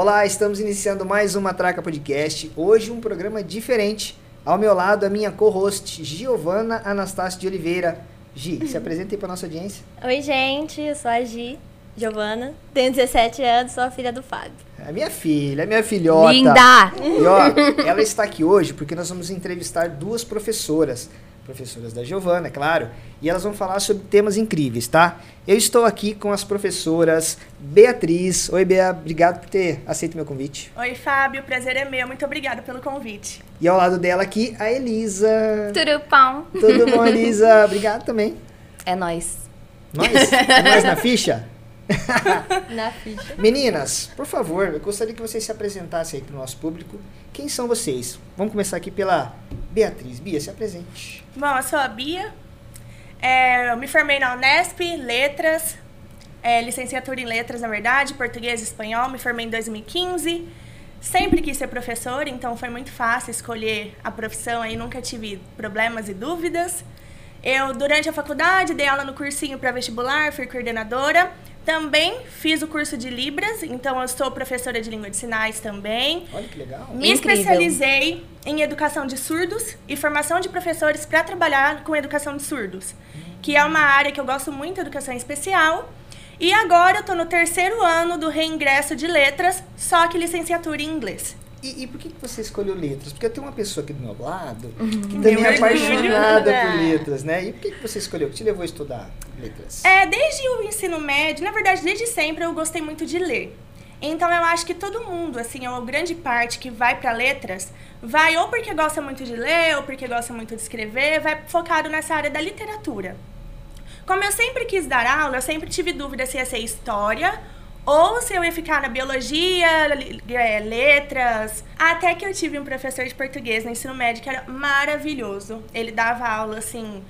Olá, estamos iniciando mais uma Traca Podcast. Hoje um programa diferente. Ao meu lado, a minha co-host, Giovana Anastácio de Oliveira. Gi, se apresenta aí para nossa audiência. Oi, gente, eu sou a Gi, Giovana, tenho 17 anos, sou a filha do Fábio. É minha filha, é minha filhota. Linda! E ó, ela está aqui hoje porque nós vamos entrevistar duas professoras professoras da Giovana, é claro, e elas vão falar sobre temas incríveis, tá? Eu estou aqui com as professoras Beatriz. Oi, Bea, obrigado por ter aceito meu convite. Oi, Fábio, o prazer é meu, muito obrigada pelo convite. E ao lado dela aqui, a Elisa. Tudo pão. Tudo bom, Elisa? Obrigado também. É nós. Nós? É nós na ficha? na ficha. Meninas, por favor, eu gostaria que vocês se apresentassem aí para o nosso público. Quem são vocês? Vamos começar aqui pela Beatriz. Bia, se apresente. Bom, eu sou a Bia. É, eu me formei na Unesp, Letras, é, licenciatura em Letras, na verdade, Português e Espanhol. Me formei em 2015. Sempre quis ser professora, então foi muito fácil escolher a profissão aí, nunca tive problemas e dúvidas. Eu, durante a faculdade, dei aula no cursinho para vestibular, fui coordenadora. Também fiz o curso de Libras, então eu sou professora de língua de sinais também. Olha que legal. Me Incrível. especializei em educação de surdos e formação de professores para trabalhar com educação de surdos, que é uma área que eu gosto muito, educação especial. E agora eu estou no terceiro ano do reingresso de letras, só que licenciatura em inglês. E, e, por que, você escolheu letras? Porque eu tenho uma pessoa aqui do meu lado uhum. que também é apaixonada por letras, né? E por que, que você escolheu? O que te levou a estudar letras? É, desde o ensino médio, na verdade, desde sempre eu gostei muito de ler. Então eu acho que todo mundo, assim, ou grande parte que vai para letras, vai ou porque gosta muito de ler, ou porque gosta muito de escrever, vai focado nessa área da literatura. Como eu sempre quis dar aula, eu sempre tive dúvida se ia ser história ou se eu ia ficar na biologia, é, letras. Até que eu tive um professor de português no ensino médio que era maravilhoso. Ele dava aula assim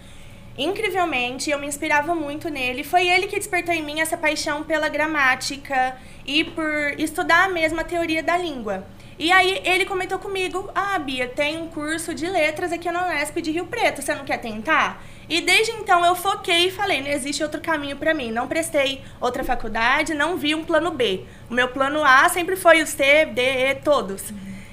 incrivelmente, eu me inspirava muito nele. Foi ele que despertou em mim essa paixão pela gramática e por estudar a mesma teoria da língua. E aí ele comentou comigo: "Ah, Bia, tem um curso de letras aqui na Unesp de Rio Preto, você não quer tentar?" E desde então eu foquei e falei, não existe outro caminho para mim. Não prestei outra faculdade, não vi um plano B. O meu plano A sempre foi o C, D, E, todos.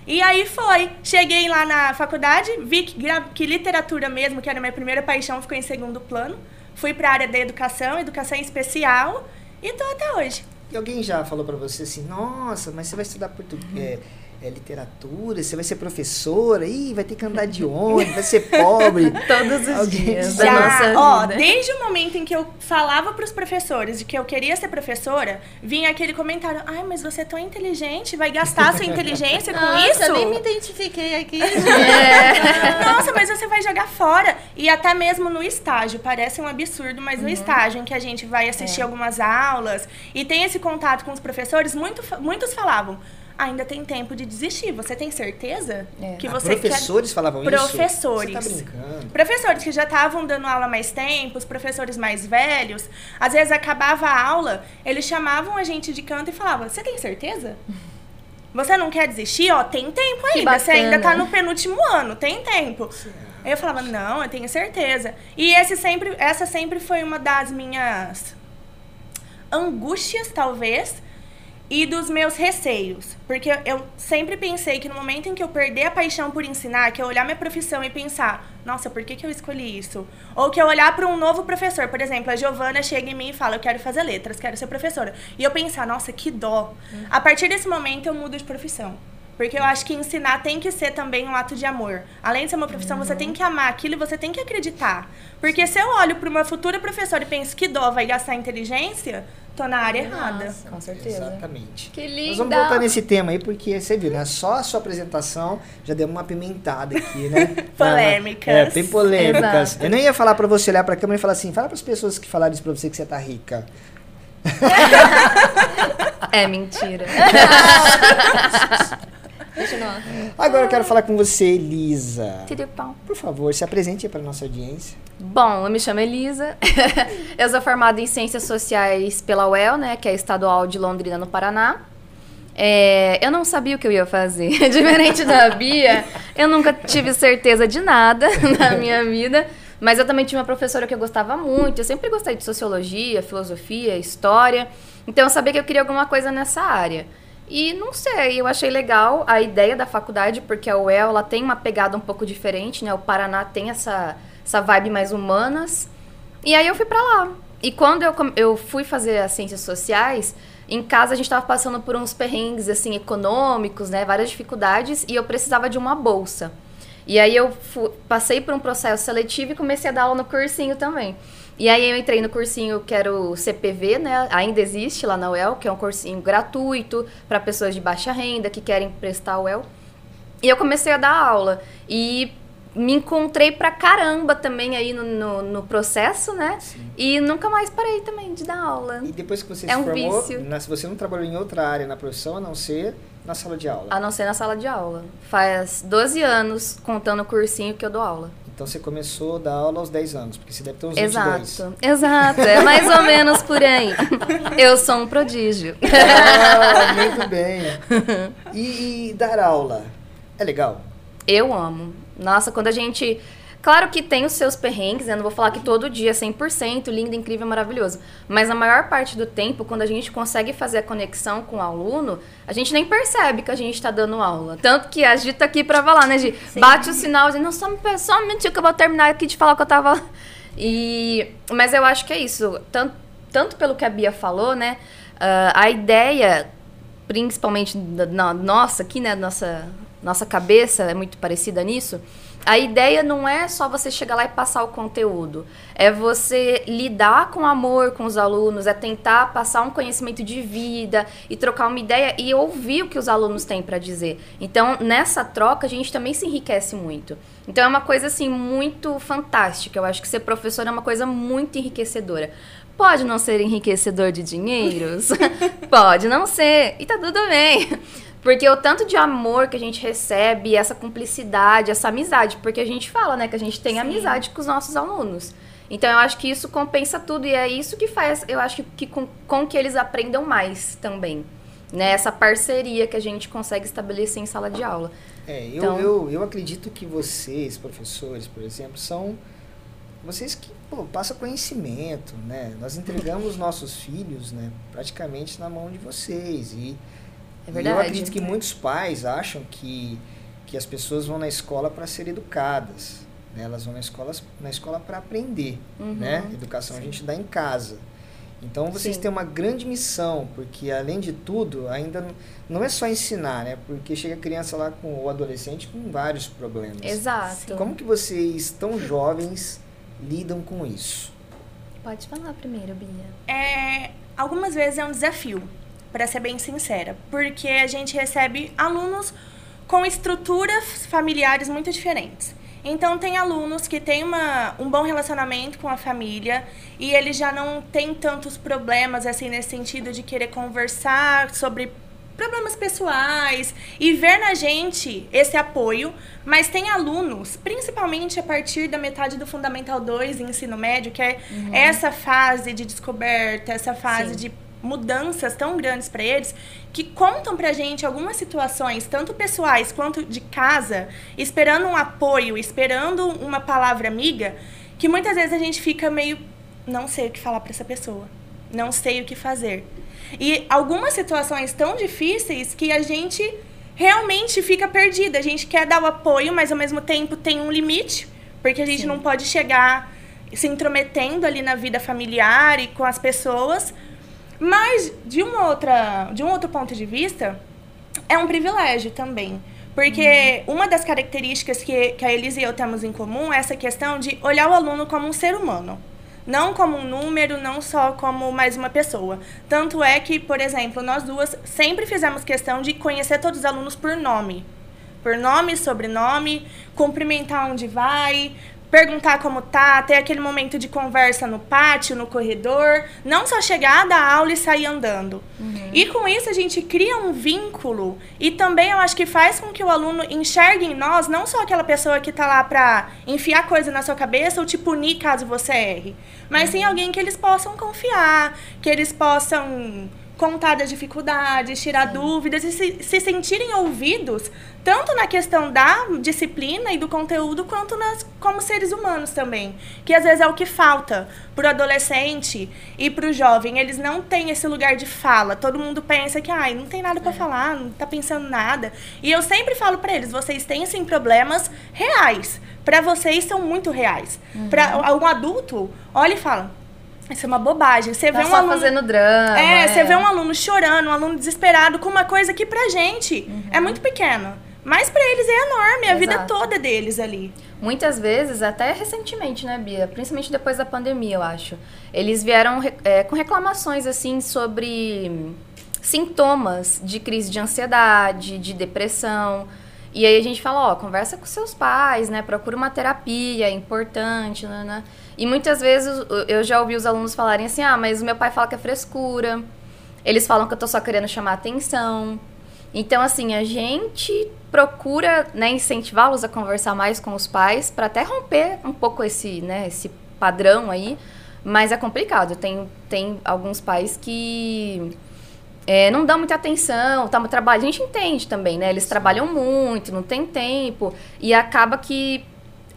E aí foi. Cheguei lá na faculdade, vi que, que literatura mesmo, que era a minha primeira paixão, ficou em segundo plano. Fui para a área da educação, educação especial, e tô até hoje. E alguém já falou para você assim, nossa, mas você vai estudar português, é, literatura, você vai ser professora, ih, vai ter que andar de ônibus, vai ser pobre. Todos os Alguém dias já, da nossa ó, vida. desde o momento em que eu falava para os professores de que eu queria ser professora, vinha aquele comentário, ai, mas você é tão inteligente, vai gastar sua inteligência com nossa, isso? eu nem me identifiquei aqui. É. Nossa, mas você vai jogar fora. E até mesmo no estágio, parece um absurdo, mas uhum. no estágio em que a gente vai assistir é. algumas aulas e tem esse contato com os professores, muito, muitos falavam, ainda tem tempo de desistir. Você tem certeza é. que ah, você professores quer... falavam professores. isso? Professores. Você tá brincando. Professores que já estavam dando aula há mais tempo, os professores mais velhos. Às vezes acabava a aula, eles chamavam a gente de canto e falavam: "Você tem certeza?" Você não quer desistir? Ó, tem tempo ainda. Você ainda tá no penúltimo ano, tem tempo. Aí eu falava, não, eu tenho certeza. E esse sempre, essa sempre foi uma das minhas angústias, talvez, e dos meus receios. Porque eu sempre pensei que no momento em que eu perder a paixão por ensinar, que eu olhar minha profissão e pensar, nossa, por que, que eu escolhi isso? Ou que eu olhar para um novo professor, por exemplo, a Giovana chega em mim e fala, eu quero fazer letras, quero ser professora. E eu pensar, nossa, que dó. Uhum. A partir desse momento eu mudo de profissão. Porque eu acho que ensinar tem que ser também um ato de amor. Além de ser uma profissão, uhum. você tem que amar aquilo e você tem que acreditar. Porque se eu olho para uma futura professora e penso que dó vai gastar inteligência, tô na área Nossa, errada. Com certeza. Exatamente. Que lindo. Nós vamos voltar nesse tema aí, porque você viu, né? Só a sua apresentação já deu uma pimentada aqui, né? polêmicas. É, bem polêmicas. Exato. Eu nem ia falar para você olhar para a câmera e falar assim, fala para as pessoas que falaram isso para você que você tá rica. é mentira. Agora eu quero falar com você, Elisa. Por favor, se apresente para nossa audiência. Bom, eu me chamo Elisa. eu sou formada em Ciências Sociais pela UEL, né, que é Estadual de Londrina, no Paraná. É, eu não sabia o que eu ia fazer. Diferente da Bia, eu nunca tive certeza de nada na minha vida. Mas eu também tinha uma professora que eu gostava muito. Eu sempre gostei de sociologia, filosofia, história. Então eu sabia que eu queria alguma coisa nessa área. E não sei, eu achei legal a ideia da faculdade, porque a UEL ela tem uma pegada um pouco diferente, né? O Paraná tem essa, essa vibe mais humanas. E aí eu fui para lá. E quando eu, eu fui fazer as ciências sociais, em casa a gente estava passando por uns perrengues assim econômicos, né? Várias dificuldades e eu precisava de uma bolsa. E aí eu passei por um processo seletivo e comecei a dar aula no cursinho também. E aí eu entrei no cursinho que era o CPV, né? Ainda existe lá na UEL, que é um cursinho gratuito para pessoas de baixa renda que querem prestar UEL. E eu comecei a dar aula. E me encontrei pra caramba também aí no, no, no processo, né? Sim. E nunca mais parei também de dar aula. E depois que você é se um formou, na, você não trabalhou em outra área na profissão, a não ser na sala de aula? A não ser na sala de aula. Faz 12 anos, contando o cursinho, que eu dou aula. Então você começou a dar aula aos 10 anos, porque você deve ter uns Exato. 22. Exato, é mais ou menos por aí. Eu sou um prodígio. Ah, muito bem. E, e dar aula, é legal? Eu amo. Nossa, quando a gente Claro que tem os seus perrengues, né? Não vou falar que todo dia é 100%, lindo, incrível, maravilhoso. Mas a maior parte do tempo, quando a gente consegue fazer a conexão com o aluno, a gente nem percebe que a gente está dando aula. Tanto que a Gi tá aqui pra falar, né, Gi? Sim. Bate o sinal, de não, só, só um minutinho que eu vou terminar aqui de falar que eu tava... E... Mas eu acho que é isso. Tanto, tanto pelo que a Bia falou, né? Uh, a ideia, principalmente na nossa aqui, né? Nossa, nossa cabeça é muito parecida nisso a ideia não é só você chegar lá e passar o conteúdo. É você lidar com amor com os alunos, é tentar passar um conhecimento de vida e trocar uma ideia e ouvir o que os alunos têm para dizer. Então, nessa troca, a gente também se enriquece muito. Então, é uma coisa assim muito fantástica. Eu acho que ser professor é uma coisa muito enriquecedora. Pode não ser enriquecedor de dinheiros? Pode não ser. E tá tudo bem. Porque o tanto de amor que a gente recebe, essa cumplicidade, essa amizade, porque a gente fala, né, que a gente tem Sim. amizade com os nossos alunos. Então eu acho que isso compensa tudo e é isso que faz, eu acho que, que com, com que eles aprendam mais também. Né? Essa parceria que a gente consegue estabelecer em sala de aula. É, eu, então, eu, eu acredito que vocês, professores, por exemplo, são vocês que pô, passam conhecimento, né? Nós entregamos nossos filhos, né, praticamente na mão de vocês e é verdade. E eu acredito que muitos pais acham que, que as pessoas vão na escola para ser educadas. Né? Elas vão na escola, na escola para aprender. Uhum. Né? Educação Sim. a gente dá em casa. Então vocês Sim. têm uma grande missão, porque além de tudo, ainda não é só ensinar, né? Porque chega a criança lá com o adolescente com vários problemas. Exato. Como que vocês, tão jovens, lidam com isso? Pode falar primeiro, Bia. É, algumas vezes é um desafio para ser bem sincera, porque a gente recebe alunos com estruturas familiares muito diferentes. Então, tem alunos que têm uma, um bom relacionamento com a família e eles já não têm tantos problemas, assim, nesse sentido de querer conversar sobre problemas pessoais e ver na gente esse apoio, mas tem alunos, principalmente a partir da metade do Fundamental 2 ensino médio, que é uhum. essa fase de descoberta, essa fase Sim. de mudanças tão grandes para eles que contam pra gente algumas situações, tanto pessoais quanto de casa, esperando um apoio, esperando uma palavra amiga, que muitas vezes a gente fica meio não sei o que falar para essa pessoa, não sei o que fazer. E algumas situações tão difíceis que a gente realmente fica perdida. A gente quer dar o apoio, mas ao mesmo tempo tem um limite, porque a gente Sim. não pode chegar se intrometendo ali na vida familiar e com as pessoas, mas, de, uma outra, de um outro ponto de vista, é um privilégio também. Porque uhum. uma das características que, que a Elisa e eu temos em comum é essa questão de olhar o aluno como um ser humano. Não como um número, não só como mais uma pessoa. Tanto é que, por exemplo, nós duas sempre fizemos questão de conhecer todos os alunos por nome. Por nome, sobrenome, cumprimentar onde vai, perguntar como tá, ter aquele momento de conversa no pátio, no corredor, não só chegar da aula e sair andando. Uhum. E com isso a gente cria um vínculo e também eu acho que faz com que o aluno enxergue em nós não só aquela pessoa que está lá para enfiar coisa na sua cabeça ou te punir caso você erre, mas uhum. sim alguém que eles possam confiar, que eles possam contar das dificuldades, tirar Sim. dúvidas e se, se, sentirem ouvidos, tanto na questão da disciplina e do conteúdo, quanto nas, como seres humanos também. Que às vezes é o que falta para o adolescente e para o jovem. Eles não têm esse lugar de fala. Todo mundo pensa que ai, não tem nada para é. falar, não está pensando nada. E eu sempre falo para eles: vocês têm sim problemas reais. Para vocês são muito reais. Uhum. Para um adulto, olha e fala isso é uma bobagem. Você tá vê um aluno fazendo drama. É, é, você vê um aluno chorando, um aluno desesperado com uma coisa que pra gente uhum. é muito pequena. Mas para eles é enorme, Exato. a vida toda deles ali. Muitas vezes, até recentemente, né, Bia? Principalmente depois da pandemia, eu acho. Eles vieram é, com reclamações, assim, sobre sintomas de crise de ansiedade, de depressão. E aí a gente fala, ó, conversa com seus pais, né? Procura uma terapia, é importante, né? né? E muitas vezes eu já ouvi os alunos falarem assim: ah, mas o meu pai fala que é frescura. Eles falam que eu tô só querendo chamar atenção. Então, assim, a gente procura né, incentivá-los a conversar mais com os pais para até romper um pouco esse, né, esse padrão aí. Mas é complicado. Tem, tem alguns pais que é, não dão muita atenção, tá, trabalho. A gente entende também, né? Eles trabalham muito, não tem tempo. E acaba que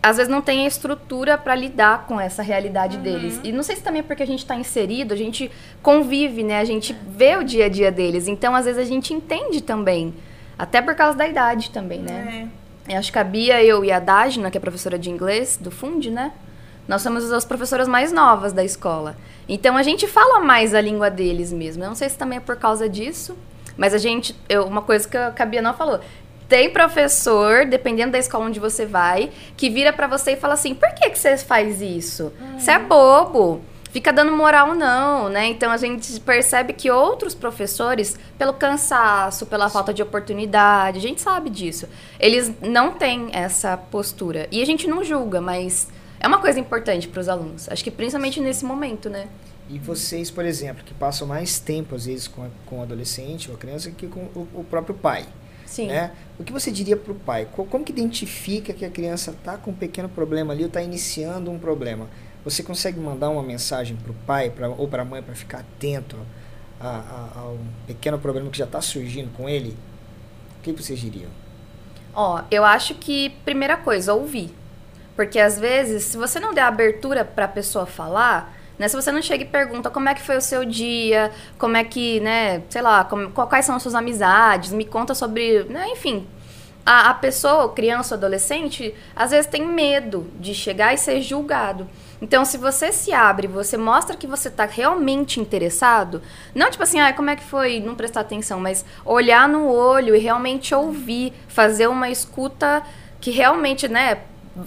às vezes não tem a estrutura para lidar com essa realidade uhum. deles. E não sei se também é porque a gente está inserido, a gente convive, né? A gente vê o dia a dia deles. Então, às vezes, a gente entende também. Até por causa da idade também, né? É. Eu acho que a Bia, eu e a Dagna, que é professora de inglês do FUND, né? Nós somos as professoras mais novas da escola. Então, a gente fala mais a língua deles mesmo. Eu não sei se também é por causa disso. Mas a gente, eu, uma coisa que a Bia não falou, tem professor, dependendo da escola onde você vai, que vira para você e fala assim: por que, que você faz isso? Você é bobo. Fica dando moral, não, né? Então a gente percebe que outros professores, pelo cansaço, pela falta de oportunidade, a gente sabe disso. Eles não têm essa postura. E a gente não julga, mas é uma coisa importante para os alunos. Acho que principalmente nesse momento, né? E vocês, por exemplo, que passam mais tempo, às vezes, com, a, com o adolescente ou a criança que com o, o próprio pai. Sim. Né? O que você diria para o pai? Como que identifica que a criança está com um pequeno problema ali ou está iniciando um problema? Você consegue mandar uma mensagem para o pai pra, ou para a mãe para ficar atento a, a, a, um pequeno problema que já está surgindo com ele? O que vocês diriam? Ó, eu acho que, primeira coisa, ouvir. Porque às vezes, se você não der abertura para a pessoa falar, né? Se você não chega e pergunta como é que foi o seu dia, como é que, né, sei lá, como, quais são as suas amizades, me conta sobre, né, enfim. A, a pessoa, criança ou adolescente, às vezes tem medo de chegar e ser julgado. Então, se você se abre, você mostra que você está realmente interessado, não tipo assim, ah, como é que foi, não prestar atenção, mas olhar no olho e realmente ouvir, fazer uma escuta que realmente, né,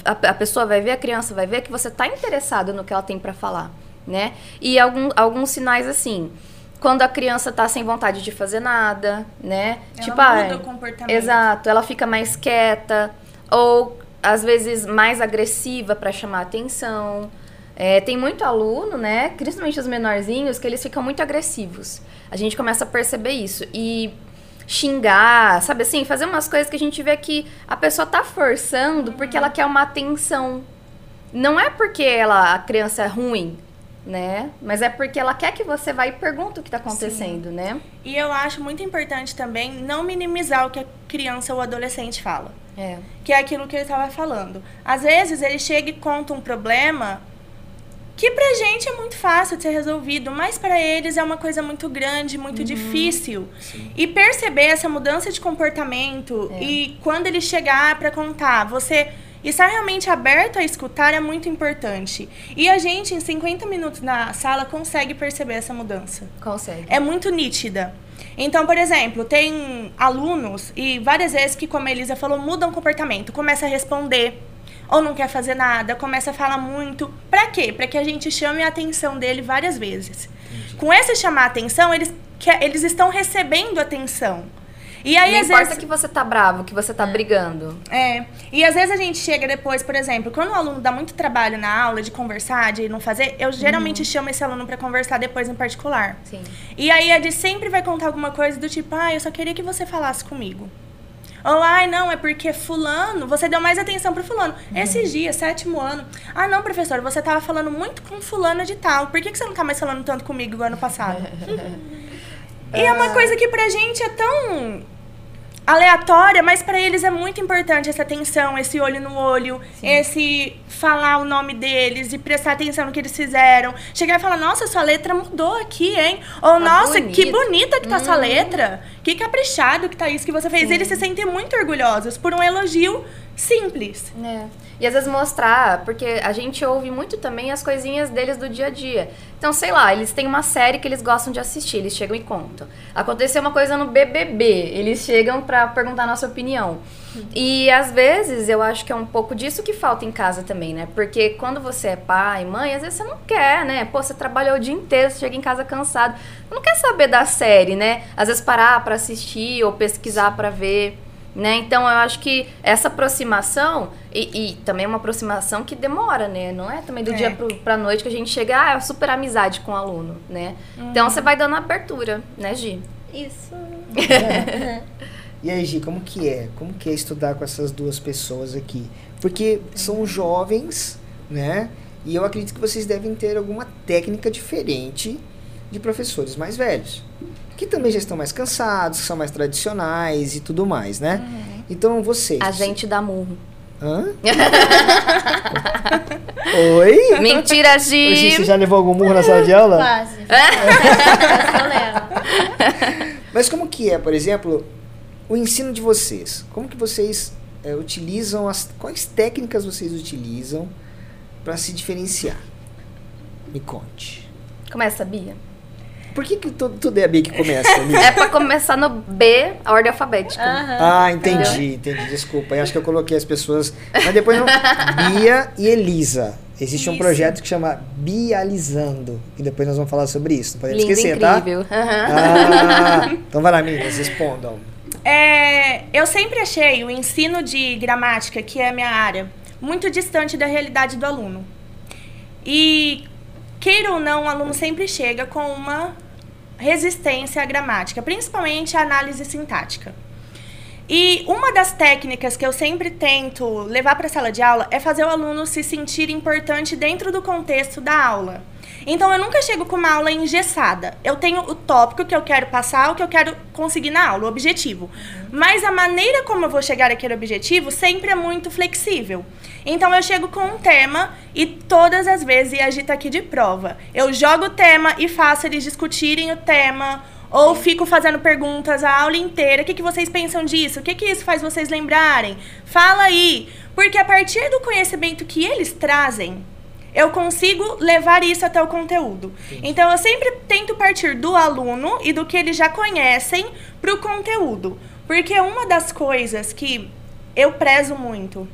a, a pessoa vai ver, a criança vai ver que você está interessado no que ela tem para falar né? E algum, alguns sinais assim, quando a criança tá sem vontade de fazer nada, né? Ela tipo, muda ah, o comportamento. Exato, ela fica mais quieta ou às vezes mais agressiva para chamar atenção. É, tem muito aluno, né? Principalmente os menorzinhos, que eles ficam muito agressivos. A gente começa a perceber isso. E xingar, sabe assim, fazer umas coisas que a gente vê que a pessoa tá forçando porque ela quer uma atenção. Não é porque ela, a criança é ruim, né? Mas é porque ela quer que você vá e pergunte o que está acontecendo, Sim. né? E eu acho muito importante também não minimizar o que a criança ou adolescente fala. É. Que é aquilo que ele estava falando. Às vezes ele chega e conta um problema que pra gente é muito fácil de ser resolvido, mas para eles é uma coisa muito grande, muito uhum. difícil. Sim. E perceber essa mudança de comportamento é. e quando ele chegar para contar, você estar realmente aberto a escutar é muito importante. E a gente, em 50 minutos na sala, consegue perceber essa mudança. Consegue. É muito nítida. Então, por exemplo, tem alunos, e várias vezes que, como a Elisa falou, mudam o comportamento, começa a responder, ou não quer fazer nada, começa a falar muito. Pra quê? Pra que a gente chame a atenção dele várias vezes. Entendi. Com esse chamar a atenção, eles, eles estão recebendo atenção. E aí, não às importa vezes... que você tá bravo, que você tá é. brigando. É. E às vezes a gente chega depois, por exemplo, quando o aluno dá muito trabalho na aula de conversar, de não fazer, eu geralmente uhum. chamo esse aluno para conversar depois em particular. Sim. E aí a gente sempre vai contar alguma coisa do tipo, ah, eu só queria que você falasse comigo. Ou, ai, não, é porque fulano, você deu mais atenção pro fulano. Uhum. Esses dias, sétimo ano. Ah, não, professor, você tava falando muito com fulano de tal. Por que, que você não tá mais falando tanto comigo no ano passado? E é uma coisa que pra gente é tão aleatória, mas pra eles é muito importante essa atenção, esse olho no olho, esse falar o nome deles e prestar atenção no que eles fizeram. Chegar e falar, nossa, sua letra mudou aqui, hein? Ou, nossa, que bonito. bonita que tá sua letra. Que caprichado que tá isso que você fez. Eles se sentem muito orgulhosos por um elogio simples. É. E às vezes mostrar, porque a gente ouve muito também as coisinhas deles do dia a dia. Então, sei lá, eles têm uma série que eles gostam de assistir, eles chegam e contam. Aconteceu uma coisa no BBB, eles chegam pra perguntar a nossa opinião. E às vezes eu acho que é um pouco disso que falta em casa também, né? Porque quando você é pai, mãe, às vezes você não quer, né? Pô, você trabalhou o dia inteiro, você chega em casa cansado. Não quer saber da série, né? Às vezes parar pra assistir ou pesquisar pra ver. Né? Então eu acho que essa aproximação, e, e também é uma aproximação que demora, né? Não é também do É. dia pro, pra noite que a gente chega, ah, é super amizade com o aluno, né? Então você vai dando abertura, né, Gi? Isso. E aí, Gi, como que é? Como que é estudar com essas duas pessoas aqui? Porque são jovens, né? E eu acredito que vocês devem ter alguma técnica diferente de professores mais velhos. Que também já estão mais cansados, que são mais tradicionais e tudo mais, né? Então, vocês... A gente dá murro. Hã? Oi? Mentira, Gi, você já levou algum murro na sala de aula? Quase. Mas como que é, por exemplo, o ensino de vocês? Como que vocês é, utilizam as quais técnicas vocês utilizam para se diferenciar? Me conte. Começa, Bia. Por que, que tudo, tudo é a Bia que começa? É pra começar no B, a ordem alfabética. Aham. Ah, entendi, entendi. Desculpa. Eu acho que eu coloquei as pessoas. Mas depois não. Bia e Elisa. Existe um Isso. projeto que chama Bializando. E depois nós vamos falar sobre isso. Não podemos Lindo, esquecer, tá? incrível. Aham. Ah, então vai lá, meninas, respondam. É, eu sempre achei o ensino de gramática, que é a minha área, muito distante da realidade do aluno. E, queira ou não, o aluno sempre chega com uma resistência à gramática, principalmente à análise sintática. E uma das técnicas que eu sempre tento levar para a sala de aula é fazer o aluno se sentir importante dentro do contexto da aula. Então eu nunca chego com uma aula engessada. Eu tenho o tópico que eu quero passar, o que eu quero conseguir na aula, o objetivo. Mas a maneira como eu vou chegar àquele objetivo sempre é muito flexível. Então eu chego com um tema e todas as vezes, a Gi tá aqui de prova, eu jogo o tema e faço eles discutirem o tema, ou fico fazendo perguntas a aula inteira. O que, que vocês pensam disso? O que, que isso faz vocês lembrarem? Fala aí. Porque a partir do conhecimento que eles trazem, eu consigo levar isso até o conteúdo. Então, eu sempre tento partir do aluno e do que eles já conhecem para o conteúdo. Porque uma das coisas que eu prezo muito,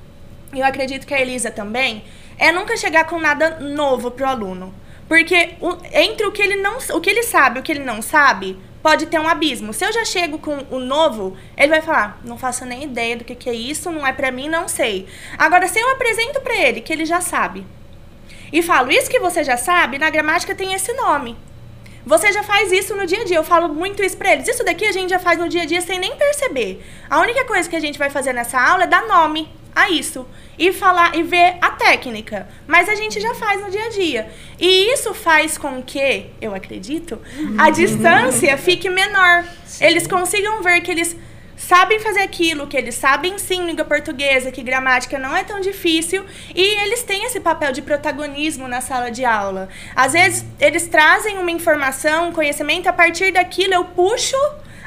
e eu acredito que a Elisa também, é nunca chegar com nada novo para o aluno. Porque o- entre o que, ele não, o que ele sabe e o que ele não sabe, pode ter um abismo. Se eu já chego com o novo, ele vai falar: não faço nem ideia do que, que é isso, não é pra mim, não sei. Agora, se eu apresento pra ele que ele já sabe, e falo: isso que você já sabe, na gramática tem esse nome. Você já faz isso no dia a dia. Eu falo muito isso pra eles. Isso daqui a gente já faz no dia a dia sem nem perceber. A única coisa que a gente vai fazer nessa aula é dar nome a isso e falar e ver a técnica. Mas a gente já faz no dia a dia. E isso faz com que, eu acredito, a distância fique menor. Eles consigam ver que eles sabem fazer aquilo, que eles sabem sim língua portuguesa, que gramática não é tão difícil e eles têm esse papel de protagonismo na sala de aula. Às vezes eles trazem uma informação, um conhecimento, a partir daquilo eu puxo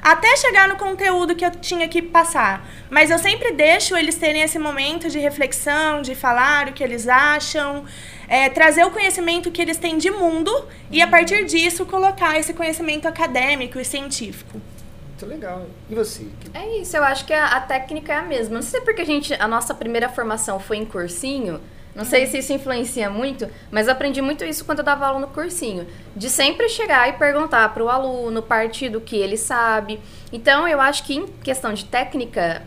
até chegar no conteúdo que eu tinha que passar. Mas eu sempre deixo eles terem esse momento de reflexão, de falar o que eles acham, é, trazer o conhecimento que eles têm de mundo e a partir disso colocar esse conhecimento acadêmico e científico. Muito legal. E você? É isso, eu acho que a, a técnica é a mesma. Não sei porque a gente, a nossa primeira formação foi em cursinho. Não sei se isso influencia muito, mas aprendi muito isso quando eu dava aula no cursinho. De sempre chegar e perguntar para o aluno, partir do que ele sabe. Então, eu acho que em questão de técnica,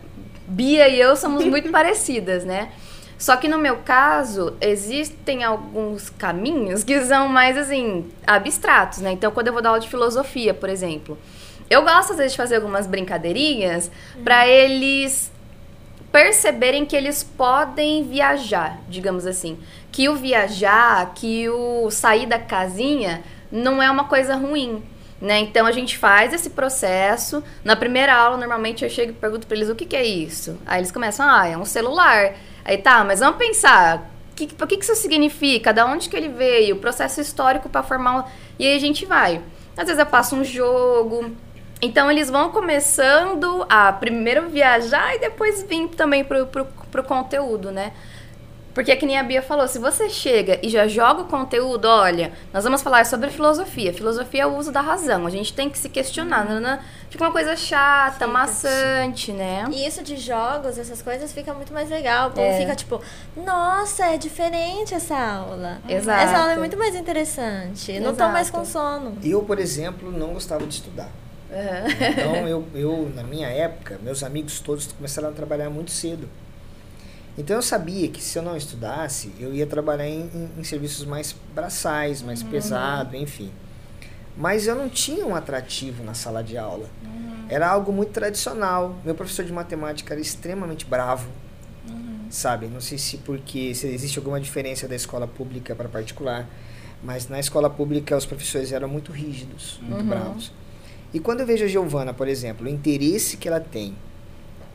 Bia e eu somos muito parecidas, né? Só que no meu caso, existem alguns caminhos que são mais, assim, abstratos, né? Então, quando eu vou dar aula de filosofia, por exemplo, eu gosto às vezes de fazer algumas brincadeirinhas para eles perceberem que eles podem viajar, digamos assim. Que o viajar, que o sair da casinha não é uma coisa ruim. Né? Então a gente faz esse processo. Na primeira aula, normalmente eu chego e pergunto para eles o que, que é isso. Aí eles começam, ah, é um celular. Aí tá, mas vamos pensar, que, o que, que isso significa? Da onde que ele veio? O processo histórico para formar. Um... E aí a gente vai. Às vezes eu passo um jogo. Então eles vão começando a primeiro viajar e depois vir também pro, pro, pro conteúdo, né? Porque é que nem a Bia falou, se você chega e já joga o conteúdo, olha, nós vamos falar sobre filosofia. Filosofia é o uso da razão. A gente tem que se questionar. Uhum. Né? Fica uma coisa chata, fica, maçante, né? E isso de jogos, essas coisas, fica muito mais legal. O é. fica tipo, nossa, é diferente essa aula. Exato. Essa aula é muito mais interessante. Exato. Não tô mais com sono. Eu, por exemplo, não gostava de estudar. Uhum. Então, eu, eu, na minha época, meus amigos todos começaram a trabalhar muito cedo. Então eu sabia que se eu não estudasse, eu ia trabalhar em, em, em serviços mais braçais, mais uhum. pesado, enfim. Mas eu não tinha um atrativo na sala de aula. Uhum. Era algo muito tradicional. Meu professor de matemática era extremamente bravo. Uhum. Sabe? Não sei se porque se existe alguma diferença da escola pública para particular, mas na escola pública os professores eram muito rígidos, muito uhum. bravos. E quando eu vejo a Giovana, por exemplo, o interesse que ela tem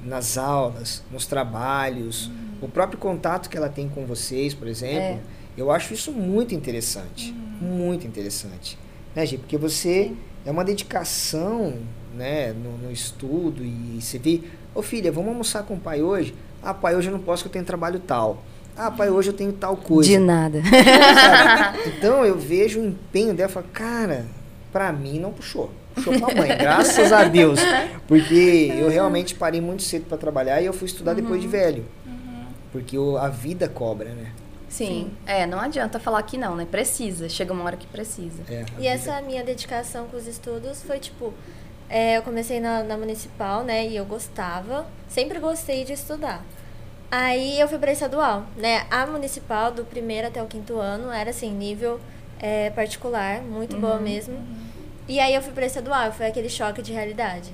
nas aulas, nos trabalhos, uhum. o próprio contato que ela tem com vocês, por exemplo, é. eu acho isso muito interessante. Uhum. Muito interessante. Né, Gi? Porque você Sim. é uma dedicação né, no, no, estudo e você vê, ô oh, filha, vamos almoçar com o pai hoje? Ah, pai, hoje eu não posso que eu tenho trabalho tal. Ah, pai, hoje eu tenho tal coisa. De nada. então eu vejo o empenho dela e falo, cara, pra mim não puxou. Puxou pra mãe, graças a Deus. Porque eu realmente parei muito cedo para trabalhar e eu fui estudar uhum. depois de uhum. velho. Uhum. Porque o, a vida cobra, né? Sim. Sim. É, não adianta falar que não, né? Precisa. Chega uma hora que precisa. É, e vida... essa minha dedicação com os estudos foi tipo. É, eu comecei na, na municipal, né? E eu gostava. Sempre gostei de estudar. Aí eu fui para estadual, né? A municipal, do primeiro até o quinto ano, era assim, nível é, particular, muito uhum, boa mesmo. Uhum. E aí eu fui para estadual, foi aquele choque de realidade.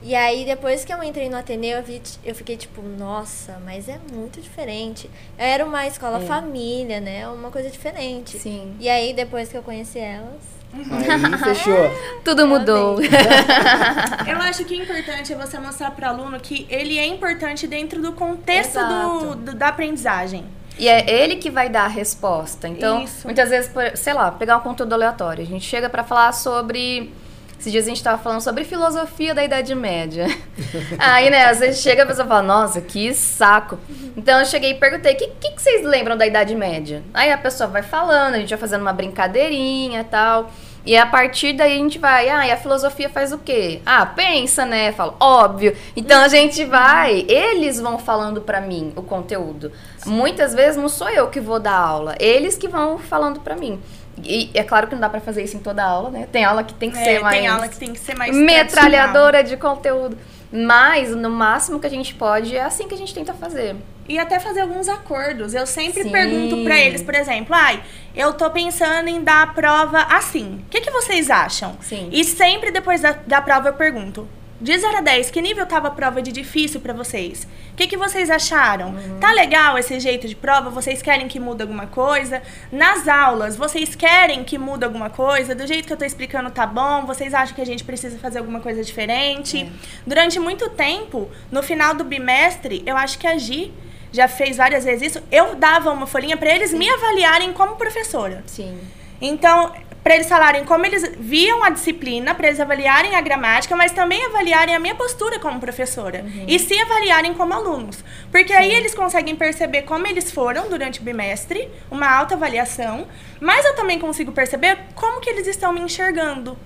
E aí, depois que eu entrei no Ateneu, eu, vi, eu fiquei tipo, nossa, mas é muito diferente. Era uma escola é. família, né? Uma coisa diferente. Sim. E aí, depois que eu conheci elas. Aí fechou. Tudo mudou. eu acho que o importante é você mostrar para o aluno que ele é importante dentro do contexto do, do, da aprendizagem. E é ele que vai dar a resposta. Então, Isso. muitas vezes, sei lá, pegar um conteúdo aleatório. A gente chega para falar sobre. Esses dias a gente estava falando sobre filosofia da Idade Média. Aí, né, às vezes chega a pessoa fala, nossa, que saco. Então eu cheguei e perguntei, o que, que, que, vocês lembram da Idade Média? Aí a pessoa vai falando, a gente vai fazendo uma brincadeirinha e tal. E a partir daí a gente vai, ah, e a filosofia faz o quê? Ah, pensa, né? Falo, óbvio. Então a gente vai, eles vão falando para mim o conteúdo. Sim. Muitas vezes não sou eu que vou dar aula, eles que vão falando para mim. E é claro que não dá para fazer isso em toda aula, né? Tem aula que tem que é, ser mais. Tem aula que tem que ser mais. Metralhadora de conteúdo. Mas, no máximo que a gente pode, é assim que a gente tenta fazer. E até fazer alguns acordos. Eu sempre Sim. pergunto para eles, por exemplo, ai, eu tô pensando em dar a prova assim. O que, que vocês acham? Sim. E sempre depois da, da prova eu pergunto: de 0 a 10, que nível tava a prova de difícil para vocês? O que, que vocês acharam? Uhum. Tá legal esse jeito de prova? Vocês querem que mude alguma coisa? Nas aulas, vocês querem que mude alguma coisa? Do jeito que eu tô explicando tá bom? Vocês acham que a gente precisa fazer alguma coisa diferente? É. Durante muito tempo, no final do bimestre, eu acho que a Gi já fez várias vezes isso, eu dava uma folhinha para eles Sim. me avaliarem como professora. Sim. Então, para eles falarem como eles viam a disciplina, para eles avaliarem a gramática, mas também avaliarem a minha postura como professora. Uhum. E se avaliarem como alunos. Porque Sim. aí eles conseguem perceber como eles foram durante o bimestre, uma alta avaliação, mas eu também consigo perceber como que eles estão me enxergando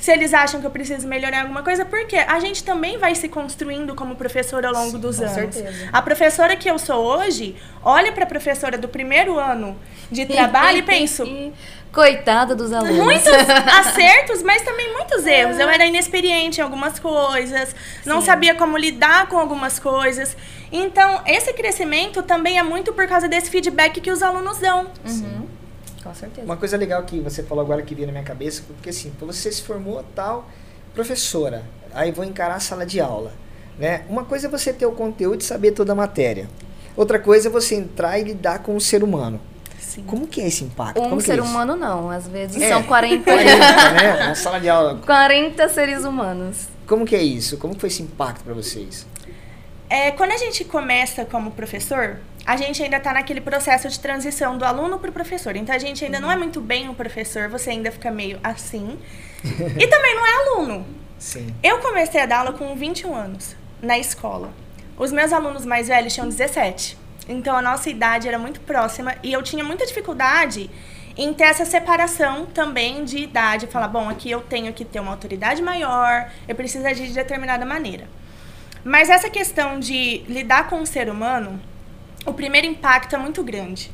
se eles acham que eu preciso melhorar alguma coisa, porque a gente também vai se construindo como professora ao longo Sim, dos anos. Certeza. A professora que eu sou hoje, olha para a professora do primeiro ano de trabalho e penso. Coitada dos alunos. Muitos acertos, mas também muitos erros. Eu era inexperiente em algumas coisas, não Sim. sabia como lidar com algumas coisas. Então, esse crescimento também é muito por causa desse feedback que os alunos dão. Uhum. Com certeza. Uma coisa legal que você falou agora que veio na minha cabeça, porque assim, você se formou tal professora, aí vou encarar a sala de aula. Né? Uma coisa é você ter o conteúdo e saber toda a matéria. Outra coisa é você entrar e lidar com o ser humano. assim. Como que é esse impacto? Um Como que ser é humano não, às vezes É. são 40, 40, né? Na sala de aula. 40 seres humanos. Como que é isso? Como que foi esse impacto pra vocês? É, quando a gente começa como professor, a gente ainda está naquele processo de transição do aluno para o professor. Então a gente ainda não é muito bem o professor, você ainda fica meio assim. e também não é aluno. Sim. Eu comecei a dar aula com 21 anos na escola. Os meus alunos mais velhos tinham 17. Então a nossa idade era muito próxima e eu tinha muita dificuldade em ter essa separação também de idade, falar, bom, aqui eu tenho que ter uma autoridade maior, eu preciso agir de determinada maneira. Mas essa questão de lidar com o ser humano, o primeiro impacto é muito grande.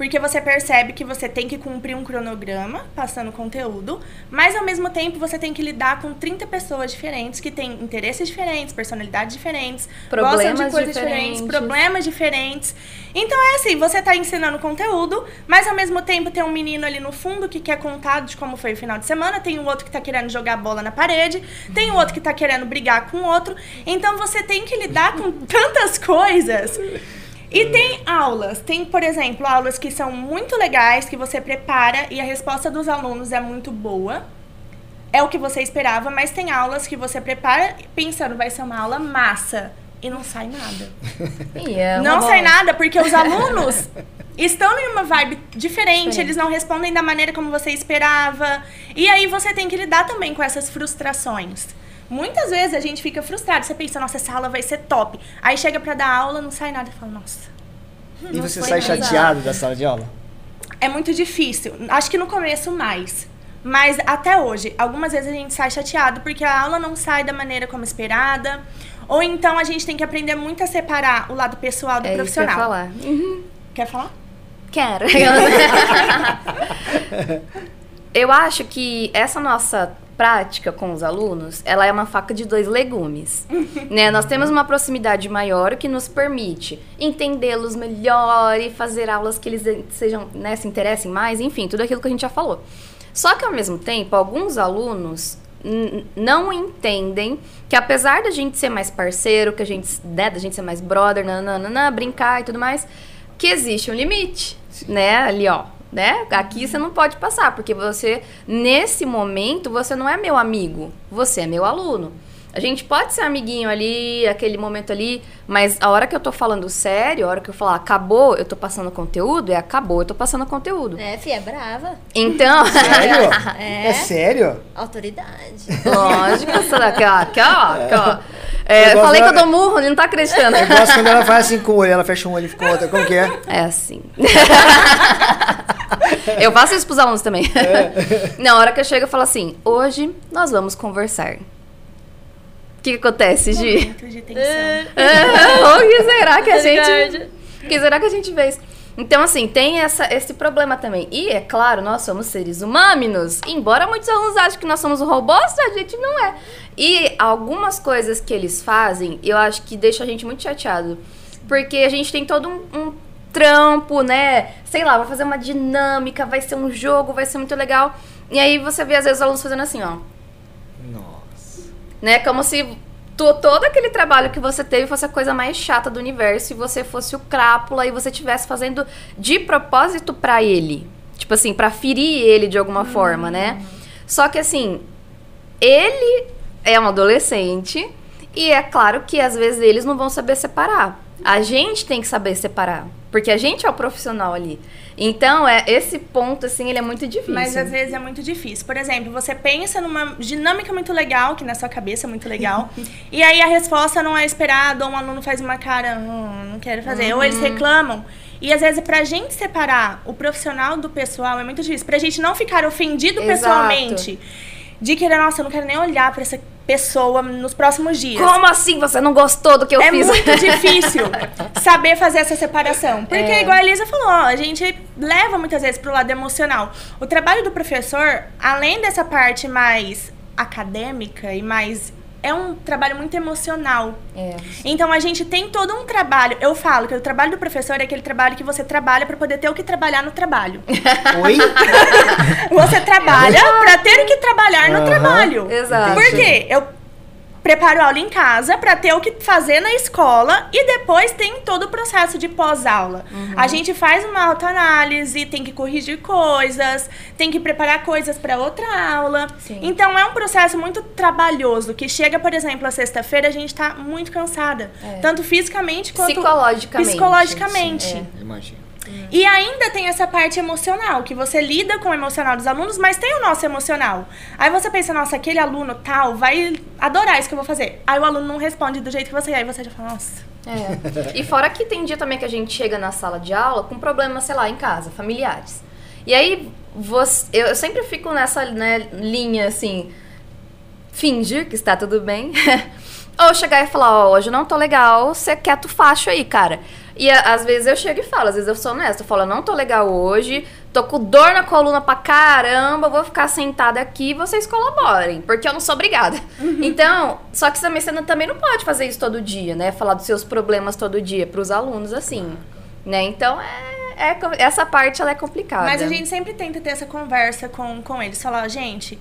Porque você percebe que você tem que cumprir um cronograma, passando conteúdo, mas ao mesmo tempo você tem que lidar com 30 pessoas diferentes que têm interesses diferentes, personalidades diferentes, gostam de Problemas coisas diferentes, diferentes. problemas diferentes. Então é assim, você está ensinando conteúdo, mas ao mesmo tempo tem um menino ali no fundo que quer contar de como foi o final de semana, tem um outro que está querendo jogar bola na parede, tem um outro que está querendo brigar com o outro. Então você tem que lidar com tantas coisas. E tem aulas, tem, por exemplo, aulas que são muito legais, que você prepara e a resposta dos alunos é muito boa. É o que você esperava, mas tem aulas que você prepara pensando vai ser uma aula massa e não sai nada. E é não sai nada porque os alunos estão em uma vibe diferente, Diferente. eles não respondem da maneira como você esperava. E aí você tem que lidar também com essas frustrações. Muitas vezes a gente fica frustrado, você pensa, nossa, essa aula vai ser top. Aí chega pra dar aula, não sai nada e fala, nossa. E não você foi sai chateado da sala de aula? É muito difícil. Acho que no começo mais. Mas até hoje, algumas vezes a gente sai chateado porque a aula não sai da maneira como esperada. Ou então a gente tem que aprender muito a separar o lado pessoal do É isso que eu ia profissional. falar. Uhum. Quer falar? Quero. eu acho que essa nossa prática com os alunos, ela é uma faca de dois legumes, né? Nós temos uma proximidade maior que nos permite entendê-los melhor e fazer aulas que eles sejam, né, se interessem mais, enfim, tudo aquilo que a gente já falou. Só que ao mesmo tempo, alguns alunos não entendem que apesar da gente ser mais parceiro, que a gente, né, da gente ser mais brother, nananana, brincar e tudo mais, que existe um limite, né? Ali, ó, né? Aqui você não pode passar, porque você, nesse momento, você não é meu amigo, você é meu aluno. A gente pode ser amiguinho ali, aquele momento ali, mas a hora que eu tô falando sério, a hora que eu falar acabou, eu tô passando conteúdo, é acabou, eu tô passando conteúdo. É, fi, é brava. Então, Sério? É. É sério? Autoridade. lógico, essa daqui, ó, aqui, ó, aqui, ó. É, Eu eu gosto falei que eu dou murro, ele não tá acreditando. Eu gosto quando ela faz assim com o olho, ela fecha um olho e fica com o outro. Como que é? É assim. eu faço isso pros alunos também. Na hora que eu chego, eu falo assim: hoje nós vamos conversar. O que, que acontece, Gi? Momento de tensão. Ah, o que será que a gente. O que será que a gente fez? Então, assim, tem essa, esse problema também. E, é claro, nós somos seres humanos. Embora muitos alunos achem que nós somos robôs, a gente não é. E algumas coisas que eles fazem, eu acho que deixa a gente muito chateado. Porque a gente tem todo um, um trampo, né? Sei lá, vai fazer uma dinâmica, vai ser um jogo, vai ser muito legal. E aí você vê, às vezes, os alunos fazendo assim, ó. Né? Como se to- todo aquele trabalho que você teve fosse a coisa mais chata do universo e você fosse o crápula e você estivesse fazendo de propósito pra ele. Tipo assim, pra ferir ele de alguma forma, né? Só que assim, ele é um adolescente e é claro que às vezes eles não vão saber separar. A gente tem que saber separar, porque a gente é o profissional ali. Então, é esse ponto assim, ele é muito difícil. Mas às vezes é muito difícil. Por exemplo, você pensa numa dinâmica muito legal, que na sua cabeça é muito legal, e aí a resposta não é esperada, ou um aluno faz uma cara, hum, não quero fazer, ou eles Uhum. reclamam. E às vezes, pra gente separar o profissional do pessoal é muito difícil. Pra gente não ficar ofendido Exato. pessoalmente, de que, nossa, eu não quero nem olhar pra essa pessoa nos próximos dias. Como assim você não gostou do que eu é fiz? muito difícil saber fazer essa separação. Porque, É. igual a Elisa falou, a gente leva muitas vezes pro lado emocional. O trabalho do professor, além dessa parte mais acadêmica e mais. É um trabalho muito emocional. É. Então a gente tem todo um trabalho. Eu falo que o trabalho do professor é aquele trabalho que você trabalha para poder ter o que trabalhar no trabalho. Oi? Você trabalha para ter o que trabalhar no Aham. trabalho. Exato. Por quê? Eu preparo aula em casa para ter o que fazer na escola e depois tem todo o processo de pós-aula. Uhum. A gente faz uma autoanálise, tem que corrigir coisas, tem que preparar coisas para outra aula. Sim. Então é um processo muito trabalhoso que chega, por exemplo, a sexta-feira a gente tá muito cansada, É. tanto fisicamente quanto Psicologicamente. psicologicamente. Sim, Imagina. E ainda tem essa parte emocional, que você lida com o emocional dos alunos, mas tem o nosso emocional. Aí você pensa, nossa, aquele aluno tal vai adorar isso que eu vou fazer. Aí o aluno não responde do jeito que você quer, aí você já fala, nossa. É. E fora que tem dia também que a gente chega na sala de aula com problemas, sei lá, em casa, familiares. E aí, você, eu sempre fico nessa né, linha assim, fingir que está tudo bem. Ou chegar e falar, ó, hoje eu não tô legal, você quieto facho aí, cara. E a- às vezes eu chego e falo, às vezes eu sou honesta, eu falo, eu não tô legal hoje, tô com dor na coluna pra caramba, vou ficar sentada aqui e vocês colaborem, porque eu não sou obrigada. Então, só que também você também não pode fazer isso todo dia, né? Falar dos seus problemas todo dia pros alunos, assim, né? Então, é, é essa parte ela é complicada. Mas a gente sempre tenta ter essa conversa com, com eles. Falar, gente,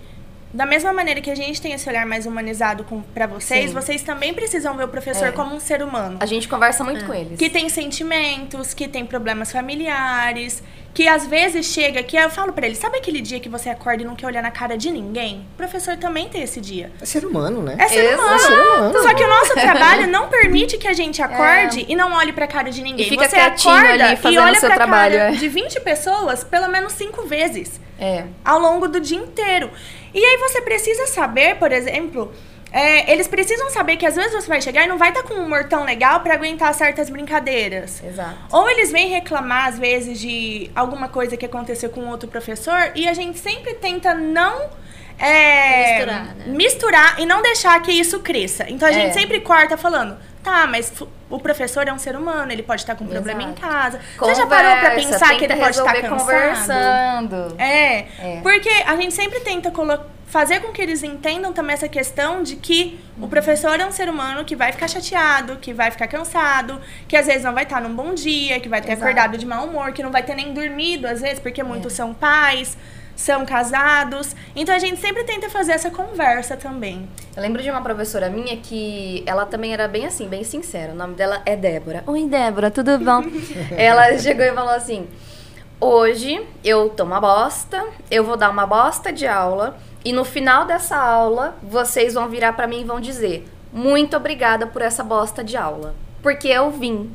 da mesma maneira que a gente tem esse olhar mais humanizado com, pra vocês, Sim. vocês também precisam ver o professor É. como um ser humano. A gente conversa muito com eles. Que tem sentimentos, que tem problemas familiares, que às vezes chega que eu falo pra ele, sabe aquele dia que você acorda e não quer olhar na cara de ninguém? O professor também tem esse dia. É ser humano, né? É ser Exato. humano. ser humano. Só que o nosso trabalho não permite que a gente acorde e não olhe pra cara de ninguém. É. E fica você quietinho acorda ali e fazendo olha o seu pra trabalho, cara é. de 20 pessoas pelo menos cinco vezes É. ao longo do dia inteiro. E aí você precisa saber, por exemplo, é, eles precisam saber que às vezes você vai chegar e não vai estar com um humor tão legal pra aguentar certas brincadeiras. Exato. Ou eles vêm reclamar, às vezes, de alguma coisa que aconteceu com outro professor e a gente sempre tenta não. É, Misturar, né? misturar e não deixar que isso cresça. Então a gente É. sempre corta falando, tá, mas o professor é um ser humano, ele pode estar com problema em casa. Você já parou pra Conversa, pensar que ele pode estar cansado? conversando. É, É. porque a gente sempre tenta fazer com que eles entendam também essa questão de que o Uhum. professor é um ser humano que vai ficar chateado, que vai ficar cansado, que às vezes não vai estar num bom dia, que vai ter Exato. acordado de mau humor, que não vai ter nem dormido, às vezes, porque muitos É. são pais, são casados. Então a gente sempre tenta fazer essa conversa também. Eu lembro de uma professora minha que ela também era bem assim, bem sincera. O nome dela é Débora. Oi, Débora, tudo bom? ela chegou e falou assim: Hoje eu tô uma bosta, eu vou dar uma bosta de aula e no final dessa aula vocês vão virar pra mim e vão dizer: Muito obrigada por essa bosta de aula. Porque eu vim.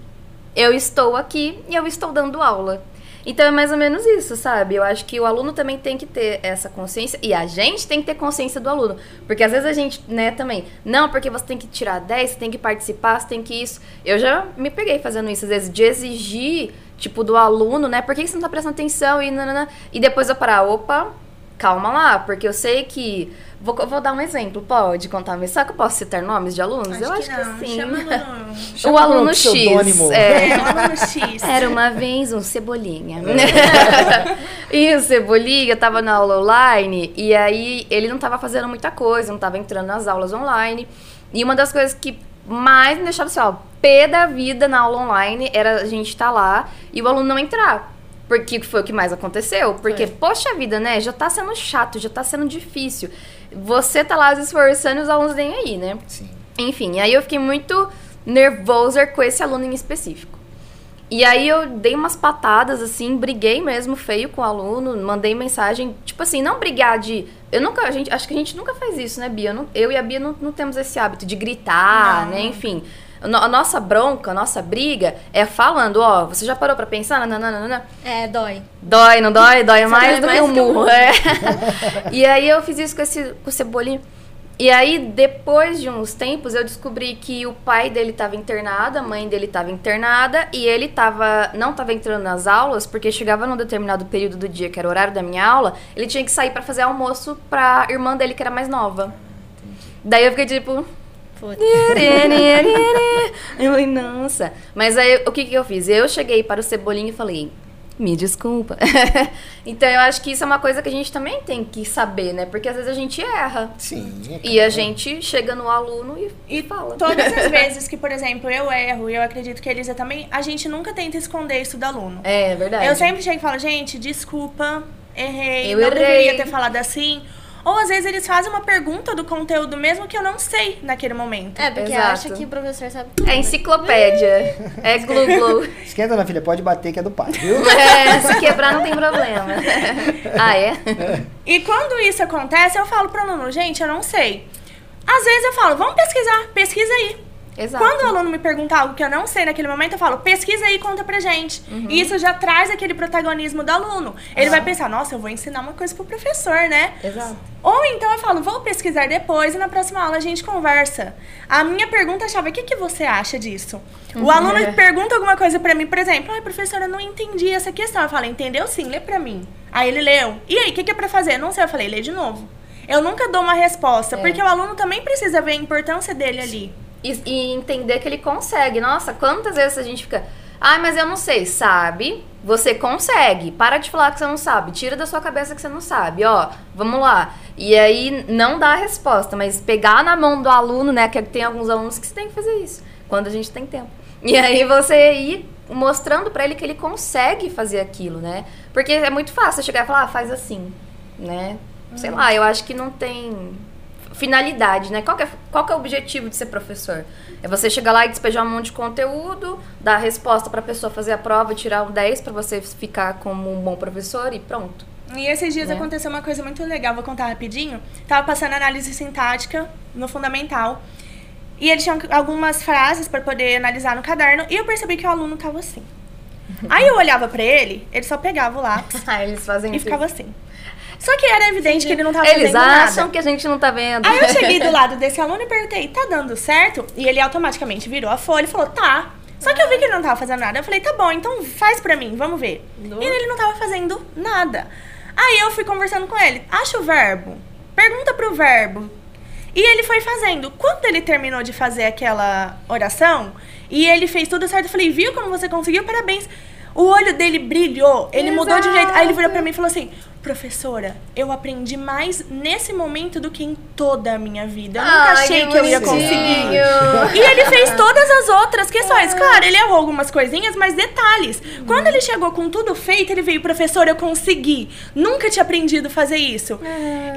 Eu estou aqui e eu estou dando aula. Então é mais ou menos isso, sabe? Eu acho que o aluno também tem que ter essa consciência e a gente tem que ter consciência do aluno. Porque às vezes a gente, né, também, não, porque você tem que tirar 10, você tem que participar, você tem que isso. Eu já me peguei fazendo isso, às vezes, de exigir, tipo, do aluno, né? Por que você não tá prestando atenção? E, nanana. e depois eu parar, opa, calma lá, porque eu sei que. Vou, vou dar um exemplo, pode contar, mas será que eu posso citar nomes de alunos? eu acho que, sim. Chama aluno. Chama o aluno X. É, É, o aluno X. era uma vez um cebolinha. e o cebolinha tava na aula online e aí ele não tava fazendo muita coisa, não tava entrando nas aulas online. E uma das coisas que mais me deixava assim, ó, pé da vida na aula online era a gente estar lá e o aluno não entrar. Porque foi o que mais aconteceu. Porque, poxa vida, né? Já tá sendo chato, já tá sendo difícil. Você tá lá se esforçando e os alunos nem aí, né? Sim. Enfim, aí eu fiquei muito nervosa com esse aluno em específico. E aí eu dei umas patadas, assim, briguei mesmo feio com o aluno, mandei mensagem, tipo assim, não brigar de. Eu nunca, a gente, acho que a gente nunca faz isso, né, Bia? Eu, não- eu e a Bia não, não temos esse hábito de gritar, Não. né? Enfim. A no- a nossa bronca, a nossa briga é falando, ó, você já parou pra pensar? Nananana. É, dói. Dói, não dói? Dói mais dói do mais que um murro. É. e aí eu fiz isso com esse com o Cebolinha. E aí, depois de uns tempos, eu descobri que o pai dele estava internado, a mãe dele estava internada, e ele tava, não estava entrando nas aulas, porque chegava num determinado período do dia, que era o horário da minha aula, ele tinha que sair para fazer almoço pra irmã dele, que era mais nova. Daí eu fiquei tipo, Putz. eu falei, nossa. Mas aí, o que que eu fiz? Eu cheguei para o Cebolinha e falei, me desculpa. então, eu acho que isso é uma coisa que a gente também tem que saber, né? Porque às vezes a gente erra. Sim. é E a claro. gente chega no aluno e, E fala. todas as vezes que, por exemplo, eu erro, e eu acredito que a Elisa também, a gente nunca tenta esconder isso do aluno. É verdade. Eu sempre chego e falo, gente, desculpa, errei, Eu não errei. deveria ter falado assim. Ou às vezes eles fazem uma pergunta do conteúdo mesmo que eu não sei naquele momento. É, porque Exato. acha que o professor sabe tudo. É né? enciclopédia. É glu-glu. Esquenta na filha, pode bater que é do pai, viu? É, se quebrar não tem problema. Ah, é? E quando isso acontece, eu falo pro aluno, gente, eu não sei. Às vezes eu falo, vamos pesquisar, pesquisa aí. Exato. Quando o aluno me pergunta algo que eu não sei naquele momento, eu falo, pesquisa aí e conta pra gente. E isso já traz aquele protagonismo do aluno. Ele vai pensar, nossa, eu vou ensinar uma coisa pro professor, né? Exato. Ou então eu falo, vou pesquisar depois e na próxima aula a gente conversa. A minha pergunta chave, o que, que você acha disso? O aluno pergunta alguma coisa pra mim, por exemplo, ai, professora, eu não entendi essa questão. Eu falo, entendeu sim, lê pra mim. Aí ele leu. E aí, o que, que é pra fazer? Não sei, eu falei, lê de novo. Eu nunca dou uma resposta, É. porque o aluno também precisa ver a importância dele ali. E, e entender que ele consegue. Nossa, quantas vezes a gente fica. Ai, mas eu não sei. Sabe? Você consegue. Para de falar que você não sabe. Tira da sua cabeça que você não sabe. Ó, vamos lá. E aí, não dá a resposta, mas pegar na mão do aluno, né? Que tem alguns alunos que você tem que fazer isso. Quando a gente tem tempo. E aí você ir mostrando pra ele que ele consegue fazer aquilo, né? Porque é muito fácil chegar e falar, ah, faz assim, né? Sei lá, eu acho que não tem finalidade, né? Qual é, qual é o objetivo de ser professor? É você chegar lá e despejar um monte de conteúdo, dar a resposta pra pessoa fazer a prova, tirar um 10 pra você ficar como um bom professor e pronto. E esses dias Né? aconteceu uma coisa muito legal, vou contar rapidinho. Tava passando análise sintática no fundamental. E eles tinham algumas frases para poder analisar no caderno. E eu percebi que o aluno tava assim. Aí eu olhava pra ele, ele só pegava o lápis Ah, e ficava assim. Só que era evidente que ele não tava Eles fazendo acham nada. que a gente não tá vendo. Aí eu cheguei do lado desse aluno e perguntei, tá dando certo? E ele automaticamente virou a folha e falou, tá. Só que eu vi que ele não tava fazendo nada. Eu falei, tá bom, então faz pra mim, vamos ver. E ele não tava fazendo nada. Aí eu fui conversando com ele, acha o verbo, pergunta pro verbo. E ele foi fazendo. Quando ele terminou de fazer aquela oração, e ele fez tudo certo, eu falei, viu como você conseguiu? Parabéns. O olho dele brilhou, ele mudou de jeito. Aí ele virou pra mim e falou assim: Professora, eu aprendi mais nesse momento do que em toda a minha vida. Eu nunca Ai, achei que eu ia conseguir. E ele fez todas as outras questões. Claro, ele errou algumas coisinhas, mas detalhes. Quando ele chegou com tudo feito, ele veio, professor, eu consegui. Nunca tinha aprendido a fazer isso.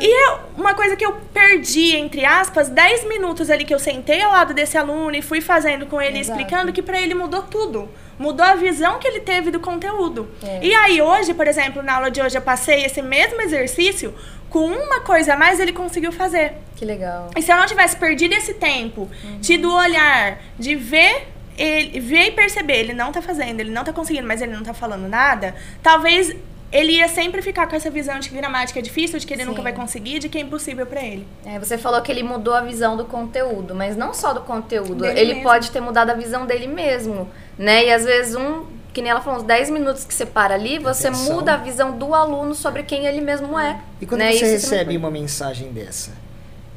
E é uma coisa que eu perdi, entre aspas, 10 minutos ali que eu sentei ao lado desse aluno e fui fazendo com ele, Exato. explicando que pra ele mudou tudo. Mudou a visão que ele teve do conteúdo. É. E aí, hoje, por exemplo, na aula de hoje, eu passei esse mesmo exercício. Com uma coisa a mais, ele conseguiu fazer. Que legal. E se eu não tivesse perdido esse tempo, tido o olhar de ver ele, ver e perceber, ele não tá fazendo, ele não tá conseguindo, mas ele não tá falando nada, talvez ele ia sempre ficar com essa visão de que gramática é difícil, de que ele Sim. nunca vai conseguir, de que é impossível pra ele. É, você falou que ele mudou a visão do conteúdo, mas não só do conteúdo. Dele ele mesmo. pode ter mudado a visão dele mesmo, né? E às vezes um, que nem ela falou, uns 10 minutos que você para ali, você Atenção. muda a visão do aluno sobre quem ele mesmo é. E quando né? você Isso recebe uma mensagem dessa,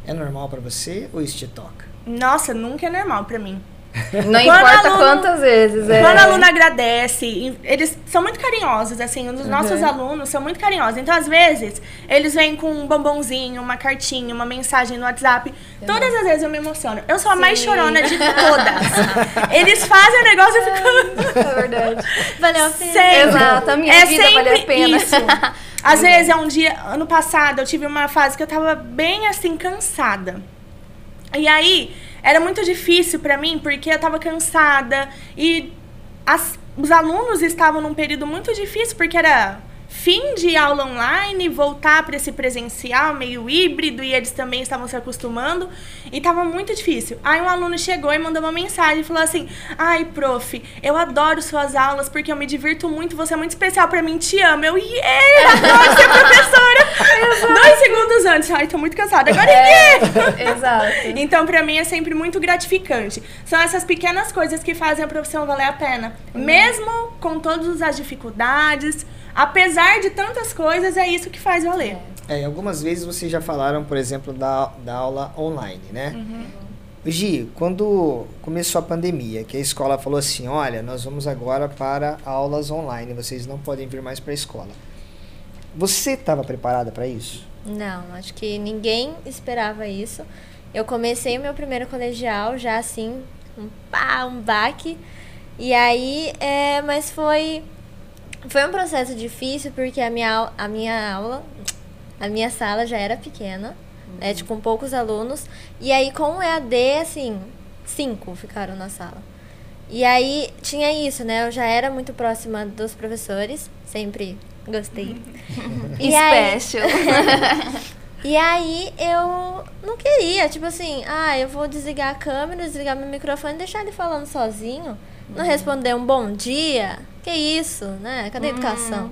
é normal pra você ou isso te toca? Nossa, nunca é normal pra mim. Não Quando importa aluno- quantas vezes. É. Quando o aluno agradece, eles são muito carinhosos, assim, os nossos Uhum. alunos são muito carinhosos. Então, às vezes, eles vêm com um bombonzinho, uma cartinha, uma mensagem no WhatsApp. Todas as vezes eu me emociono. Eu sou a mais Sim. chorona de todas. eles fazem o negócio e. É verdade. Valeu a pena. Sempre. Exato, a minha é vida sempre valeu a pena. isso. Às vezes é um dia, ano passado, eu tive uma fase que eu tava bem assim cansada. E aí era muito difícil pra mim porque eu tava cansada. E as- os alunos estavam num período muito difícil porque era fim de aula online, voltar para esse presencial meio híbrido e eles também estavam se acostumando e tava muito difícil. Aí um aluno chegou e mandou uma mensagem e falou assim: "Ai, prof, eu adoro suas aulas porque eu me divirto muito, você é muito especial pra mim, te amo". Eu, yeah, adoro ser professora. Dois segundos antes, ai, tô muito cansada. Agora, yeah! É, Exato. Então, pra mim, é sempre muito gratificante. São essas pequenas coisas que fazem a profissão valer a pena. Mesmo com todas as dificuldades, apesar de tantas coisas, é isso que faz valer. É, algumas vezes vocês já falaram, por exemplo, da, da aula online, né? Gi, quando começou a pandemia, que a escola falou assim, olha, nós vamos agora para aulas online, vocês não podem vir mais para a escola. Você estava preparada para isso? Não, acho que ninguém esperava isso. Eu comecei o meu primeiro colegial já assim, um pá, um baque. E aí, é, mas foi foi um processo difícil porque a minha, a minha aula A minha sala já era pequena, né, tipo, com poucos alunos. E aí, com o EAD, assim, cinco ficaram na sala. E aí, tinha isso, né? Eu já era muito próxima dos professores, sempre gostei. E aí- Special. E aí eu não queria, tipo assim, ah, eu vou desligar a câmera, desligar meu microfone e deixar ele falando sozinho. Não responder um bom dia. Que isso, né? Cadê a educação?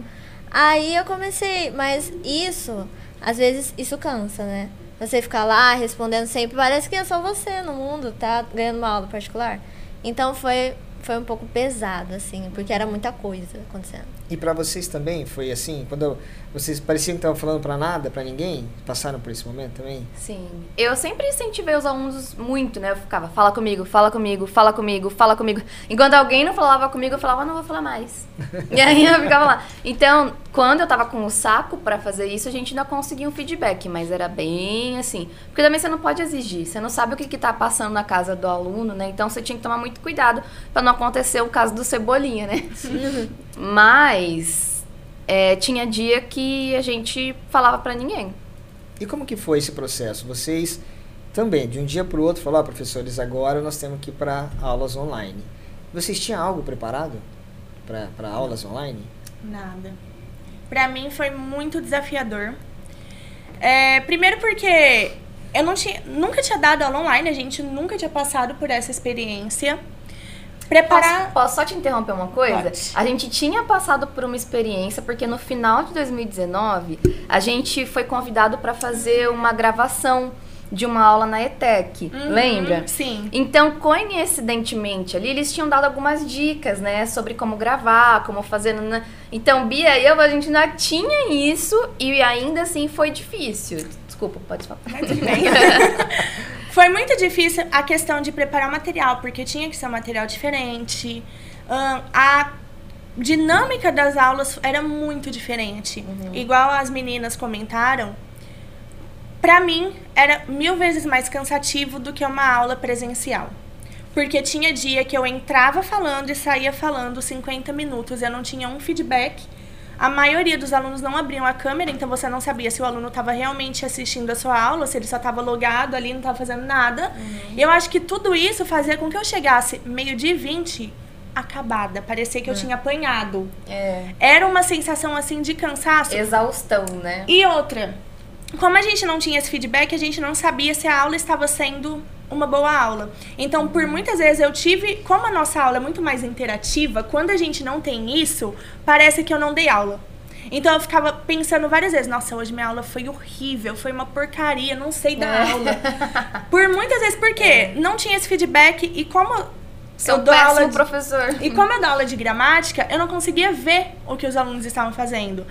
Aí eu comecei, mas isso, às vezes, isso cansa, né? Você ficar lá respondendo sempre, parece que é só você no mundo, tá ganhando uma aula particular. Então foi, foi um pouco pesado, assim, porque era muita coisa acontecendo. E pra vocês também foi assim? Quando vocês pareciam que estavam falando pra nada, pra ninguém? Passaram por esse momento também? Sim. Eu sempre incentivei os alunos muito, né? Eu ficava, fala comigo, fala comigo, fala comigo, fala comigo. Enquanto alguém não falava comigo, eu falava, não vou falar mais. e aí eu ficava lá. Então, quando eu tava com o saco pra fazer isso, a gente ainda conseguia um feedback, mas era bem assim. Porque também você não pode exigir, você não sabe o que, que tá passando na casa do aluno, né? Então você tinha que tomar muito cuidado pra não acontecer o caso do Cebolinha, né? Mas é, tinha dia que a gente falava pra ninguém. E como que foi esse processo? Vocês também, de um dia para o outro, falaram, ah, professores, agora nós temos que ir para aulas online. Vocês tinham algo preparado para aulas online? Nada. Pra mim foi muito desafiador. É, primeiro porque eu não tinha, nunca tinha dado aula online, a gente nunca tinha passado por essa experiência. Preparar. Posso, posso só te interromper uma coisa? Pode. A gente tinha passado por uma experiência, porque no final de 2019, a gente foi convidado para fazer uma gravação de uma aula na ETEC. Uhum, Lembra? Sim. Então, coincidentemente ali, eles tinham dado algumas dicas, né? Sobre como gravar, como fazer. Então, Bia e eu, a gente ainda tinha isso e ainda assim foi difícil. Desculpa, pode falar. Foi muito difícil a questão de preparar o material, porque tinha que ser um material diferente. A dinâmica das aulas era muito diferente. Igual as meninas comentaram, pra mim era mil vezes mais cansativo do que uma aula presencial. Porque tinha dia que eu entrava falando e saía falando 50 minutos, eu não tinha um feedback. A maioria dos alunos não abriam a câmera, então você não sabia se o aluno estava realmente assistindo a sua aula, se ele só estava logado ali, não estava fazendo nada. Eu acho que tudo isso fazia com que eu chegasse meio-dia e 20 acabada, parecia que eu tinha apanhado. É. Era uma sensação assim de cansaço. Exaustão, né? E outra, como a gente não tinha esse feedback, a gente não sabia se a aula estava sendo uma boa aula. Então, por muitas vezes eu tive, como a nossa aula é muito mais interativa, quando a gente não tem isso, parece que eu não dei aula. Então eu ficava pensando várias vezes, nossa, hoje minha aula foi horrível, foi uma porcaria, não sei dar É. aula. Por muitas vezes, por quê? Não tinha esse feedback e como Seu eu dou aula de, professor. e como eu dou aula de gramática, eu não conseguia ver o que os alunos estavam fazendo.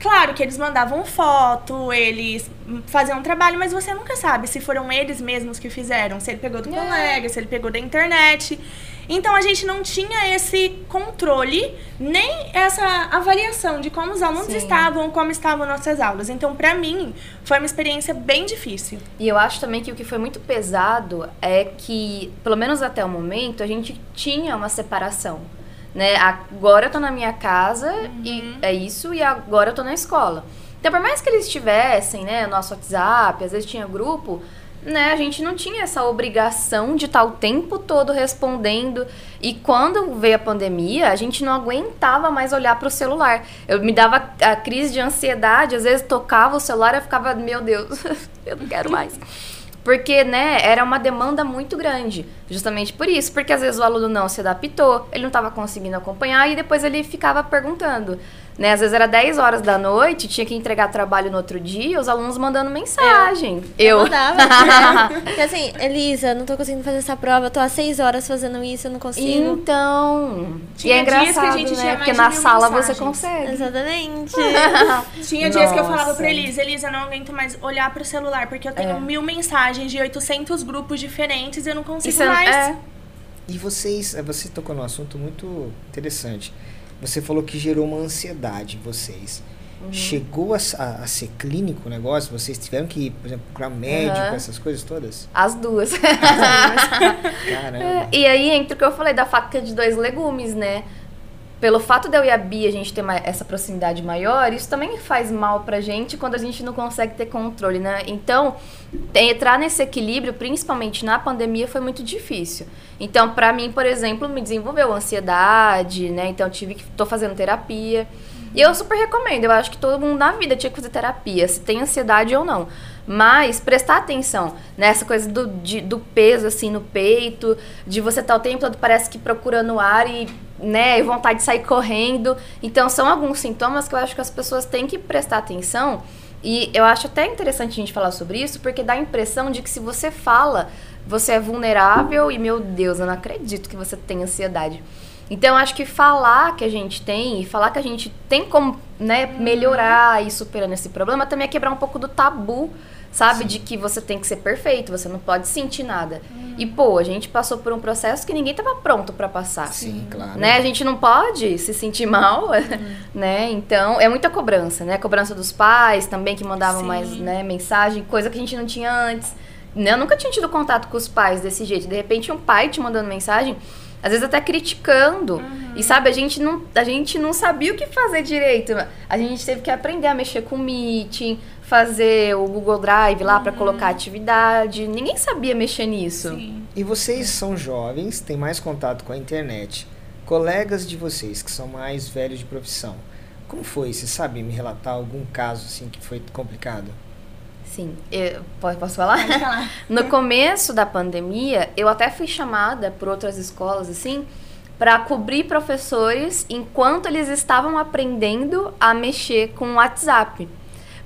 Claro que eles mandavam foto, eles faziam um trabalho, mas você nunca sabe se foram eles mesmos que fizeram, se ele pegou do É. colega, se ele pegou da internet. Então a gente não tinha esse controle, nem essa avaliação de como os alunos Sim. estavam, como estavam nossas aulas. Então, pra mim, foi uma experiência bem difícil. E eu acho também que o que foi muito pesado é que, pelo menos até o momento, a gente tinha uma separação. Né? Agora eu tô na minha casa e é isso, e agora eu tô na escola. Então, por mais que eles tivessem, né, nosso WhatsApp, às vezes tinha grupo, né, a gente não tinha essa obrigação de estar o tempo todo respondendo. E quando veio a pandemia, a gente não aguentava mais olhar pro celular. Eu me dava a crise de ansiedade, às vezes tocava o celular e eu ficava, meu Deus, eu não quero mais. Porque, né, era uma demanda muito grande. Justamente por isso. Porque às vezes o aluno não se adaptou, ele não estava conseguindo acompanhar e depois ele ficava perguntando. Né? Às vezes era 10 horas da noite, tinha que entregar trabalho no outro dia, os alunos mandando mensagem. Eu. Mandava. Porque assim, Elisa, não tô conseguindo fazer essa prova, tô há seis horas fazendo isso, eu não consigo. Então. Tinha e é dias que a engraçado, gente né? tinha Porque na sala você consegue. Exatamente. Tinha dias que eu falava Nossa. pra Elisa, Elisa, eu não aguento mais olhar pro celular, porque eu tenho É. mil mensagens de 800 grupos diferentes e eu não consigo Isso mais. é. E vocês, eh, você tocou num assunto muito interessante. Você falou que gerou uma ansiedade em vocês. Uhum. Chegou a, a- a ser clínico o negócio? Vocês tiveram que, por exemplo, procurar médico, Aham. essas coisas todas? As duas. Caramba. E aí entra o que eu falei da faca de dois legumes, né? Pelo fato de eu e a Bia a gente ter essa proximidade maior, isso também faz mal pra gente quando a gente não consegue ter controle, né? Então, entrar nesse equilíbrio, principalmente na pandemia, foi muito difícil. Então, pra mim, por exemplo, me desenvolveu ansiedade, né? Então, tive que tô fazendo terapia. E eu super recomendo. Eu acho que todo mundo na vida tinha que fazer terapia, se tem ansiedade ou não. Mas prestar atenção nessa coisa do, de- do peso, assim, no peito, de você estar o tempo todo, parece que procurando ar e, né, vontade de sair correndo. Então, são alguns sintomas que eu acho que as pessoas têm que prestar atenção. E eu acho até interessante a gente falar sobre isso, porque dá a impressão de que se você fala, você é vulnerável e, meu Deus, eu não acredito que você tem ansiedade. Então, acho que falar que a gente tem e falar que a gente tem como né, melhorar e superando esse problema também é quebrar um pouco do tabu, sabe? De que você tem que ser perfeito, você não pode sentir nada. E, pô, a gente passou por um processo que ninguém estava pronto para passar. Sim, claro. Né? A gente não pode se sentir mal, né? Então, é muita cobrança, né? Cobrança dos pais também, que mandavam Sim. mais né, mensagem, coisa que a gente não tinha antes. Né? Eu nunca tinha tido contato com os pais desse jeito. De repente, um pai te mandando mensagem, às vezes até criticando. E sabe, a gente, não, a gente não sabia o que fazer direito. A gente teve que aprender a mexer com o Meeting, fazer o Google Drive lá pra colocar atividade. Ninguém sabia mexer nisso. Sim. E vocês são jovens, têm mais contato com a internet. Colegas de vocês que são mais velhos de profissão. Como foi? Você sabe me relatar algum caso assim que foi complicado? Sim. Eu, po- posso falar? Pode falar. No começo da pandemia, eu até fui chamada por outras escolas, assim, para cobrir professores enquanto eles estavam aprendendo a mexer com o WhatsApp.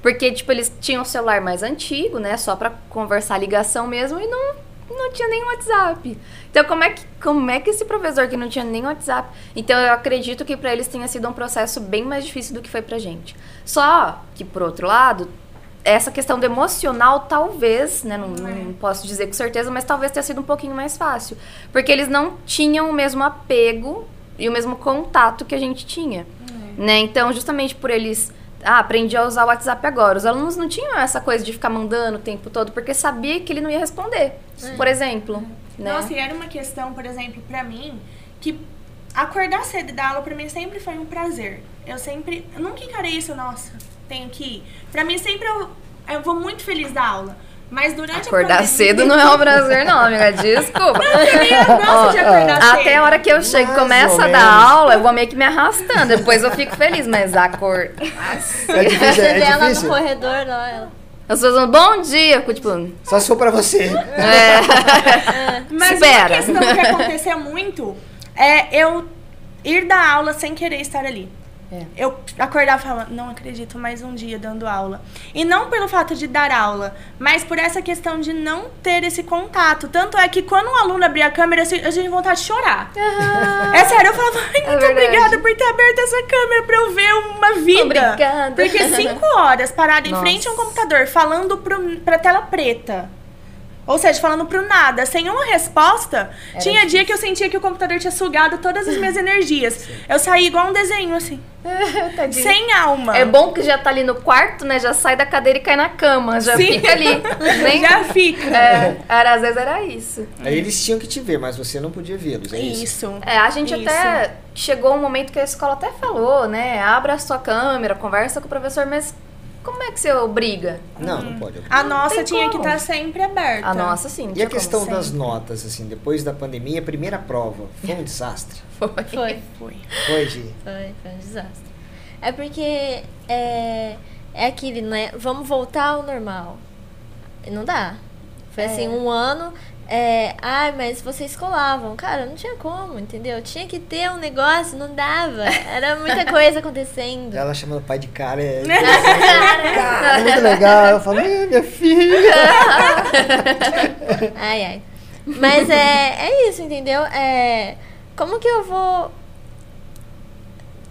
Porque, tipo, eles tinham um celular mais antigo, né? Só para conversar ligação mesmo e não, não tinha nem WhatsApp. Então, como é, que, como é que esse professor que não tinha nem WhatsApp? Então, eu acredito que para eles tenha sido um processo bem mais difícil do que foi pra gente. Só que, por outro lado, essa questão do emocional, talvez, né? Não, não posso dizer com certeza, mas talvez tenha sido um pouquinho mais fácil. Porque eles não tinham o mesmo apego e o mesmo contato que a gente tinha. Né? Então, justamente por eles. Ah, aprendi a usar o WhatsApp agora. Os alunos não tinham essa coisa de ficar mandando o tempo todo, porque sabia que ele não ia responder. Por exemplo. Né? Nossa, e era uma questão, por exemplo, pra mim, que acordar cedo e dar aula pra mim sempre foi um prazer. Eu sempre, eu nunca encarei isso, nossa, tenho que ir. Pra mim sempre eu, eu vou muito feliz da aula. Mas durante Acordar a pandemia, cedo não é um prazer, não, amiga. Desculpa. Eu gosto de acordar cedo. Até a hora que eu chego e ou a dar menos. aula, eu vou meio que me arrastando. Depois eu fico feliz, mas a cor. É difícil, Você é vê ela no corredor, ela. As pessoas falam, bom dia. Tipo, Só se for pra você. é. Mas Espera. uma questão que acontecia muito é eu ir dar aula sem querer estar ali. É. Eu acordava e falava, não acredito, mais um dia dando aula. E não pelo fato de dar aula, mas por essa questão de não ter esse contato. Tanto é que quando um aluno abria a câmera, eu tinha vontade de chorar. É sério, eu falava, ai, muito verdade. obrigada por ter aberto essa câmera pra eu ver uma vida. Obrigada. Porque cinco horas parada em frente a um computador, falando pro, pra tela preta. Ou seja, falando pro nada, sem uma resposta, tinha dia que eu sentia que o computador tinha sugado todas as minhas energias. Eu saí igual um desenho, assim. Tadinho. Sem alma. É bom que já tá ali no quarto, né? Já sai da cadeira e cai na cama. Já Sim. fica ali. Nem... Já fica. É, era, às vezes era isso. Aí eles tinham que te ver, mas você não podia vê-los, é isso? Isso. É, a gente Isso. até chegou um momento que a escola até falou, né? Abra a sua câmera, conversa com o professor, mas como é que você obriga? Não, não pode. A nossa tem tinha que como. estar sempre aberta. A nossa, sim. E a como. questão das notas, assim, depois da pandemia, a primeira prova, foi um desastre? Foi. Foi. Foi. Foi, Gi? Foi, foi um desastre. É porque é, é aquele, né? Vamos voltar ao normal. E não dá. Foi assim, um ano. É, ai, mas vocês colavam. Cara, não tinha como, entendeu? Tinha que ter um negócio, não dava. Era muita coisa acontecendo. Ela chamando o pai de cara é. cara, muito legal. Eu falo, "Ih, minha filha. Ai, ai. Mas é, é isso, entendeu? É, como que eu vou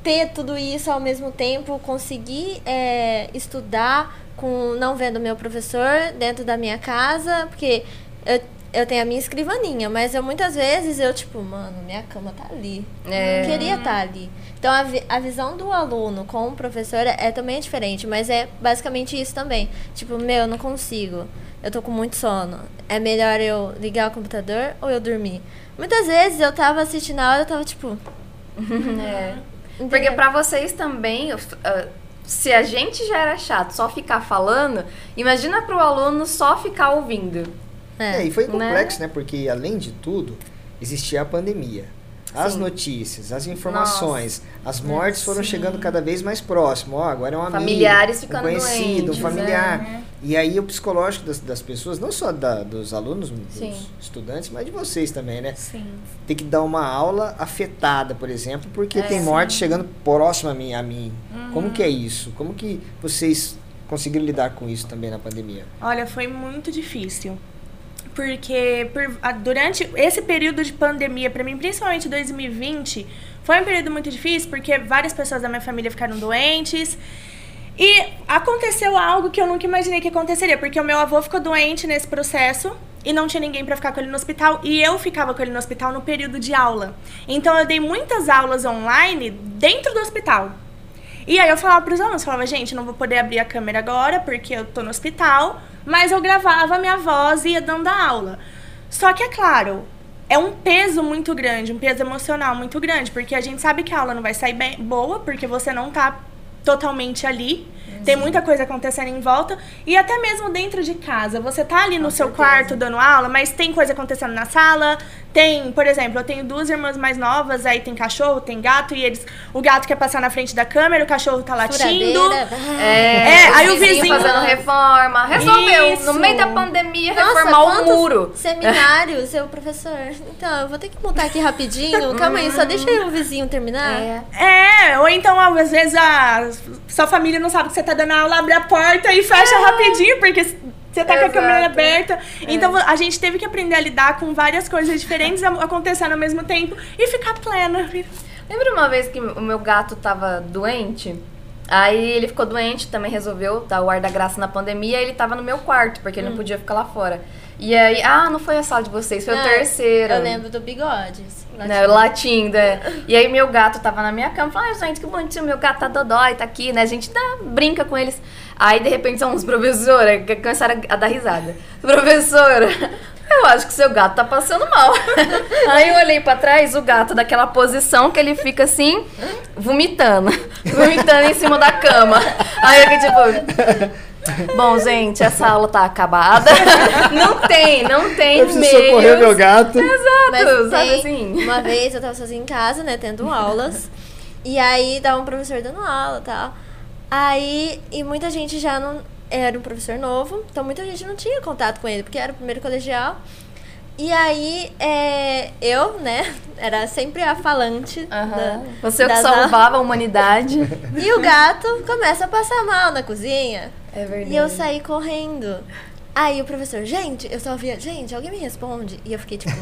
ter tudo isso ao mesmo tempo, conseguir é, estudar com não vendo meu professor dentro da minha casa, porque eu, eu tenho a minha escrivaninha, mas eu muitas vezes eu tipo, mano, minha cama tá ali. É. Eu queria estar ali. Então a, vi- a visão do aluno com o professor é, é também diferente, mas é basicamente isso também. Tipo, meu, eu não consigo. Eu tô com muito sono. É melhor eu ligar o computador ou eu dormir? Muitas vezes eu tava assistindo a aula e eu tava tipo, É. Porque pra vocês também, uh, se a gente já era chato só ficar falando, imagina pro aluno só ficar ouvindo. É, e foi complexo, né? Porque além de tudo, existia a pandemia. As Sim. notícias, as informações, as mortes foram Sim. chegando cada vez mais próximo. Ó, agora é um amigo, Familiares um ficando conhecido, doentes, um familiar. é. E aí o psicológico das, das pessoas, não só da- dos alunos, dos Sim. estudantes, mas de vocês também, né? Sim. Tem que dar uma aula afetada, por exemplo, porque É, tem sim. morte chegando próxima a mim. A mim. Uhum. Como que é isso? Como que vocês conseguiram lidar com isso também na pandemia? Olha, foi muito difícil. Porque por- durante esse período de pandemia, pra mim, principalmente 2020, foi um período muito difícil porque várias pessoas da minha família ficaram doentes. E aconteceu algo que eu nunca imaginei que aconteceria, porque o meu avô ficou doente nesse processo e não tinha ninguém pra ficar com ele no hospital, e eu ficava com ele no hospital no período de aula. Então eu dei muitas aulas online dentro do hospital. E aí eu falava pros alunos, falava, gente, não vou poder abrir a câmera agora porque eu tô no hospital, mas eu gravava a minha voz e ia dando a aula. Só que é claro, é um peso muito grande, um peso emocional muito grande, porque a gente sabe que a aula não vai sair bem, boa, porque você não tá totalmente ali. Tem muita coisa acontecendo em volta. E até mesmo dentro de casa. Você tá ali no seu certeza. quarto dando aula, mas tem coisa acontecendo na sala. Tem, por exemplo, eu tenho duas irmãs mais novas, aí tem cachorro, tem gato, e eles. O gato quer passar na frente da câmera, o cachorro tá latindo. Furadeira. É, É, aí o vizinho- fazendo reforma. Resolveu, Isso. no meio da pandemia, Nossa, reformar o muro. Seminários, seu professor. Então, eu vou ter que montar aqui rapidinho. Calma aí, só deixa aí o vizinho terminar. É. É, ou então, às vezes, a sua família não sabe que você tá dando aula, abre a porta e fecha rapidinho, porque você tá com a câmera aberta. Então, a gente teve que aprender a lidar com várias coisas diferentes acontecendo ao mesmo tempo e ficar plena. Lembra uma vez que o meu gato tava doente? Aí ele ficou doente, também resolveu dar o ar da graça na pandemia, e ele tava no meu quarto, porque ele não podia ficar lá fora. E aí, ah, não foi a sala de vocês, foi o Ah, terceiro. Eu lembro do bigodes. Né, latindo, é. E aí meu gato tava na minha cama, falou, ai gente, que bonitinho, meu gato tá dodói, tá aqui, né? A gente dá, brinca com eles. Aí de repente são uns professora que começaram a dar risada. Professora, eu acho que seu gato tá passando mal. Aí eu olhei pra trás, o gato daquela posição que ele fica assim, vomitando. Vomitando em cima da cama. Aí eu fiquei tipo. Bom, gente, essa aula tá acabada. Não tem, não tem Eu preciso meios. socorrer meu gato. Mas Exato, sabe tem- assim? Uma vez eu tava sozinha em casa, né, tendo aulas. e aí tava um professor dando aula e tal. Aí, e muita gente já não. Era um professor novo, então muita gente não tinha contato com ele, porque era o primeiro colegial. E aí, é, eu, né, era sempre a falante. Aham. da- Você é que salvava a humanidade. E o gato começa a passar mal na cozinha. É verdade. E eu saí correndo. Aí o professor, gente, eu só via, gente, alguém me responde? E eu fiquei tipo,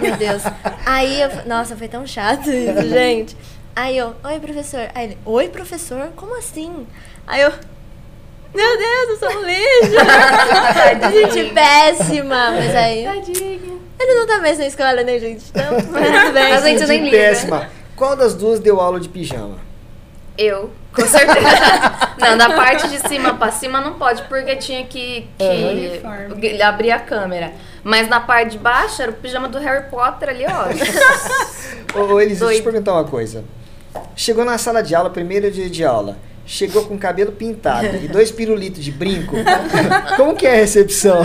meu Deus. Aí eu, nossa, foi tão chato isso, gente. Aí eu, oi, professor. Aí ele, oi, professor? Como assim? Aí eu, meu Deus, eu sou um lixo. gente péssima. Mas aí, Tadinho. ele não tá mais na escola, né, gente? Então, mas tudo bem. A gente nem De liga. péssima. Qual das duas deu aula de pijama? Eu, com certeza. não, da parte de cima pra cima não pode, porque tinha que, que Uniforme. abrir a câmera. Mas na parte de baixo era o pijama do Harry Potter ali, ó. Ô, ô Elis, deixa eu te perguntar uma coisa. Chegou na sala de aula, primeiro dia de aula. Chegou com o cabelo pintado e dois pirulitos de brinco. Como que é a recepção?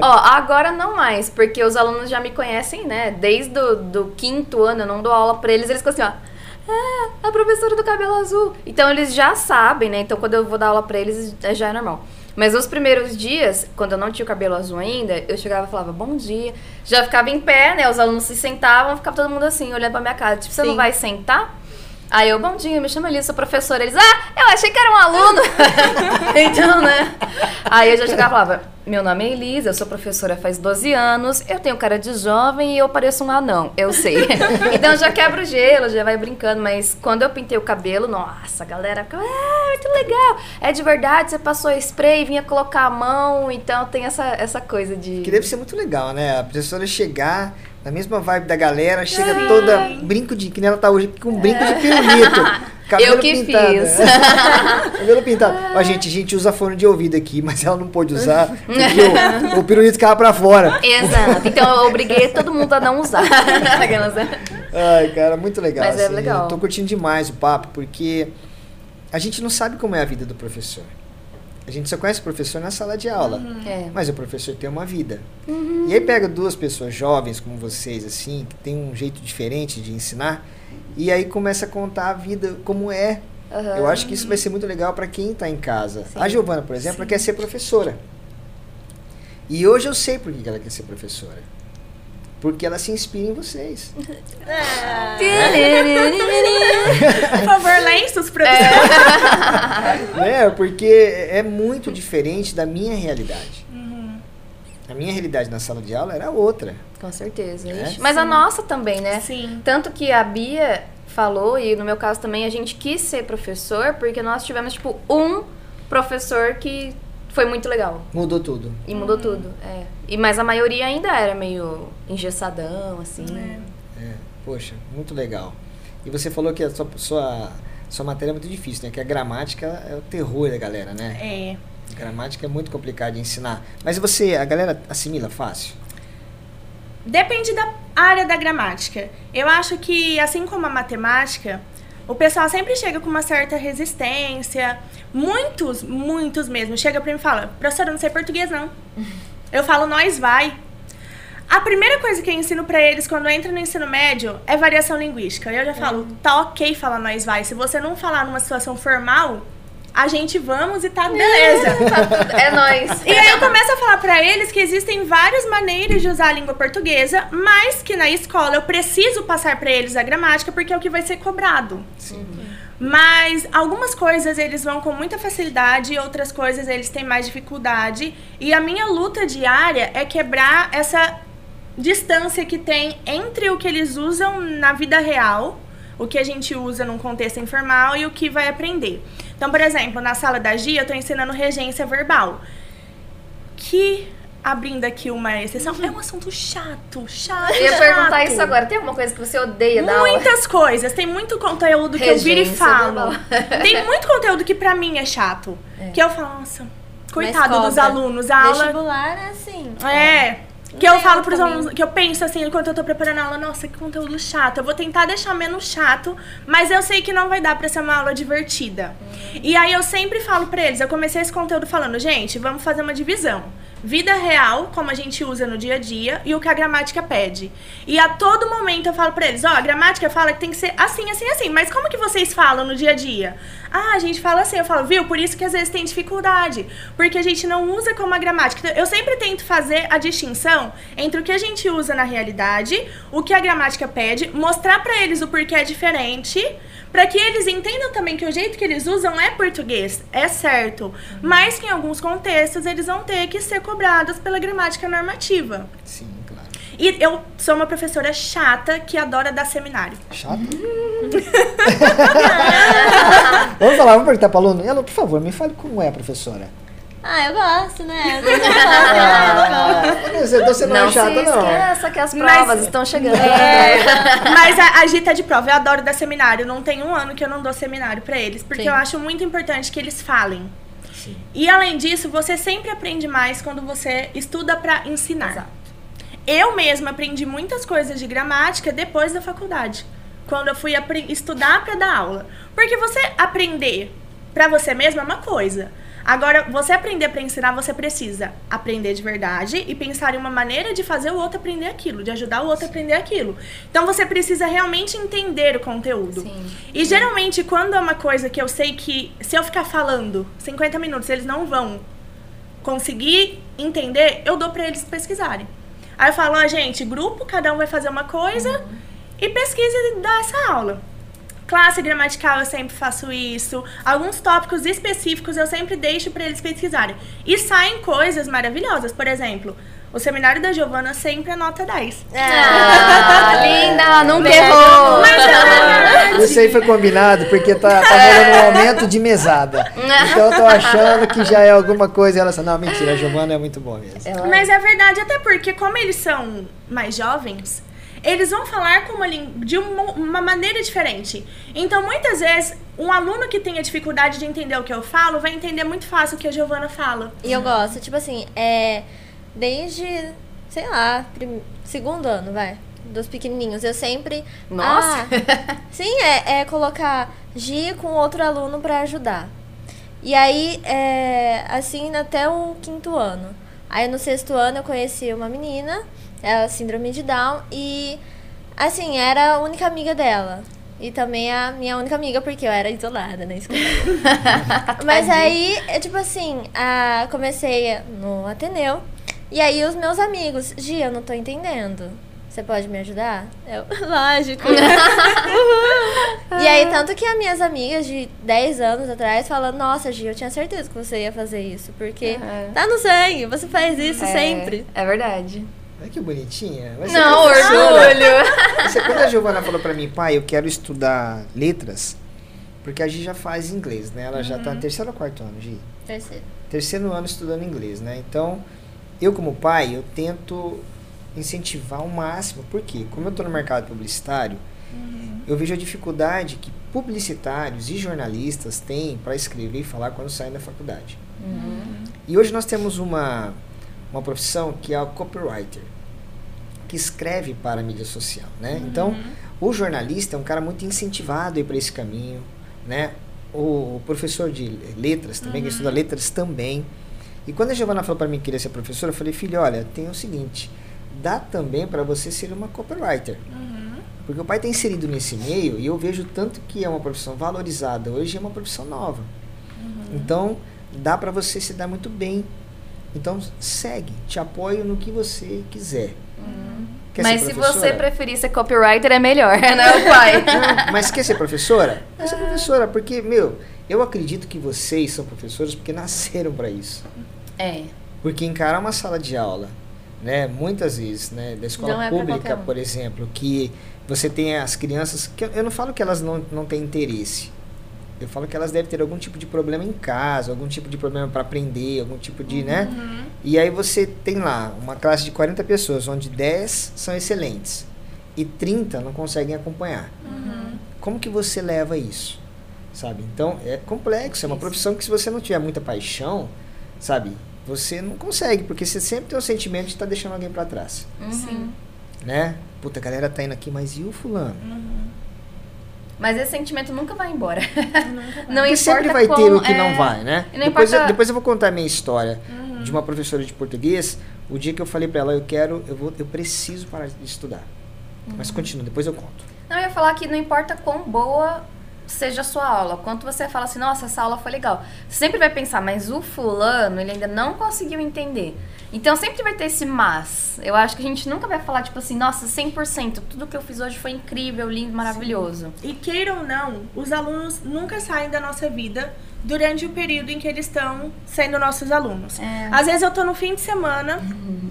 Ó, agora não mais, porque os alunos já me conhecem, né? Desde o do quinto ano, eu não dou aula pra eles, eles ficam assim, ó. Ah, a professora do cabelo azul. Então eles já sabem, né? Então quando eu vou dar aula pra eles, é- já é normal. Mas os primeiros dias, quando eu não tinha o cabelo azul ainda, eu chegava e falava, bom dia. Já ficava em pé, né? Os alunos se sentavam, ficava todo mundo assim, olhando pra minha cara. Tipo, você não Sim. vai sentar? Aí eu, bom dia, me chama Elisa, sou professora. Eles, ah, eu achei que era um aluno. então, né? Aí eu já chegava e falava, meu nome é Elisa, eu sou professora faz 12 anos, eu tenho cara de jovem e eu pareço um anão, eu sei. então já quebra o gelo, já vai brincando, mas quando eu pintei o cabelo, nossa, a galera ficava, ah, muito legal. É de verdade, você passou spray, vinha colocar a mão, então tem essa, essa coisa de... Que deve ser muito legal, né? A professora chegar na mesma vibe da galera, chega toda brinco de. Que nem ela tá hoje com brinco de pirulito. Cabelo Eu que pintado. fiz. cabelo pintado. Ó, gente, a gente usa fone de ouvido aqui, mas ela não pôde usar porque o, o pirulito ficava pra fora. Exato, então eu obriguei todo mundo a não usar. Ai, cara, muito legal. Mas é assim, legal. Eu tô curtindo demais o papo, porque a gente não sabe como é a vida do professor. A gente só conhece o professor na sala de aula. É. Mas o professor tem uma vida. E aí pega duas pessoas jovens como vocês, assim, que tem um jeito diferente de ensinar, e aí começa a contar a vida como é. Aham. Eu acho que isso vai ser muito legal para quem está em casa. Sim. A Giovana, por exemplo, ela quer ser professora. E hoje eu sei por que que ela quer ser professora. Porque ela se inspira em vocês. Por favor, lenços, produção. né? Porque é muito diferente da minha realidade. A minha realidade na sala de aula era outra. Com certeza. É? Ixi. Mas a nossa também, né? Sim. Tanto que a Bia falou, e no meu caso também, a gente quis ser professor porque nós tivemos, tipo, um professor que foi muito legal. Mudou tudo. E mudou tudo. É. E, mas a maioria ainda era meio engessadão, assim. É, poxa, muito legal. E você falou que a sua, sua, sua matéria é muito difícil, né? Que a gramática é o terror da galera, né? É. Gramática é muito complicado de ensinar. Mas você, a galera assimila fácil? Depende da área da gramática. Eu acho que, assim como a matemática, o pessoal sempre chega com uma certa resistência. Muitos, muitos mesmo, chega pra mim e fala, professora, eu não sei português, não. Eu falo, nós vai. A primeira coisa que eu ensino pra eles quando entra no ensino médio é variação linguística. Eu já falo, tá ok falar nós vai. Se você não falar numa situação formal, a gente vamos e tá beleza. É nóis. E aí eu começo a falar pra eles que existem várias maneiras de usar a língua portuguesa, mas que na escola eu preciso passar pra eles a gramática porque é o que vai ser cobrado. Sim. Mas algumas coisas eles vão com muita facilidade, outras coisas eles têm mais dificuldade. E a minha luta diária é quebrar essa distância que tem entre o que eles usam na vida real, o que a gente usa num contexto informal e o que vai aprender. Então, por exemplo, na sala da Gia, eu estou ensinando regência verbal. Que, abrindo aqui uma exceção, é um assunto chato, chato. Eu ia perguntar chato. isso agora. Tem alguma coisa que você odeia da aula? Muitas coisas. Tem muito conteúdo que eu viro e Regência falo. Tem muito conteúdo que pra mim é chato. Que eu falo, nossa, coitado dos alunos. A aula. Vestibular é assim. É. Que eu tem falo pros alunos, que eu penso assim, enquanto eu tô preparando a aula, nossa, que conteúdo chato. Eu vou tentar deixar menos chato, mas eu sei que não vai dar pra ser uma aula divertida. E aí eu sempre falo pra eles, eu comecei esse conteúdo falando, gente, vamos fazer uma divisão. Vida real, como a gente usa no dia a dia, e o que a gramática pede. E a todo momento eu falo pra eles, ó, a gramática fala que tem que ser assim, assim, assim. Mas como que vocês falam no dia a dia? Ah, a gente fala assim, eu falo, viu? Por isso que às vezes tem dificuldade. Porque a gente não usa como a gramática. Então, Eu sempre tento fazer a distinção entre o que a gente usa na realidade, o que a gramática pede, mostrar pra eles o porquê é diferente, pra que eles entendam também que o jeito que eles usam é português, é certo. Mas que em alguns contextos eles vão ter que ser cobrados pela gramática normativa. Sim, claro. E eu sou uma professora chata que adora dar seminário. Chato? vamos falar, vamos perguntar para aluno. Elo, por favor, me fale como é a professora. Ah, eu gosto, né? Eu Ah, você, você não, Não é chata, se não. esqueça que as Mas- provas estão chegando. É, mas a, a Gita é de prova, eu adoro dar seminário. Não tem um ano que eu não dou seminário pra eles, porque Sim. eu acho muito importante que eles falem. Sim. E além disso, você sempre aprende mais quando você estuda pra ensinar. Exato. Eu mesma aprendi muitas coisas de gramática depois da faculdade, quando eu fui estudar pra dar aula. Porque você aprender pra você mesma é uma coisa. Agora, você aprender pra ensinar, você precisa aprender de verdade e pensar em uma maneira de fazer o outro aprender aquilo, de ajudar o outro a aprender aquilo. Então, você precisa realmente entender o conteúdo. Sim. E geralmente, quando é uma coisa que eu sei que se eu ficar falando 50 minutos, eles não vão conseguir entender, eu dou pra eles pesquisarem. Aí eu falo, ó, gente, grupo, cada um vai fazer uma coisa e pesquisa e dá essa aula. Classe gramatical eu sempre faço isso. Alguns tópicos específicos eu sempre deixo pra eles pesquisarem. E saem coisas maravilhosas. Por exemplo, o seminário da Giovana sempre é nota 10. Ah, linda, nunca Beijo, errou. Mas é verdade. Isso aí foi combinado porque tá, tá rolando um aumento de mesada. Então eu tô achando que já é alguma coisa. E ela disse, não, mentira, a Giovana é muito boa mesmo. Ela- Mas é verdade, até porque como eles são mais jovens, eles vão falar com uma de uma, uma maneira diferente. Então, muitas vezes, um aluno que tenha dificuldade de entender o que eu falo vai entender muito fácil o que a Giovana fala. E eu gosto, tipo assim, é. Desde, sei lá, prim- segundo ano, vai. dos pequenininhos. Eu sempre. Nossa. Ah, sim, é, é colocar Gi com outro aluno para ajudar. E aí, é, assim, até o quinto ano. Aí no sexto ano eu conheci uma menina, ela síndrome de Down, e assim, era a única amiga dela. E também a minha única amiga, porque eu era isolada na escola. Mas aí, é tipo assim, a, comecei no Ateneu. E aí os meus amigos, Gia, eu não tô entendendo. Você pode me ajudar? Eu, lógico. e aí, tanto que as minhas amigas de 10 anos atrás falam, nossa, Gia, eu tinha certeza que você ia fazer isso. Porque Uhum. tá no sangue, você faz isso É, sempre. É verdade. Olha que bonitinha. Vai Não, orgulho. Quando a Giovana falou pra mim, pai, eu quero estudar letras, porque a Gi já faz inglês, né? Ela já tá no terceiro ou quarto ano, Gi? Terceiro. Terceiro ano estudando inglês, né? Então, eu como pai, eu tento incentivar ao máximo. Por quê? Como eu tô no mercado publicitário, eu vejo a dificuldade que publicitários e jornalistas têm para escrever e falar quando saem da faculdade. E hoje nós temos uma, uma profissão que é o copywriter, que escreve para a mídia social, né? Então, o jornalista é um cara muito incentivado para esse caminho, né? O, professor de letras também, que estuda letras também. E quando a Giovana falou para mim que queria ser professora, eu falei, filho, olha, tem o seguinte, dá também para você ser uma copywriter. Porque o pai está inserido nesse meio e eu vejo tanto que é uma profissão valorizada hoje, é uma profissão nova. Então, dá para você se dar muito bem. Então, segue, te apoio no que você quiser. Quer Mas se você preferir ser copywriter, é melhor, né, pai? Não, mas quer ser professora? Quer ser professora, porque, meu, eu acredito que vocês são professores porque nasceram para isso. É. Porque encarar uma sala de aula, né, muitas vezes, né, da escola é pública, um. por exemplo, que você tem as crianças, que eu- eu não falo que elas não, não têm interesse. Eu falo que elas devem ter algum tipo de problema em casa, algum tipo de problema para aprender, algum tipo de, né? E aí você tem lá uma classe de 40 pessoas, onde 10 são excelentes e 30 não conseguem acompanhar. Como que você leva isso? Sabe? Então, é complexo, é uma Isso. profissão que se você não tiver muita paixão, sabe? Você não consegue, porque você sempre tem o sentimento de estar deixando alguém para trás, Sim. né? Puta, a galera tá indo aqui, mas e o fulano? Mas esse sentimento nunca vai embora. Não Porque importa sempre vai ter como- o que não é, vai, né? e não Depois, eu, importa- depois eu vou contar a minha história de uma professora de português. O dia que eu falei pra ela, eu quero, eu vou, eu preciso parar de estudar. Mas continua, depois eu conto. Não, eu ia falar que não importa quão boa seja a sua aula, quanto você fala assim, nossa, essa aula foi legal. Você sempre vai pensar, mas o fulano, ele ainda não conseguiu entender. Então sempre vai ter esse mas. Eu acho que a gente nunca vai falar, tipo assim, nossa, 100%, tudo que eu fiz hoje foi incrível, lindo, maravilhoso. E queiram ou não, os alunos nunca saem da nossa vida durante o período em que eles estão sendo nossos alunos. É. Às vezes eu tô no fim de semana,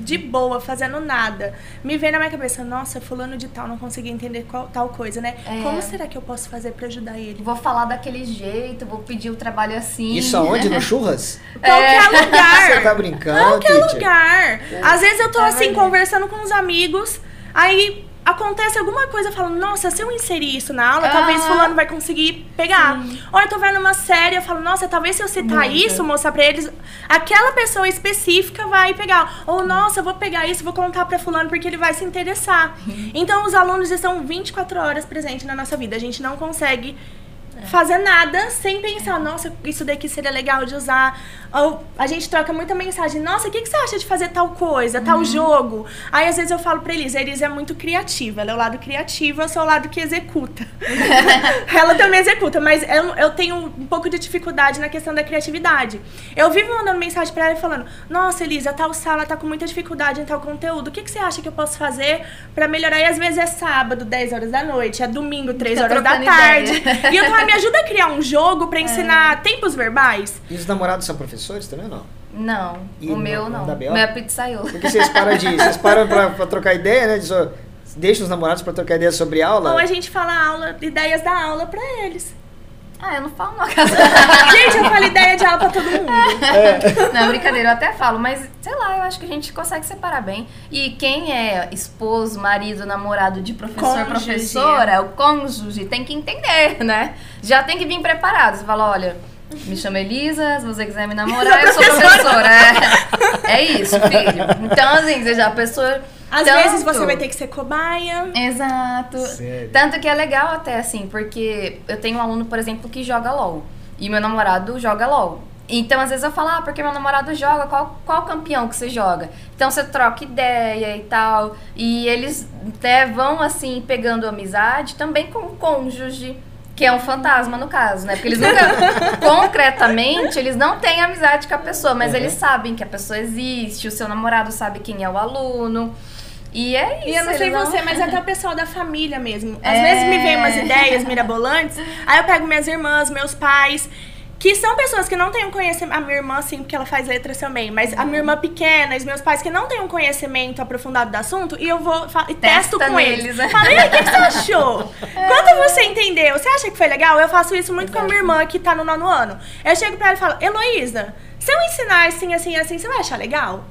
de boa, fazendo nada. Me vem na minha cabeça, nossa, fulano de tal não consegui entender qual, tal coisa, né? É. Como será que eu posso fazer pra ajudar ele? Vou falar daquele jeito, vou pedir o trabalho assim. Isso aonde? No churras? Qualquer lugar. Você tá brincando, Qualquer teacher? lugar. Às vezes eu tô É assim, conversando com os amigos, aí acontece alguma coisa, eu falo, nossa, se eu inserir isso na aula, talvez Ah. fulano vai conseguir pegar. Ou eu tô vendo uma série, eu falo, nossa, talvez se eu citar Muito. isso, mostrar pra eles, aquela pessoa específica vai pegar. Ou, nossa, eu vou pegar isso, vou contar pra fulano porque ele vai se interessar. Então, os alunos estão 24 horas presentes na nossa vida. A gente não consegue fazer nada sem pensar, nossa, isso daqui seria legal de usar. Ou a gente troca muita mensagem, nossa, o que, que você acha de fazer tal coisa, tal jogo? Aí às vezes eu falo pra Elisa, a Elisa é muito criativa, ela é o lado criativo, eu sou o lado que executa. ela também executa, mas eu, eu tenho um pouco de dificuldade na questão da criatividade. Eu vivo mandando mensagem pra ela falando, nossa, Elisa, tal sala tá com muita dificuldade em tal conteúdo, o que, que você acha que eu posso fazer pra melhorar? E às vezes é sábado, 10 horas da noite, é domingo, 3 Fica horas da tarde. ideia. E eu falo, me ajuda a criar um jogo pra ensinar tempos verbais? E os namorados são professores também ou não? Não, E o meu não B.O.? meu é pizzaiolo. Porque vocês param de. Vocês param pra, pra trocar ideia, né? Diz, ó, Deixa os namorados pra trocar ideia sobre aula. Ou a gente fala aula, ideias da aula pra eles. Ah, eu não falo na casa. Gente, eu falo ideia de aula pra todo mundo. Não, brincadeira, eu até falo, mas sei lá, eu acho que a gente consegue separar bem. E quem é esposo, marido, namorado de professor, Cônjuge. professora, o cônjuge, tem que entender, né? Já tem que vir preparado. Você fala, olha, me chama Elisa, se você quiser me namorar, eu sou professora. É, é isso, filho. Então, assim, você já, a pessoa Às Tanto- vezes você vai ter que ser cobaia. Exato. Sério? Tanto que é legal até, assim, porque eu tenho um aluno, por exemplo, que joga LOL. E meu namorado joga LOL. Então, às vezes eu falo, ah, porque meu namorado joga, qual, qual campeão que você joga? Então você troca ideia e tal. E eles até vão, assim, pegando amizade também com o cônjuge. Que é um fantasma, no caso, né? Porque eles nunca, concretamente, eles não têm amizade com a pessoa, mas Uhum. eles sabem que a pessoa existe, o seu namorado sabe quem é o aluno. E é isso. E eu não sei eles você, mas até o pessoal da família mesmo. Às É. vezes me vem umas ideias mirabolantes, aí eu pego minhas irmãs, meus pais, que são pessoas que não têm um conhecimento. A minha irmã, sim, porque ela faz letras também, mas a minha irmã pequena, os meus pais que não têm um conhecimento aprofundado do assunto, e eu vou e testo Testa com neles, eles. né? Falo, e aí, o que, você achou? Quanto você entendeu? Você acha que foi legal? Eu faço isso muito com a minha irmã que tá no nono ano. Eu chego pra ela e falo, Heloísa, se eu ensinar assim, assim, assim, você vai achar legal?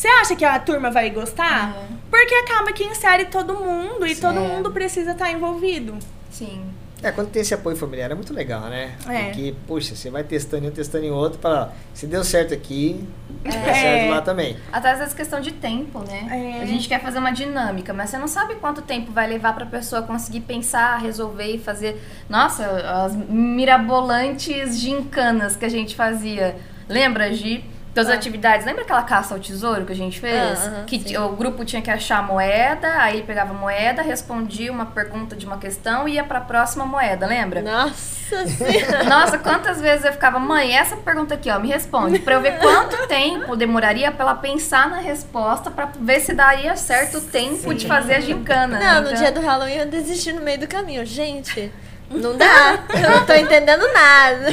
Você acha que a turma vai gostar? Uhum. Porque acaba que insere todo mundo e Sim. todo mundo precisa estar envolvido. Sim. É, quando tem esse apoio familiar é muito legal, né? É. Porque, poxa, você vai testando em um, testando em outro, para se deu certo aqui, É. certo lá também. Até às vezes questão de tempo, né? É. A gente quer fazer uma dinâmica, mas você não sabe quanto tempo vai levar pra pessoa conseguir pensar, resolver e fazer. Nossa, as mirabolantes gincanas que a gente fazia. Lembra, Gi? Das Ah. atividades. Lembra aquela caça ao tesouro que a gente fez? Ah, aham, que sim. o grupo tinha que achar a moeda, aí ele pegava a moeda, respondia uma pergunta de uma questão e ia pra próxima moeda, lembra? Nossa senhora. Nossa, quantas vezes eu ficava, mãe, essa pergunta aqui, ó, me responde. Pra eu ver quanto tempo demoraria pra ela pensar na resposta, pra ver se daria certo o tempo de fazer a gincana. né? Não, no Então, dia do Halloween eu desisti no meio do caminho. Gente, não dá. Eu não tô entendendo nada.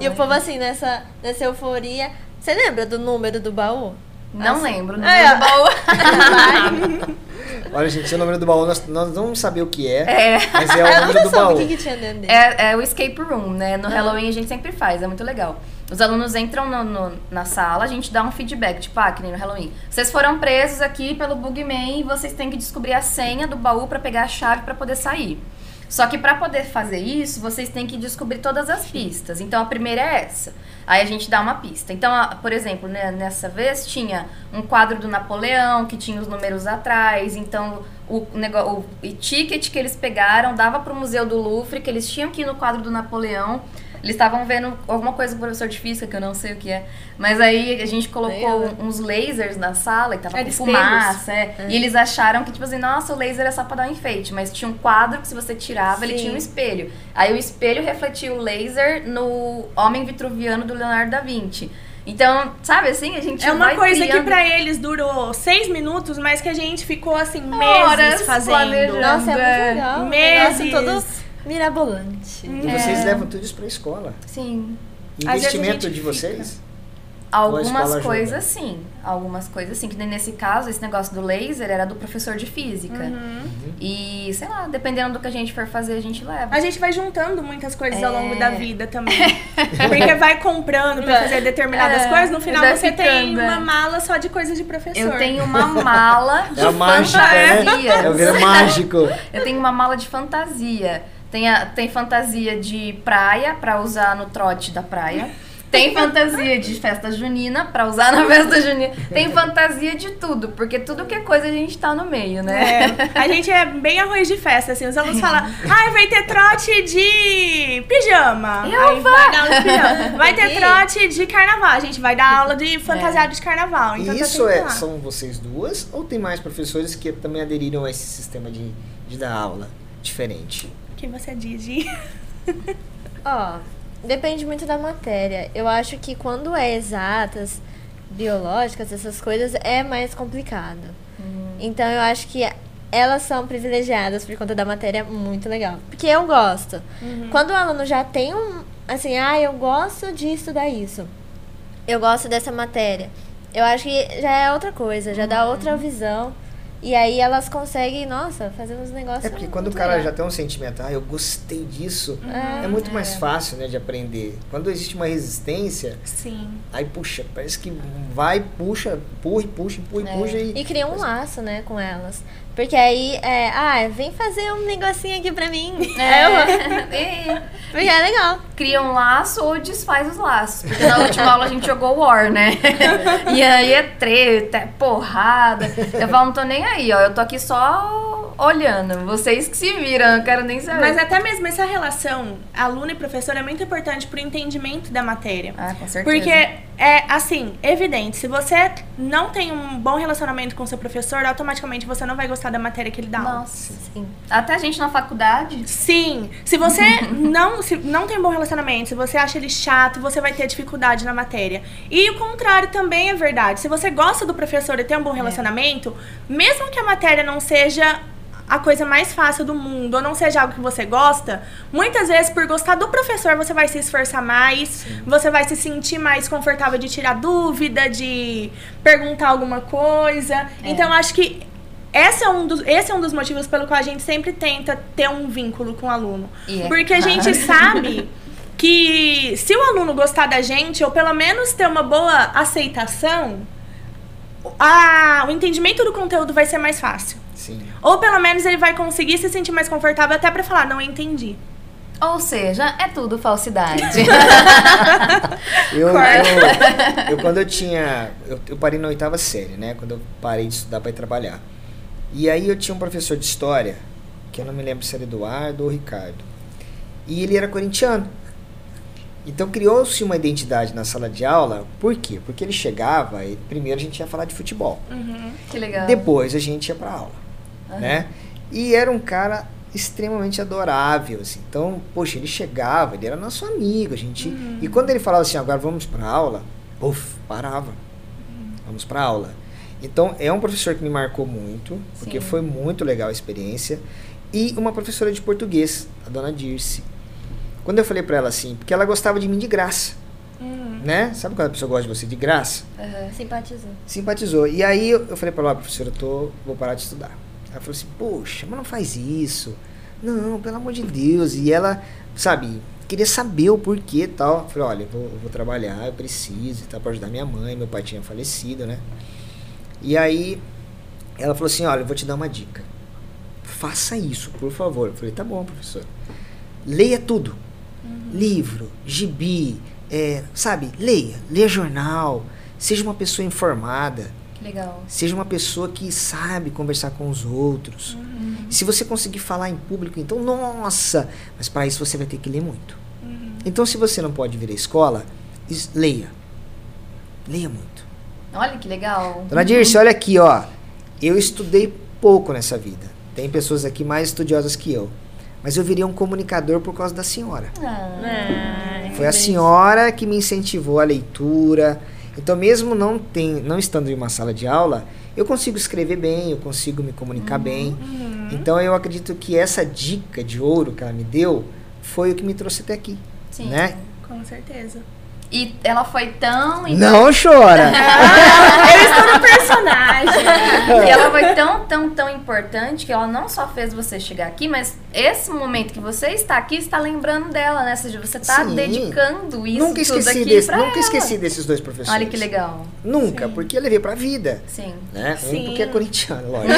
E o povo assim, nessa, nessa euforia. Você lembra do número do baú? Não Assim. lembro, não É, lembro do baú. Olha, gente, o número do baú, nós, nós não vamos saber o que é, É. mas é o número do baú. o que, que tinha dentro dele. É, é o escape room, né? No Ah. Halloween a gente sempre faz, é muito legal. Os alunos entram no- no- na sala, a gente dá um feedback, tipo, ah, que nem no Halloween. Vocês foram presos aqui pelo Bugman e vocês têm que descobrir a senha do baú pra pegar a chave pra poder sair. Só que pra poder fazer isso, vocês têm que descobrir todas as pistas. Então a primeira é essa. Aí a gente dá uma pista. Então, por exemplo, né, nessa vez tinha um quadro do Napoleão que tinha os números atrás. Então o, o, o ticket que eles pegaram dava pro Museu do Louvre, que eles tinham ir no quadro do Napoleão. Eles estavam vendo alguma coisa com o professor de física, que eu não sei o que é. Mas aí a gente colocou né? uns lasers na sala e tava É, com fumaça. é. E eles acharam que, tipo assim, nossa, o laser é só pra dar um enfeite. Mas tinha um quadro que se você tirava, ele Sim. tinha um espelho. Aí o espelho refletia o laser no Homem Vitruviano do Leonardo da Vinci. Então, sabe assim, a gente É uma vai coisa que criando pra eles durou seis minutos, mas que a gente ficou assim Horas meses fazendo. planejando. Nossa, é É. muito legal. Um Meses. negócio todo mirabolante. E vocês levam tudo isso pra escola. Sim. A Investimento de vocês? Algumas escola ajuda? coisas sim. Algumas coisas sim. Que nem nesse caso, esse negócio do laser era do professor de física. Uhum. E, sei lá, dependendo do que a gente for fazer, a gente leva. A gente vai juntando muitas coisas ao É. longo da vida também. Porque vai comprando pra fazer determinadas É, coisas, no final você tem ficando, é. uma mala só de coisas de professor. Eu tenho uma mala de É a mágica, né? fantasias. É mágico. Eu tenho uma mala de fantasia. Tem, a- tem fantasia de praia pra usar no trote da praia. Tem fantasia de festa junina pra usar na festa junina. Tem fantasia de tudo, porque tudo que é coisa a gente tá no meio, né? É, a gente é bem arroz de festa, assim. Os alunos falam, ai, vai ter trote de pijama. Eu Aí vai dar aula de pijama. Vai ter trote de carnaval. A gente vai dar aula de fantasiado de carnaval. Então E tá isso é, são vocês duas ou tem mais professores que também aderiram a esse sistema de, de dar aula diferente? Que você diz, Gi? Ó, depende muito da matéria. Eu acho que quando é exatas, biológicas, essas coisas, é mais complicado. Então eu acho que elas são privilegiadas por conta da matéria muito legal. Porque eu gosto. Quando o aluno já tem um. Assim, ah, eu gosto de estudar isso. Eu gosto dessa matéria. Eu acho que já é outra coisa, já dá outra visão. E aí elas conseguem, nossa, fazer uns negócios. É porque quando o cara legal. já tem um sentimento, ah, eu gostei disso, É. é, muito mais fácil, né, de aprender. Quando existe uma resistência, Sim. aí puxa, parece que vai, puxa, empurra, puxa, empurra, É. puxa e... E cria um laço, né, com elas. Porque aí, é, ah, vem fazer um negocinho aqui pra mim. É. É. Porque é legal. Cria um laço ou desfaz os laços. Porque na última aula a gente jogou War, né? E aí é treta, é porrada. Eu falo, não tô nem aí, ó. Eu tô aqui só olhando. Vocês que se viram, eu quero nem saber. Mas até mesmo essa relação aluno e professor é muito importante pro entendimento da matéria. Ah, com certeza. Porque é assim, evidente, se você não tem um bom relacionamento com seu professor, automaticamente você não vai gostar da matéria que ele dá. Nossa, sim. Até a gente na faculdade. Sim, se você não, se não tem um bom relacionamento, se você acha ele chato, você vai ter dificuldade na matéria. E o contrário também é verdade. Se você gosta do professor e tem um bom relacionamento, mesmo que a matéria não seja a coisa mais fácil do mundo, ou não seja algo que você gosta, muitas vezes por gostar do professor você vai se esforçar mais, você vai se sentir mais confortável de tirar dúvida, de perguntar alguma coisa. Então eu acho que esse é, um dos, esse é um dos motivos pelo qual a gente sempre tenta ter um vínculo com o aluno. É Porque a gente sabe que se o aluno gostar da gente, ou pelo menos ter uma boa aceitação, a, o entendimento do conteúdo vai ser mais fácil. Sim. Ou pelo menos ele vai conseguir se sentir mais confortável até pra falar, não entendi. Ou seja, é tudo falsidade. Eu, eu, eu, quando eu tinha. Eu, eu parei na oitava série, né? Quando eu parei de estudar para ir trabalhar. E aí eu tinha um professor de história, que eu não me lembro se era Eduardo ou Ricardo. E ele era corintiano. Então criou-se uma identidade na sala de aula. Por quê? Porque ele chegava e primeiro a gente ia falar de futebol. que legal. Depois a gente ia pra aula, né? E era um cara extremamente adorável, assim. Então, poxa, ele chegava, ele era nosso amigo, a gente... E quando ele falava assim, agora vamos pra aula, puf, parava. Vamos pra aula. Então, é um professor que me marcou muito, porque Sim. foi muito legal a experiência. E uma professora de português, a dona Dirce. Quando eu falei pra ela assim, porque ela gostava de mim de graça, né? Sabe quando a pessoa gosta de você de graça? Simpatizou. simpatizou. E aí eu, eu falei pra ela, "Ó, professora, eu tô, vou parar de estudar. Ela falou assim, poxa, mas não faz isso. Não, pelo amor de Deus. E ela, sabe, queria saber o porquê e tal. Eu falei, olha, eu vou, eu vou trabalhar, eu preciso e tal, pra ajudar minha mãe. Meu pai tinha falecido, né? E aí ela falou assim, olha, eu vou te dar uma dica. Faça isso, por favor. Eu falei, tá bom, professor. Leia tudo. Livro, gibi, é, sabe, leia. Leia jornal. Seja uma pessoa informada. Legal. Seja uma pessoa que sabe conversar com os outros. Se você conseguir falar em público, então, nossa! Mas para isso você vai ter que ler muito. Então, se você não pode vir à escola, es- leia. Leia muito. Olha que legal. Dona Dirce, olha aqui, ó. Eu estudei pouco nessa vida. Tem pessoas aqui mais estudiosas que eu. Mas eu virei um comunicador por causa da senhora. Ah, Foi a senhora que me incentivou a leitura. Então, mesmo não, tem, não estando em uma sala de aula, eu consigo escrever bem, eu consigo me comunicar bem. Então, eu acredito que essa dica de ouro que ela me deu foi o que me trouxe até aqui. Sim. Né? Com certeza. E ela foi tão. Não chora! Eu estou no personagem. E ela foi tão, tão, tão importante que ela não só fez você chegar aqui, mas esse momento que você está aqui está lembrando dela, né? Ou seja, você está Sim. dedicando isso nunca tudo esqueci, aqui desse, pra nunca ela. esqueci desses dois professores. Olha que legal. Nunca, porque eu levei pra vida. Sim. Né? Um Sim. porque é corintiano, lógico.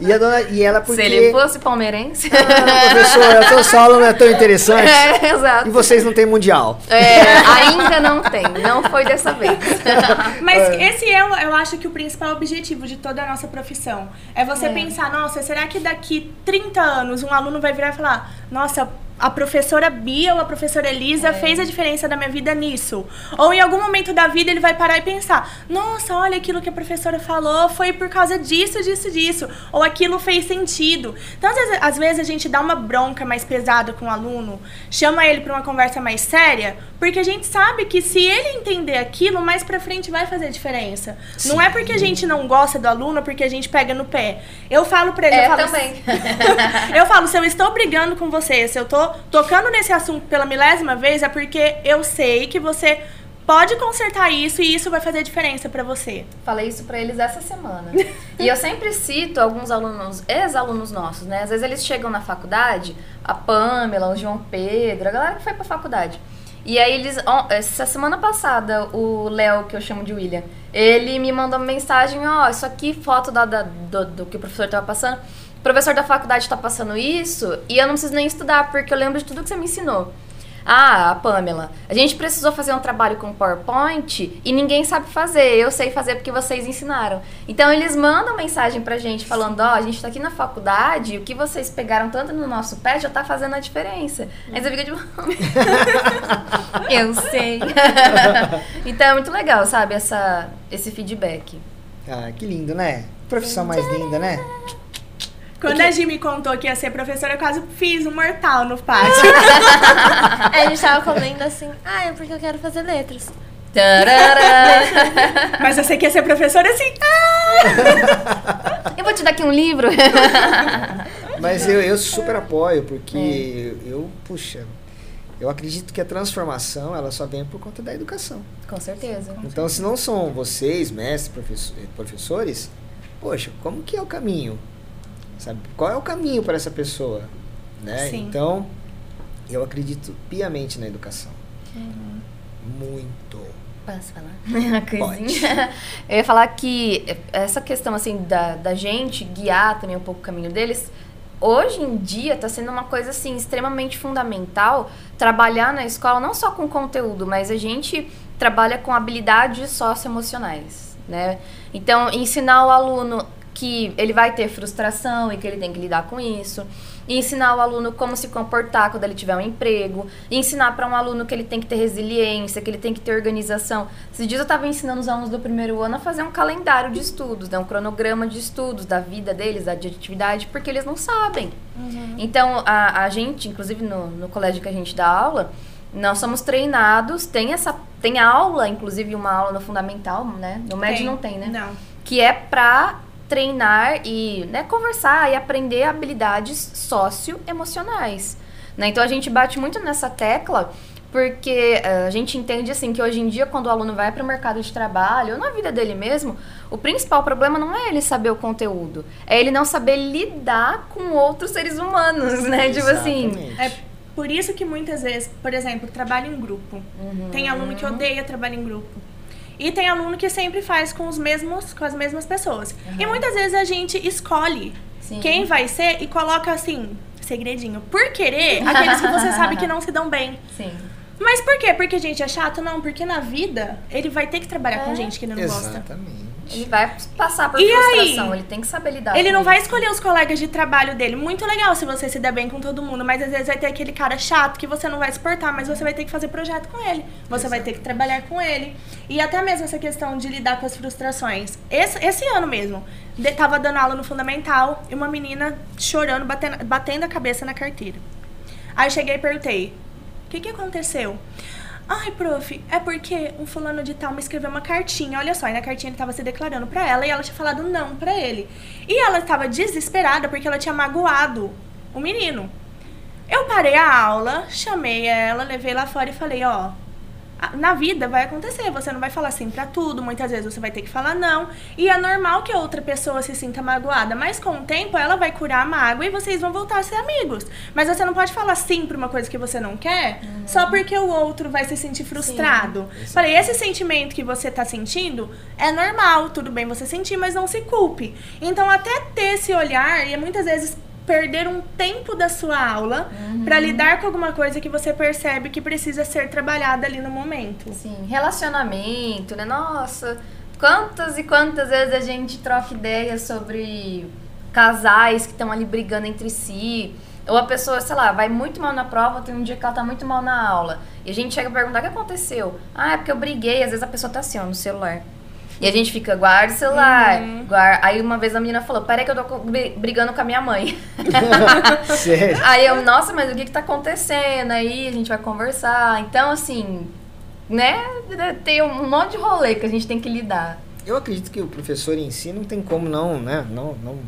e, a dona, e ela porque... Se ele fosse palmeirense. Ah, professor, a sua aula não é tão interessante. é, exato. E vocês não têm mundial. É, ainda não tem, não foi dessa vez. Mas esse é, eu, eu acho que o principal objetivo de toda a nossa profissão. É você É. pensar, nossa, será que daqui 30 anos um aluno vai virar e falar, nossa, a professora Bia ou a professora Elisa É. fez a diferença da minha vida nisso. Ou em algum momento da vida ele vai parar e pensar, nossa, olha aquilo que a professora falou foi por causa disso, disso, disso. Ou aquilo fez sentido. Então, às vezes, às vezes a gente dá uma bronca mais pesada com o aluno, chama ele para uma conversa mais séria, porque a gente sabe que se ele entender aquilo, mais pra frente vai fazer diferença. Não é porque a gente não gosta do aluno, porque a gente pega no pé. Eu falo pra ele, eu É, falo, também. eu falo, se eu estou brigando com você, se eu tô tocando nesse assunto pela milésima vez, é porque eu sei que você pode consertar isso e isso vai fazer diferença pra você. Falei isso pra eles essa semana. e eu sempre cito alguns alunos, ex-alunos nossos, né? Às vezes eles chegam na faculdade, a Pamela, o João Pedro, a galera que foi pra faculdade. E aí eles, essa semana passada, o Léo, que eu chamo de William, ele me mandou uma mensagem, ó, isso aqui, foto da, da- do, do que o professor tava passando. O professor da faculdade tá passando isso e eu não preciso nem estudar, porque eu lembro de tudo que você me ensinou. Ah, a Pamela, a gente precisou fazer um trabalho com PowerPoint e ninguém sabe fazer. Eu sei fazer porque vocês ensinaram. Então eles mandam mensagem pra gente falando: ó, a gente tá aqui na faculdade, o que vocês pegaram tanto no nosso pé já tá fazendo a diferença. Aí você fica tipo. Eu sei. então é muito legal, sabe, essa, esse feedback. Ah, que lindo, né? Profissão mais linda, né? Quando a Gi me contou que ia ser professora, eu quase fiz um mortal no pátio. Aí a gente tava comendo assim, ah, é porque eu quero fazer letras. Tarará. Mas eu sei que ia ser professora assim. Ah! Eu vou te dar aqui um livro. Mas eu, eu super apoio, porque É. eu, puxa, eu acredito que a transformação ela só vem por conta da educação. Com certeza. Então, se não são vocês, mestres, professor- professores, poxa, como que é o caminho? Sabe? Qual é o caminho para essa pessoa? Né? Sim. Então, eu acredito piamente na educação. Uhum. Muito. Posso falar? Uma coisinha. Eu ia falar que essa questão, assim, da, da gente guiar também um pouco o caminho deles, hoje em dia está sendo uma coisa, assim, extremamente fundamental trabalhar na escola, não só com conteúdo, mas a gente trabalha com habilidades socioemocionais, né? Então, ensinar o aluno que ele vai ter frustração e que ele tem que lidar com isso. E ensinar o aluno como se comportar quando ele tiver um emprego. E ensinar para um aluno que ele tem que ter resiliência, que ele tem que ter organização. Esses dias eu estava ensinando os alunos do primeiro ano a fazer um calendário de estudos, né? um cronograma de estudos da vida deles, da de atividade, porque eles não sabem. Então, a, a gente, inclusive no, no colégio que a gente dá aula, nós somos treinados, tem essa tem aula, inclusive uma aula no fundamental, né? No médio não tem, né? Não. que é para treinar e né, conversar e aprender habilidades socioemocionais. Né? Então a gente bate muito nessa tecla porque eh, a gente entende assim que hoje em dia quando o aluno vai para o mercado de trabalho ou na vida dele mesmo, o principal problema não é ele saber o conteúdo, é ele não saber lidar com outros seres humanos, né? Tipo assim, Exatamente. É por isso que muitas vezes, por exemplo, trabalho em grupo. Tem aluno que odeia trabalho em grupo. E tem aluno que sempre faz com os mesmos, com as mesmas pessoas. E muitas vezes a gente escolhe Sim. quem vai ser e coloca assim, segredinho, por querer aqueles que você sabe que não se dão bem. sim. Mas por quê? Porque gente é chato? Não, porque na vida ele vai ter que trabalhar com gente que ele não gosta. Exatamente. Ele vai passar por E frustração, aí? ele tem que saber lidar. Ele não vai isso. escolher os colegas de trabalho dele. Muito legal se você se der bem com todo mundo, mas às vezes vai ter aquele cara chato que você não vai suportar, mas você vai ter que fazer projeto com ele. Você vai ter que trabalhar com ele. E até mesmo essa questão de lidar com as frustrações. Esse, esse ano mesmo, de, tava dando aula no fundamental e uma menina chorando, batendo, batendo a cabeça na carteira. Aí cheguei e perguntei: o que, que aconteceu? Ai, prof, é porque um fulano de tal me escreveu uma cartinha. Olha só, e na cartinha ele tava se declarando pra ela e ela tinha falado não pra ele. E ela estava desesperada porque ela tinha magoado o menino. Eu parei a aula, chamei ela, levei lá fora e falei, ó, na vida vai acontecer, você não vai falar sim pra tudo, muitas vezes você vai ter que falar não. E é normal que a outra pessoa se sinta magoada, mas com o tempo ela vai curar a mágoa e vocês vão voltar a ser amigos. Mas você não pode falar sim pra uma coisa que você não quer, só porque o outro vai se sentir frustrado. Falei, esse sentimento que você tá sentindo é normal, tudo bem você sentir, mas não se culpe. Então até ter esse olhar e muitas vezes perder um tempo da sua aula pra lidar com alguma coisa que você percebe que precisa ser trabalhada ali no momento. Sim, relacionamento, né? Nossa, quantas e quantas vezes a gente troca ideias sobre casais que estão ali brigando entre si. Ou a pessoa, sei lá, vai muito mal na prova, tem um dia que ela tá muito mal na aula. E a gente chega a perguntar o que aconteceu. Ah, é porque eu briguei. Às vezes a pessoa tá assim, ó, no celular. E a gente fica, guarda o celular. Guarda. Aí uma vez a menina falou, peraí que eu tô brigando com a minha mãe. Sério. Aí eu, nossa, mas o que que tá acontecendo? Aí a gente vai conversar. Então, assim, né? Tem um monte de rolê que a gente tem que lidar. Eu acredito que o professor em si não tem como não, né, não, não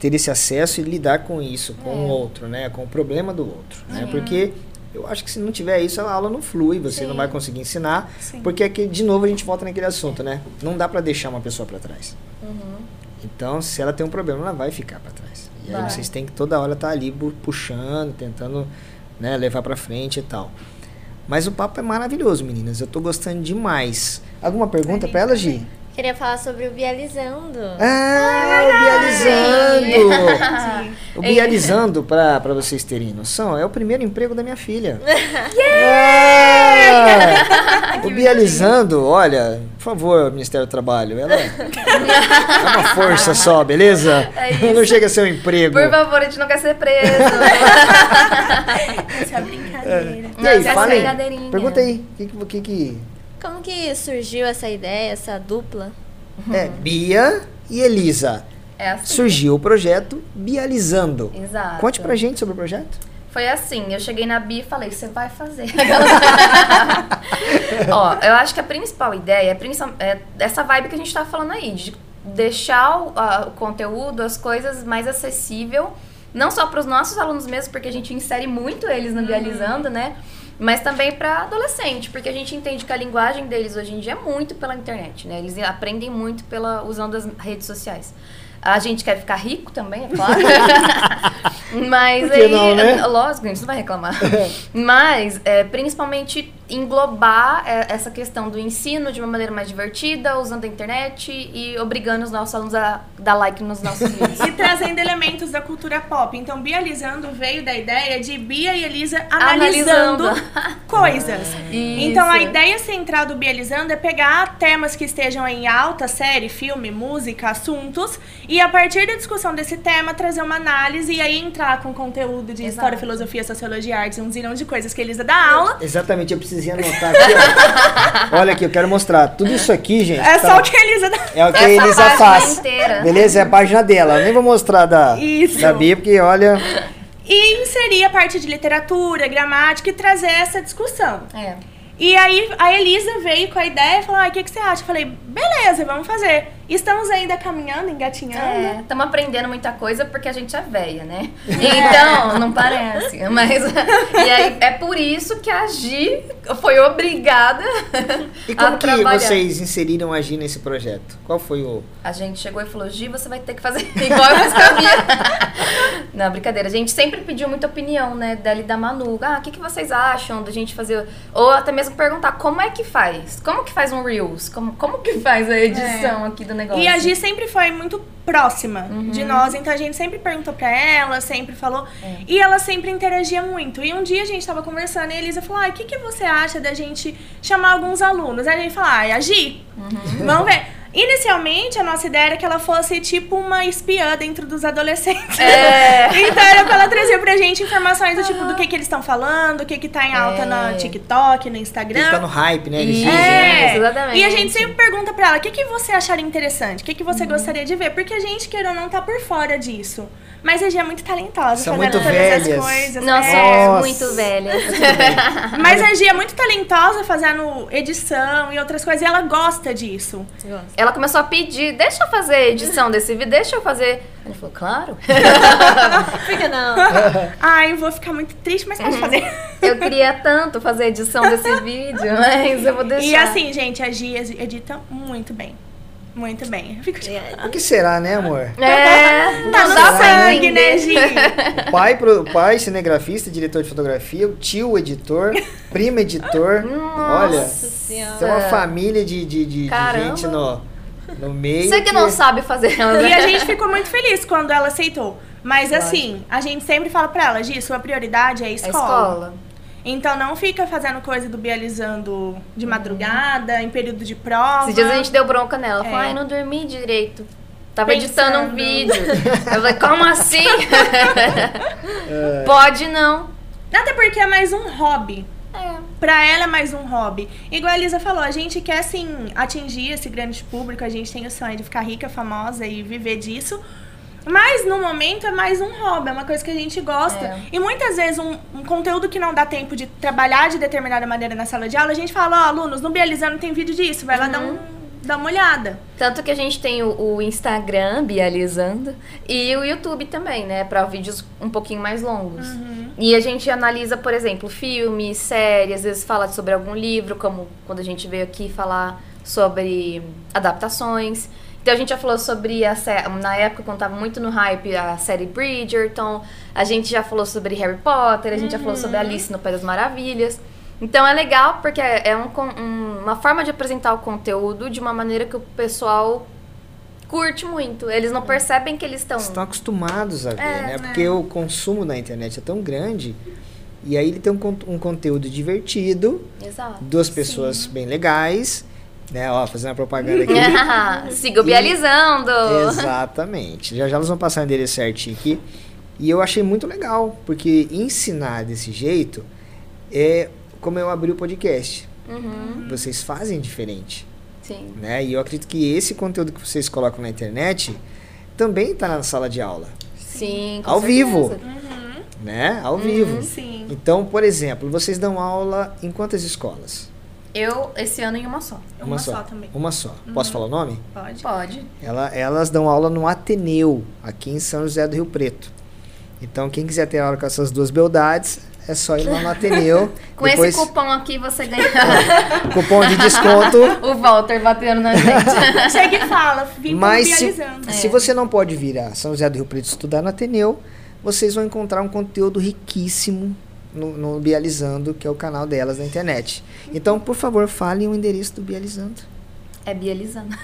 ter esse acesso e lidar com isso, com É. o outro, né, com o problema do outro, né? Porque Eu acho que se não tiver isso, a aula não flui, você Sim. não vai conseguir ensinar, Sim. porque aqui, de novo a gente volta naquele assunto, né? Não dá pra deixar uma pessoa pra trás. Então, se ela tem um problema, ela vai ficar pra trás. E aí Vai. vocês têm que toda hora estar ali bu- puxando, tentando né, levar pra frente e tal. Mas o papo é maravilhoso, meninas. Eu tô gostando demais. Alguma pergunta pra ela, Gi? Queria falar sobre o Bializando. Ah, o Bializando! Sim. O Bializando, pra, pra vocês terem noção, é o primeiro emprego da minha filha. Ah! o Bializando, olha, por favor, Ministério do Trabalho, ela é uma força só, beleza? É. Não chega a ser um emprego. Por favor, a gente não quer ser preso. Isso é brincadeira. E aí, brincadeirinha. Pergunta aí. O que, que, que, que Como que surgiu essa ideia, essa dupla? é? Bia e Elisa. É assim. Surgiu o projeto Bializando. Exato. Conte pra gente sobre o projeto. Foi assim, eu cheguei na Bia e falei, você vai fazer. Ó, eu acho que a principal ideia é, principal- é essa vibe que a gente tá falando aí, de deixar o, a- o conteúdo, as coisas mais acessível, não só para os nossos alunos mesmo, porque a gente insere muito eles no Bializando, né? Mas também para adolescente, porque a gente entende que a linguagem deles hoje em dia é muito pela internet, né? Eles aprendem muito pela usando as redes sociais. A gente quer ficar rico também, é claro. Mas aí, não, né? lógico, a gente não vai reclamar. Mas, é, principalmente, englobar é, essa questão do ensino de uma maneira mais divertida, usando a internet e obrigando os nossos alunos a dar like nos nossos vídeos. E trazendo elementos da cultura pop. Então, Bializando veio da ideia de Bia e Elisa analisando, Analisando. coisas. Isso. Então, a ideia central do Bializando é pegar temas que estejam em alta, série, filme, música, assuntos, e a partir da discussão desse tema, trazer uma análise e aí entrar com conteúdo de Exato. história, filosofia, sociologia, artes, um zilhão de coisas que a Elisa dá aula. Exatamente, eu precisei anotar aqui, ó. Olha aqui, eu quero mostrar. Tudo isso aqui, gente. É tá- só o que a Elisa. É o que a Elisa faz. inteira. Beleza? É a página dela. Eu nem vou mostrar da, Isso. da Bia, porque olha. E inserir a parte de literatura, gramática e trazer essa discussão. É. E aí a Elisa veio com a ideia e falou: ah, o que, que você acha? Eu falei, beleza, vamos fazer. Estamos ainda caminhando, engatinhando. Estamos aprendendo muita coisa porque a gente é velha, né? Então, não parece. Mas. E aí, é por isso que a Gi foi obrigada E a como que trabalhar. vocês inseriram a Gi nesse projeto? Qual foi o. A gente chegou e falou, Gi, você vai ter que fazer igual eu sabia. Não, brincadeira. A gente sempre pediu muita opinião, né, dela e da Manu. Ah, o que, que vocês acham da gente fazer... Ou até mesmo perguntar como é que faz? Como que faz um Reels? Como, como que faz a edição aqui do negócio? E a Gi sempre foi muito próxima Uhum. de nós, então a gente sempre perguntou pra ela, sempre falou. É. E ela sempre interagia muito. E um dia a gente tava conversando e a Elisa falou: ah, o que, que você acha da gente chamar alguns alunos? Aí a gente falou: ah, a Gi, Uhum. vamos ver. Inicialmente, a nossa ideia era que ela fosse tipo uma espiã dentro dos adolescentes. É. Então era pra ela trazer pra gente informações do tipo do que, que eles estão falando, o que, que tá em alta É. no TikTok, no Instagram. tá no hype, né? Eles né? É, exatamente. E a gente sempre pergunta pra ela, o que, que você acharia interessante? O que, que você Uhum. gostaria de ver? Porque a gente, queira ou não, tá por fora disso. Mas a Gi é muito talentosa São fazendo muito todas velhas. as coisas. Nós é. somos Nossa. muito velhas. Mas a Gi é muito talentosa fazendo edição e outras coisas, e ela gosta disso. Ela começou a pedir, deixa eu fazer a edição desse vídeo, deixa eu fazer. Ela falou, claro. Por que não? Ai, vou ficar muito triste, mas Uhum. pode fazer. Eu queria tanto fazer a edição desse vídeo, mas eu vou deixar. E assim, gente, a Gi edita muito bem. Muito bem. Fico tipo, O que será, né, amor? É, Tá não no sangue, né, Gi? O pai, pro, o pai, cinegrafista, diretor de fotografia, o tio, editor, primo, editor. Olha, Nossa senhora. tem uma família de, de, de- de gente no, no meio. Você que não sabe fazer. E a gente ficou muito feliz quando ela aceitou. Mas assim, a gente sempre fala pra ela, Gi, sua prioridade é a É escola. escola. Então não fica fazendo coisa do bializando de madrugada, em período de prova. Esses dias a gente deu bronca nela. Ela falou, É. ai, não dormi direito. Tava Pensando. editando um vídeo. Eu falei, como assim? Pode não. Até porque é mais um hobby. É. Pra ela é mais um hobby. Igual a Elisa falou, a gente quer, assim, atingir esse grande público, a gente tem o sonho de ficar rica, famosa e viver disso. Mas no momento é mais um hobby, é uma coisa que a gente gosta. É. E muitas vezes um, um conteúdo que não dá tempo de trabalhar de determinada maneira na sala de aula, a gente fala, ó, alunos, no Bializando tem vídeo disso, vai lá dar, um, dar uma olhada. Tanto que a gente tem o, o Instagram, Bializando, e o YouTube também, né? Pra vídeos um pouquinho mais longos. E a gente analisa, por exemplo, filmes, séries, às vezes fala sobre algum livro, como quando a gente veio aqui falar sobre adaptações. Então a gente já falou sobre a na época quando tava muito no hype a série Bridgerton, a gente já falou sobre Harry Potter, a gente já falou sobre Alice no País das Maravilhas. Então é legal porque é um con- um- uma forma de apresentar o conteúdo de uma maneira que o pessoal curte muito. Eles não percebem que eles estão Estão acostumados a ver, É, né? Porque o consumo na internet é tão grande. E aí ele tem um, um conteúdo divertido, Exato. duas pessoas bem legais, né? Ó, fazendo a propaganda aqui. Siga o Bializando. Exatamente. Já já elas vão passar o endereço certinho aqui. E eu achei muito legal, porque ensinar desse jeito é como eu abri o podcast. Uhum, Vocês fazem diferente, sim. né? E eu acredito que esse conteúdo que vocês colocam na internet também está na sala de aula, Sim, com Ao certeza. vivo. Uhum. né? Ao vivo. Sim. Então, por exemplo, vocês dão aula em quantas escolas? Eu, esse ano, em uma só. Uma, só. também. Uma só. Posso falar o nome? Pode. Pode. Ela- elas dão aula no Ateneu, aqui em São José do Rio Preto. Então, quem quiser ter aula com essas duas beldades, é só ir lá no Ateneu. Com Depois, esse cupom aqui, você ganha cupom de desconto. o Walter batendo na gente. Chega e fala, vim Mas se, vializando. se você não pode vir a São José do Rio Preto estudar no Ateneu, vocês vão encontrar um conteúdo riquíssimo no, no Bializando, que é o canal delas na internet. Então, por favor, falem o endereço do Bializando. É Bializando.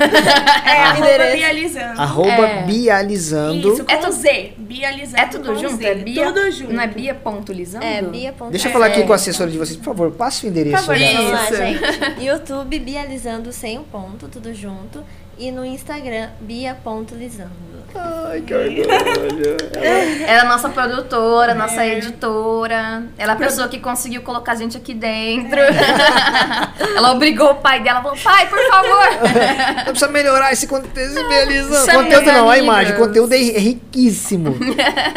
É, arroba Endereço. bializando. Arroba É. Bializando. Isso, com É tudo- Z. Bializando É tudo junto? Z. É Bia? Tudo junto. Não é Bia ponto Lisando? É, Bia. ponto- Deixa eu falar aqui É. com a assessora de vocês, por favor, passe o endereço. Por favor, isso. Vamos lá, Isso. gente. YouTube, Bializando sem um ponto, tudo junto. E no Instagram, bia.lisando. Ai, que orgulho. Ela é a nossa produtora, nossa editora. Ela é a pessoa que conseguiu colocar a gente aqui dentro. Ela obrigou o pai dela, falou, pai, por favor. Eu preciso melhorar esse conteúdo. Chame Conteúdo não, a imagem. Conteúdo é ri- é riquíssimo.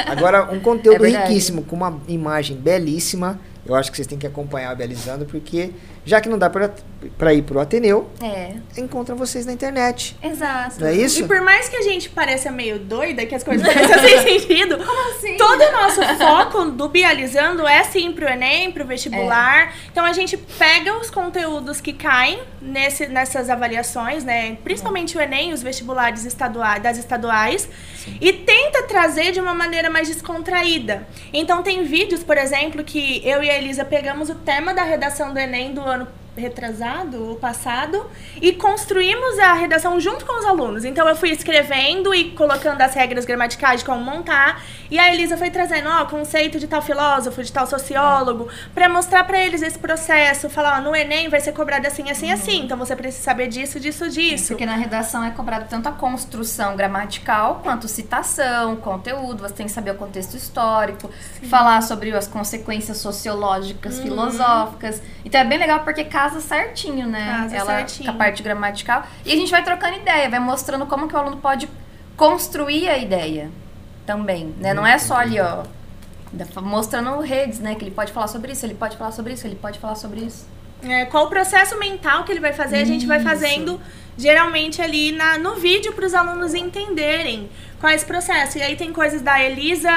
Agora, um conteúdo É riquíssimo, com uma imagem belíssima. Eu acho que vocês têm que acompanhar o Bializando, porque já que não dá pra, pra ir pro Ateneu, É, encontram vocês na internet. exato. Não é isso? E por mais que a gente pareça meio doida, que as coisas parecem sem sentido, assim? todo o nosso foco do Bializando é sim pro Enem, pro vestibular. É. Então a gente pega os conteúdos que caem nesse, nessas avaliações, né? Principalmente o Enem, os vestibulares estaduais, das estaduais, e tenta trazer de uma maneira mais descontraída. Então tem vídeos, por exemplo, que eu e a Elisa pegamos o tema da redação do Enem do ano retrasado, passado, e construímos a redação junto com os alunos. Então eu fui escrevendo e colocando as regras gramaticais de como montar, e a Elisa foi trazendo, ó, conceito de tal filósofo, de tal sociólogo, para mostrar para eles esse processo, falar, ó, no ENEM vai ser cobrado assim, assim, assim, então você precisa saber disso, disso, disso. Porque na redação é cobrado tanto a construção gramatical quanto citação, conteúdo, você tem que saber o contexto histórico, falar sobre as consequências sociológicas, filosóficas. Então é bem legal porque casa certinho, né? Casa Ela certinho. a parte gramatical. E a gente vai trocando ideia, vai mostrando como que o aluno pode construir a ideia também, né? Não é só ali, ó, mostrando redes, né? Que ele pode falar sobre isso, ele pode falar sobre isso, ele pode falar sobre isso. É, qual o processo mental que ele vai fazer, a gente vai fazendo geralmente ali na, no vídeo para os alunos entenderem qual é esse processo. E aí tem coisas da Elisa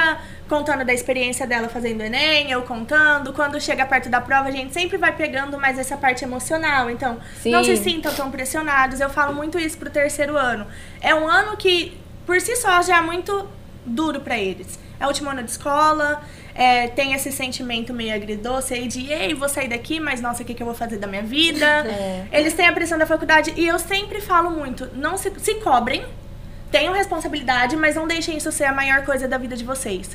contando da experiência dela fazendo Enem, eu contando. Quando chega perto da prova, a gente sempre vai pegando mais essa parte emocional. Então, não se Sim. sintam tão pressionados. Eu falo muito isso pro terceiro ano. É um ano que, por si só, já é muito duro para eles. É o último ano de escola, é, tem esse sentimento meio agridoce aí de, ei, vou sair daqui, mas nossa, o que, que eu vou fazer da minha vida? É. Eles têm a pressão da faculdade e eu sempre falo muito, não se, se cobrem, tenham responsabilidade, mas não deixem isso ser a maior coisa da vida de vocês.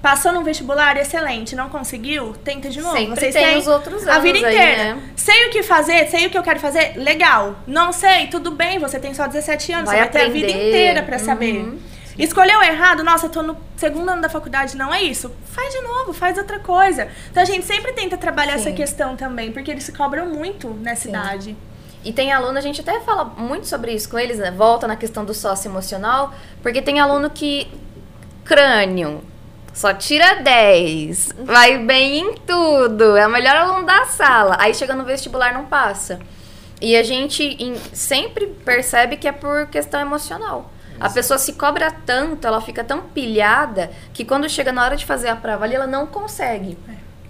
Passou num vestibular, excelente. Não conseguiu? Tenta de novo. Sempre Vocês tem têm os outros a vida anos aí, inteira. né? Sei o que fazer, sei o que eu quero fazer, legal. Não sei, tudo bem, você tem só 17 anos, Vai você vai ter a vida aprender. inteira pra saber. Uhum. Escolheu errado, nossa, eu tô no segundo ano da faculdade, não é isso? Faz de novo, faz outra coisa. Então a gente sempre tenta trabalhar essa Sim. questão também, porque eles se cobram muito nessa Sim. idade. E tem aluno, a gente até fala muito sobre isso com eles, né? Volta na questão do sócio emocional, porque tem aluno que crânio só tira 10, vai bem em tudo, é o melhor aluno da sala. Aí chega no vestibular não passa. E a gente em- sempre percebe que é por questão emocional. A pessoa se cobra tanto, ela fica tão pilhada, que quando chega na hora de fazer a prova ali, ela não consegue.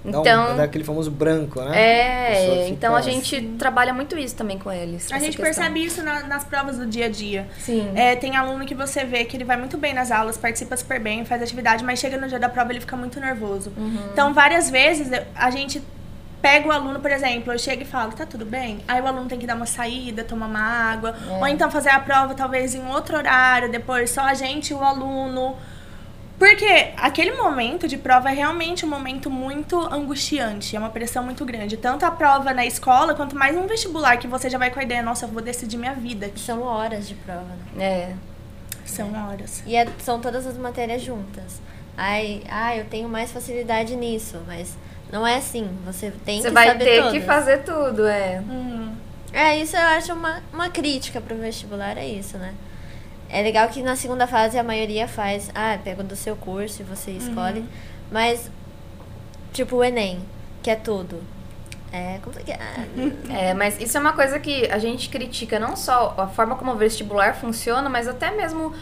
Dá um- Então, dá aquele famoso branco, né? É, então a gente trabalha muito isso também com eles. A gente questão. percebe isso na- nas provas do dia a dia. Sim. É, tem aluno que você vê que ele vai muito bem nas aulas, participa super bem, faz atividade, mas chega no dia da prova ele fica muito nervoso. Uhum. Então, várias vezes a gente pega o aluno, por exemplo, eu chego e falo, tá tudo bem? Aí o aluno tem que dar uma saída, tomar uma água, É. ou então fazer a prova talvez em outro horário, depois só a gente e o aluno. Porque aquele momento de prova é realmente um momento muito angustiante, é uma pressão muito grande. Tanto a prova na escola, quanto mais um vestibular, que você já vai com a ideia, nossa, eu vou decidir minha vida aqui. São horas de prova, né? É. São horas. E é- são todas as matérias juntas. Ai, ai, eu tenho mais facilidade nisso, mas não é assim. Você tem Você que vai saber ter todas. que fazer tudo, é. Hum. É, isso eu acho uma, uma crítica pro vestibular, é isso, né? É legal que na segunda fase a maioria faz, ah, pega do seu curso e você escolhe. Mas, tipo o Enem, que é tudo. É complicado. É, mas isso é uma coisa que a gente critica não só a forma como o vestibular funciona, mas até mesmo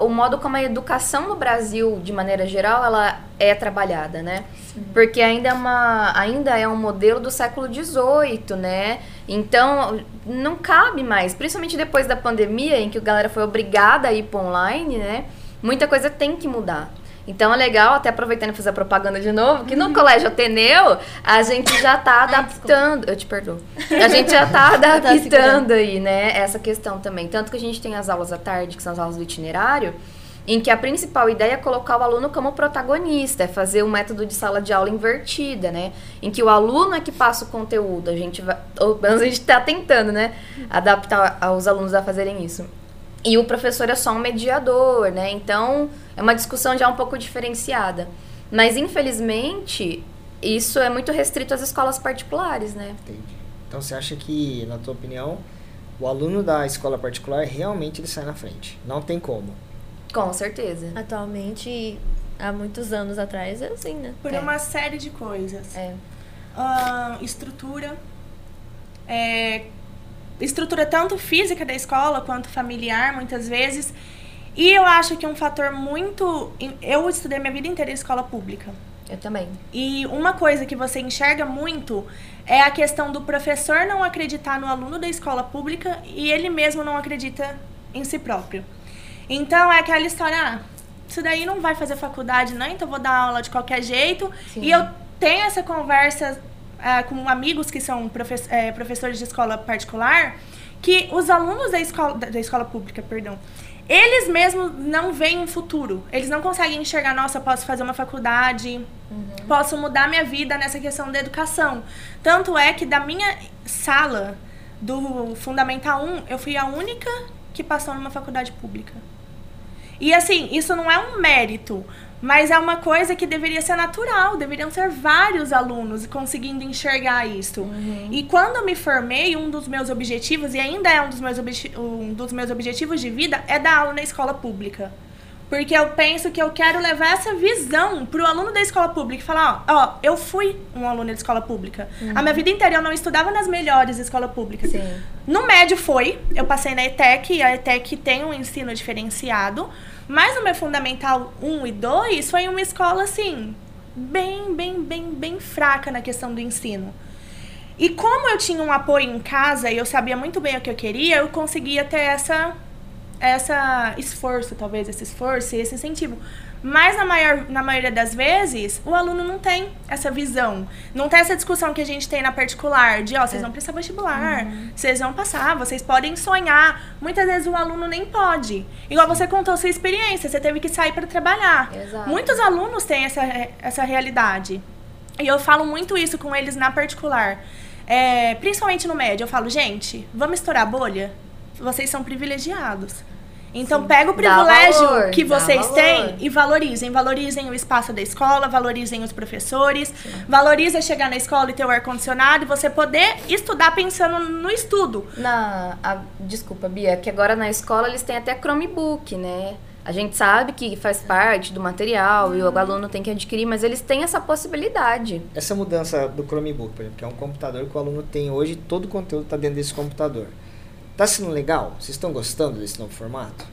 o modo como a educação no Brasil, de maneira geral, ela é trabalhada, né? Porque ainda é, uma, ainda é um modelo do século XVIII, né? Então, não cabe mais, principalmente depois da pandemia, em que a galera foi obrigada a ir para online, né? Muita coisa tem que mudar. Então é legal, até aproveitando e fazer propaganda de novo, que no Colégio Ateneu a gente já tá adaptando. Eu te perdoo. A gente já tá adaptando aí, né, essa questão também. Tanto que a gente tem as aulas à tarde, que são as aulas do itinerário, em que a principal ideia é colocar o aluno como protagonista, é fazer o método de sala de aula invertida, né? Em que o aluno é que passa o conteúdo. A gente vai. Ou pelo menos a gente tá tentando, né? Adaptar os alunos a fazerem isso. E o professor é só um mediador, né? Então, é uma discussão já um pouco diferenciada. Mas, infelizmente, isso é muito restrito às escolas particulares, né? Entendi. Então você acha que, na tua opinião, o aluno da escola particular realmente ele sai na frente? Não tem como. Com certeza. Atualmente, há muitos anos atrás, é assim, né? Por É. uma série de coisas. É. Ahn, estrutura. é, estrutura tanto física da escola quanto familiar, muitas vezes. E eu acho que um fator muito. Eu estudei minha vida inteira em escola pública. Eu também. E uma coisa que você enxerga muito é a questão do professor não acreditar no aluno da escola pública e ele mesmo não acredita em si próprio. Então é aquela história, ah, isso daí não vai fazer faculdade, não, então eu vou dar aula de qualquer jeito. Sim. E eu tenho essa conversa ah, com amigos que são profe- eh, professores de escola particular, que os alunos da escola, da escola pública, perdão, eles mesmos não veem um futuro. Eles não conseguem enxergar, nossa, posso fazer uma faculdade, posso mudar minha vida nessa questão da educação. Tanto é que da minha sala do Fundamental 1, eu fui a única que passou numa faculdade pública. E assim, isso não é um mérito, mas é uma coisa que deveria ser natural, deveriam ser vários alunos conseguindo enxergar isso. E quando eu me formei, um dos meus objetivos, e ainda é um dos meus, um dos meus objetivos de vida, é dar aula na escola pública. Porque eu penso que eu quero levar essa visão pro aluno da escola pública e falar, ó, ó, eu fui um aluno de escola pública. A minha vida inteira eu não estudava nas melhores escolas públicas. Sim. No médio foi, eu passei na ETEC, e a ETEC tem um ensino diferenciado, mas no meu fundamental 1 e 2 foi uma escola assim, bem, bem, bem, bem fraca na questão do ensino. E como eu tinha um apoio em casa e eu sabia muito bem o que eu queria, eu conseguia ter essa essa esforço, talvez esse esforço e esse incentivo. Mas na, maior, na maioria das vezes, o aluno não tem essa visão. Não tem essa discussão que a gente tem na particular, de ó, vocês vão prestar vestibular, vocês vão passar, vocês podem sonhar. Muitas vezes o aluno nem pode. Igual você contou sua experiência, você teve que sair para trabalhar. Exato. Muitos alunos têm essa, essa realidade. E eu falo muito isso com eles na particular. É, principalmente no médio, eu falo, gente, vamos estourar a bolha? Vocês são privilegiados. Então pega o privilégio valor, que vocês têm e valorizem. Valorizem o espaço da escola, valorizem os professores, valoriza chegar na escola e ter o ar-condicionado e você poder estudar pensando no estudo. Na, a- desculpa, Bia, que agora na escola eles têm até Chromebook, né? A gente sabe que faz parte do material e o aluno tem que adquirir, mas eles têm essa possibilidade. Essa mudança do Chromebook, por exemplo, que é um computador que o aluno tem hoje, todo o conteúdo está dentro desse computador. Tá sendo legal? Vocês estão gostando desse novo formato?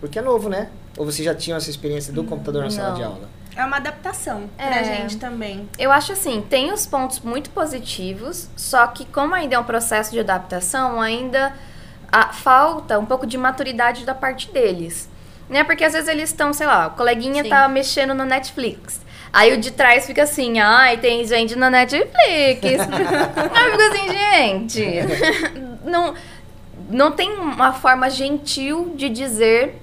Porque é novo, né? Ou você já tinha essa experiência do computador na sala Não. de aula? É uma adaptação pra É. gente também. Eu acho assim, tem os pontos muito positivos, só que como ainda é um processo de adaptação, ainda ah, falta um pouco de maturidade da parte deles. Né? Porque às vezes eles estão, sei lá, o coleguinha Sim. tá mexendo no Netflix. Aí o de trás fica assim, ai, tem gente no Netflix. Aí eu fico assim, gente, não, não tem uma forma gentil de dizer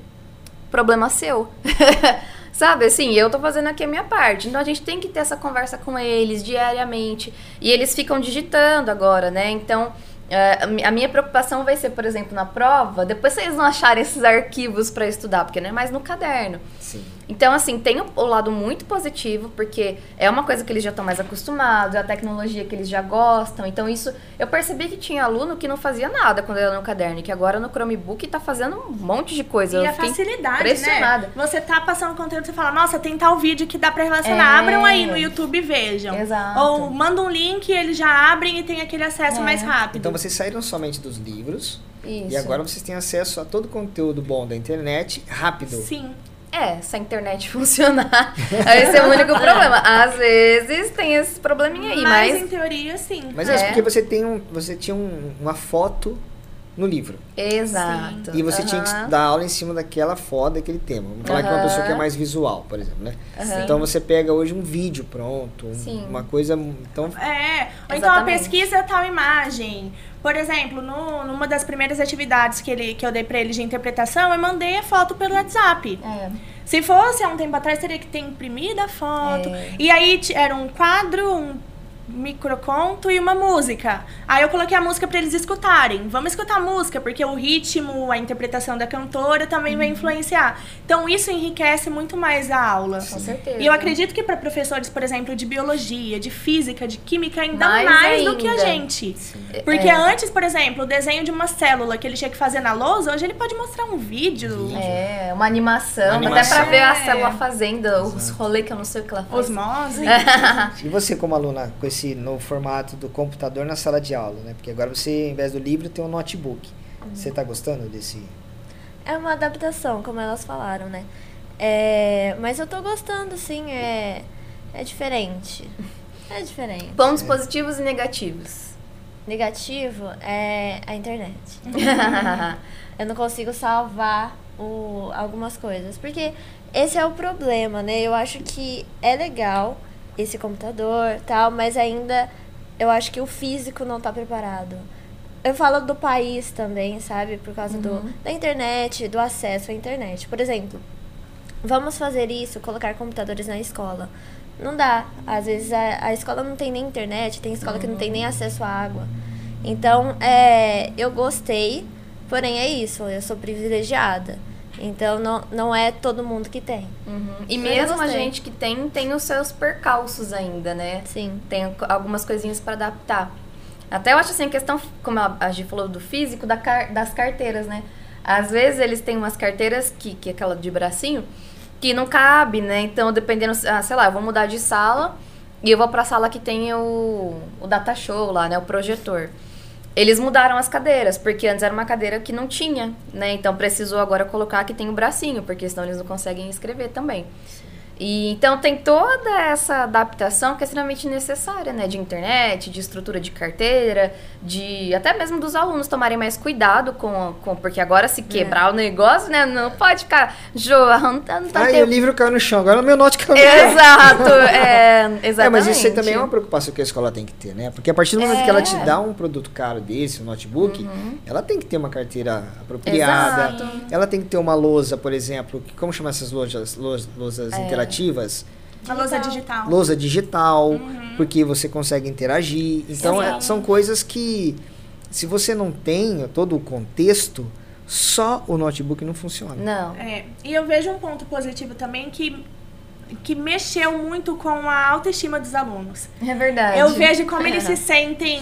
problema seu. Sabe, assim, eu tô fazendo aqui a minha parte. Então a gente tem que ter essa conversa com eles diariamente. E eles ficam digitando agora, né? Então. eh, a mi- a minha preocupação vai ser, por exemplo, na prova, depois vocês não acharem esses arquivos para estudar, porque não é mais no caderno. Sim. Então, assim, tem o, o lado muito positivo, porque é uma coisa que eles já estão mais acostumados, é a tecnologia que eles já gostam. Então, isso. Eu percebi que tinha aluno que não fazia nada quando era no caderno, e que agora no Chromebook tá fazendo um monte de coisa. E Eu a facilidade, impressionada. né? Você tá passando conteúdo, você fala, nossa, tem tal vídeo que dá pra relacionar. É. Abram aí no YouTube e vejam. Exato. Ou manda um link e eles já abrem e tem aquele acesso É. mais rápido. Então vocês saíram somente dos livros Isso. e agora vocês têm acesso a todo o conteúdo bom da internet rápido. Sim. É, se a internet funcionar, esse é o único problema. Às vezes tem esse probleminha aí, mas, mas. em teoria, sim. Mas é, É. porque você tem um, você tinha um- uma foto no livro. Exato. E você tinha que dar aula em cima daquela foto, daquele tema. Vamos falar que uma pessoa que é mais visual, por exemplo, né? Aham. Então você pega hoje um vídeo pronto, um- Sim. uma coisa. Então, É, ou então a pesquisa é tal imagem. Por exemplo, no, numa das primeiras atividades que, ele, que eu dei pra ele de interpretação, eu mandei a foto pelo WhatsApp. É. Se fosse há um tempo atrás, teria que ter imprimido a foto. É. E aí era um quadro, um microconto e uma música. Aí eu coloquei a música pra eles escutarem. Vamos escutar a música, porque o ritmo, a interpretação da cantora também Uhum. vai influenciar. Então isso enriquece muito mais a aula. Com certeza. E eu acredito que para professores, por exemplo, de biologia, de física, de química, ainda Mais mais, do que a ainda. gente. Porque É. antes, por exemplo, o desenho de uma célula que ele tinha que fazer na lousa, hoje ele pode mostrar um vídeo. É, uma animação, Uma até pra animação. ver a É. célula fazendo os rolês que eu não sei o que ela faz. Osmose. e você como aluna com esse novo formato do computador na sala de aula, né? Porque agora você, em vez do livro, tem um notebook. Você tá gostando desse? É uma adaptação, como elas falaram, né? É, mas eu tô gostando, sim, é, é diferente. É diferente. Pontos positivos e negativos. Negativo é a internet. Eu não consigo salvar o, algumas coisas. Porque esse é o problema, né? Eu acho que é legal esse computador tal, mas ainda eu acho que o físico não tá preparado. Eu falo do país também, sabe? Por causa do, da internet, do acesso à internet. Por exemplo, vamos fazer isso, colocar computadores na escola. Não dá. Às vezes a, a escola não tem nem internet, tem escola que não tem nem acesso à água. Então, é, eu gostei, porém é isso, eu sou privilegiada. Então, não, não é todo mundo que tem. Uhum. E Eu mesmo a gente que tem, tem os seus percalços ainda, né? Sim. Tem algumas coisinhas pra adaptar. Até eu acho assim, a questão, como a a Gi falou do físico, da car- das carteiras, né? Às vezes eles têm umas carteiras, que, que é aquela de bracinho, que não cabe, né? Então, dependendo, ah, sei lá, eu vou mudar de sala e eu vou pra sala que tem o, o data show lá, né? O projetor. Eles mudaram as cadeiras, porque antes era uma cadeira que não tinha, né? Então precisou agora colocar que tem o bracinho, porque senão eles não conseguem escrever também. E então tem toda essa adaptação que é extremamente necessária, né? De internet, de estrutura de carteira, de até mesmo dos alunos tomarem mais cuidado com, com porque agora se quebrar o negócio, né? Não pode ficar jorrando tanto Ai, o livro caiu no chão, agora o meu note caiu no chão. Exato, é, É, exatamente. mas isso aí também é uma preocupação que a escola tem que ter, né? Porque a partir do momento que ela te É. dá um produto caro desse, um notebook, ela tem que ter uma carteira apropriada. Exato. Ela tem que ter uma lousa, por exemplo, que- como chama essas lojas, lojas, lojas É. interativas? A lousa digital. Lousa digital, porque você consegue interagir. Então, é- são coisas que, se você não tem todo o contexto, só o notebook não funciona. Não. É, e eu vejo um ponto positivo também que, que mexeu muito com a autoestima dos alunos. É verdade. Eu vejo como eles se sentem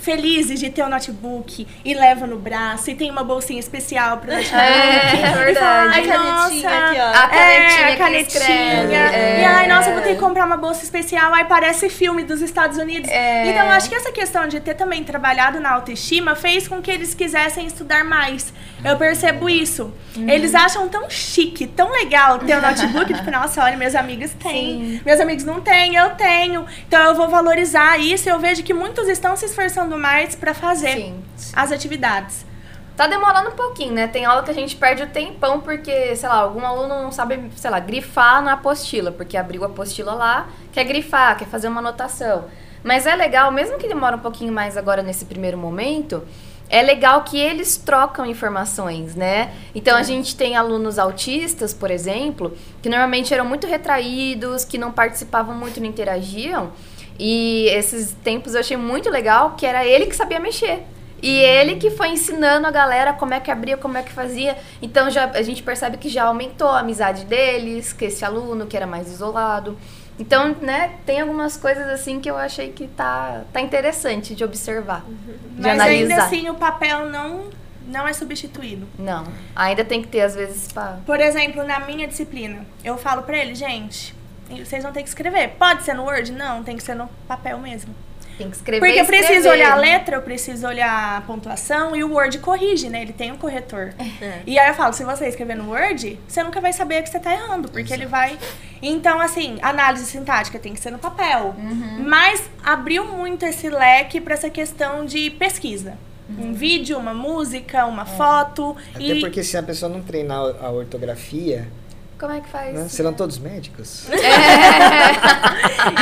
felizes de ter o notebook e levam no braço e tem uma bolsinha especial pro notebook. É, E fala, verdade. Ai, A canetinha nossa, aqui, ó. A canetinha é, a canetinha. é. E ai, nossa, vou ter que comprar uma bolsa especial. Aí parece filme dos Estados Unidos. É. Então, acho que essa questão de ter também trabalhado na autoestima fez com que eles quisessem estudar mais. Eu percebo isso. Eles acham tão chique, tão legal ter o notebook, tipo, nossa, olha, meus amigos têm. Meus amigos não têm, eu tenho. Então eu vou valorizar isso e eu vejo que muitos estão se esforçando mais para fazer Sim. as atividades. Tá demorando um pouquinho, né? Tem aula que a gente perde o tempão porque, sei lá, algum aluno não sabe, sei lá, grifar na apostila, porque abriu a apostila lá, quer grifar, quer fazer uma anotação. Mas é legal, mesmo que demore um pouquinho mais agora nesse primeiro momento, é legal que eles trocam informações, né? Então a gente tem alunos autistas, por exemplo, que normalmente eram muito retraídos, que não participavam muito, não interagiam. E esses tempos eu achei muito legal que era ele que sabia mexer. E ele que foi ensinando a galera como é que abria, como é que fazia. Então já, a gente percebe que já aumentou a amizade deles, que esse aluno que era mais isolado. Então, né, tem algumas coisas assim que eu achei que tá, tá interessante de observar, de Mas analisar. ainda assim o papel não, não é substituído. Não, ainda tem que ter às vezes pra... Por exemplo, na minha disciplina, eu falo pra eles, gente, vocês vão ter que escrever. Pode ser no Word? Não, tem que ser no papel mesmo. Tem que escrever Porque eu preciso escrever. olhar a letra, eu preciso olhar a pontuação e o Word corrige, né? Ele tem um corretor. É. E aí eu falo, se você escrever no Word, você nunca vai saber que você tá errando, porque ele vai. Então, assim, análise sintática tem que ser no papel. Uhum. Mas abriu muito esse leque para essa questão de pesquisa. Uhum. Um vídeo, uma música, É. uma foto. Até e porque se a pessoa não treinar a ortografia, Como é que faz? né, serão todos médicos.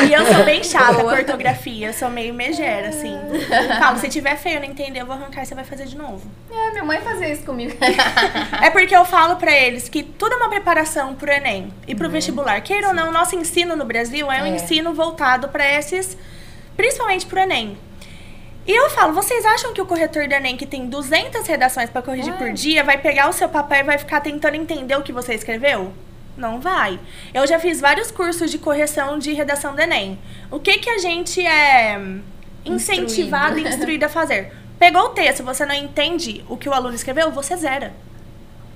E eu sou bem chata com ortografia, eu sou meio megera, assim. Eu falo, se tiver feio, eu não entender, eu vou arrancar e você vai fazer de novo. É, minha mãe fazia isso comigo. É porque eu falo pra eles que tudo é uma preparação pro Enem e pro vestibular. Queira ou não, o nosso ensino no Brasil é um É. ensino voltado pra esses, principalmente pro Enem. E eu falo, vocês acham que o corretor do Enem, que tem 200 redações pra corrigir É. por dia, vai pegar o seu papel e vai ficar tentando entender o que você escreveu? Não vai. Eu já fiz vários cursos de correção de redação do Enem. O que que a gente é incentivado e instruído a fazer? Pegou o texto, você não entende o que o aluno escreveu, você zera.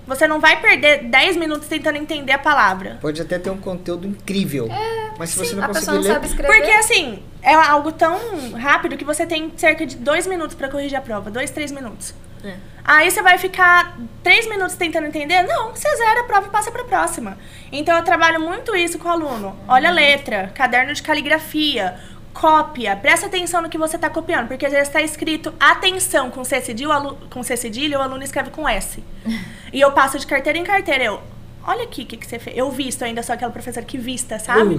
Você não vai perder 10 minutos tentando entender a palavra. Pode até ter um conteúdo incrível, mas se você não a pessoa conseguir não ler, sabe escrever. Porque assim, é algo tão rápido que você tem cerca de dois minutos pra corrigir a prova. Dois, três minutos. É. Aí você vai ficar três minutos tentando entender? Não, você zera a prova e passa pra próxima. Então eu trabalho muito isso com o aluno. Olha a letra, caderno de caligrafia, cópia, presta atenção no que você tá copiando, porque às vezes tá escrito atenção com C cedilha, o alu- com C cedilha, o aluno escreve com S. e eu passo de carteira em carteira, eu, olha aqui o que, que você fez. Eu visto, ainda sou aquela professora que vista, sabe?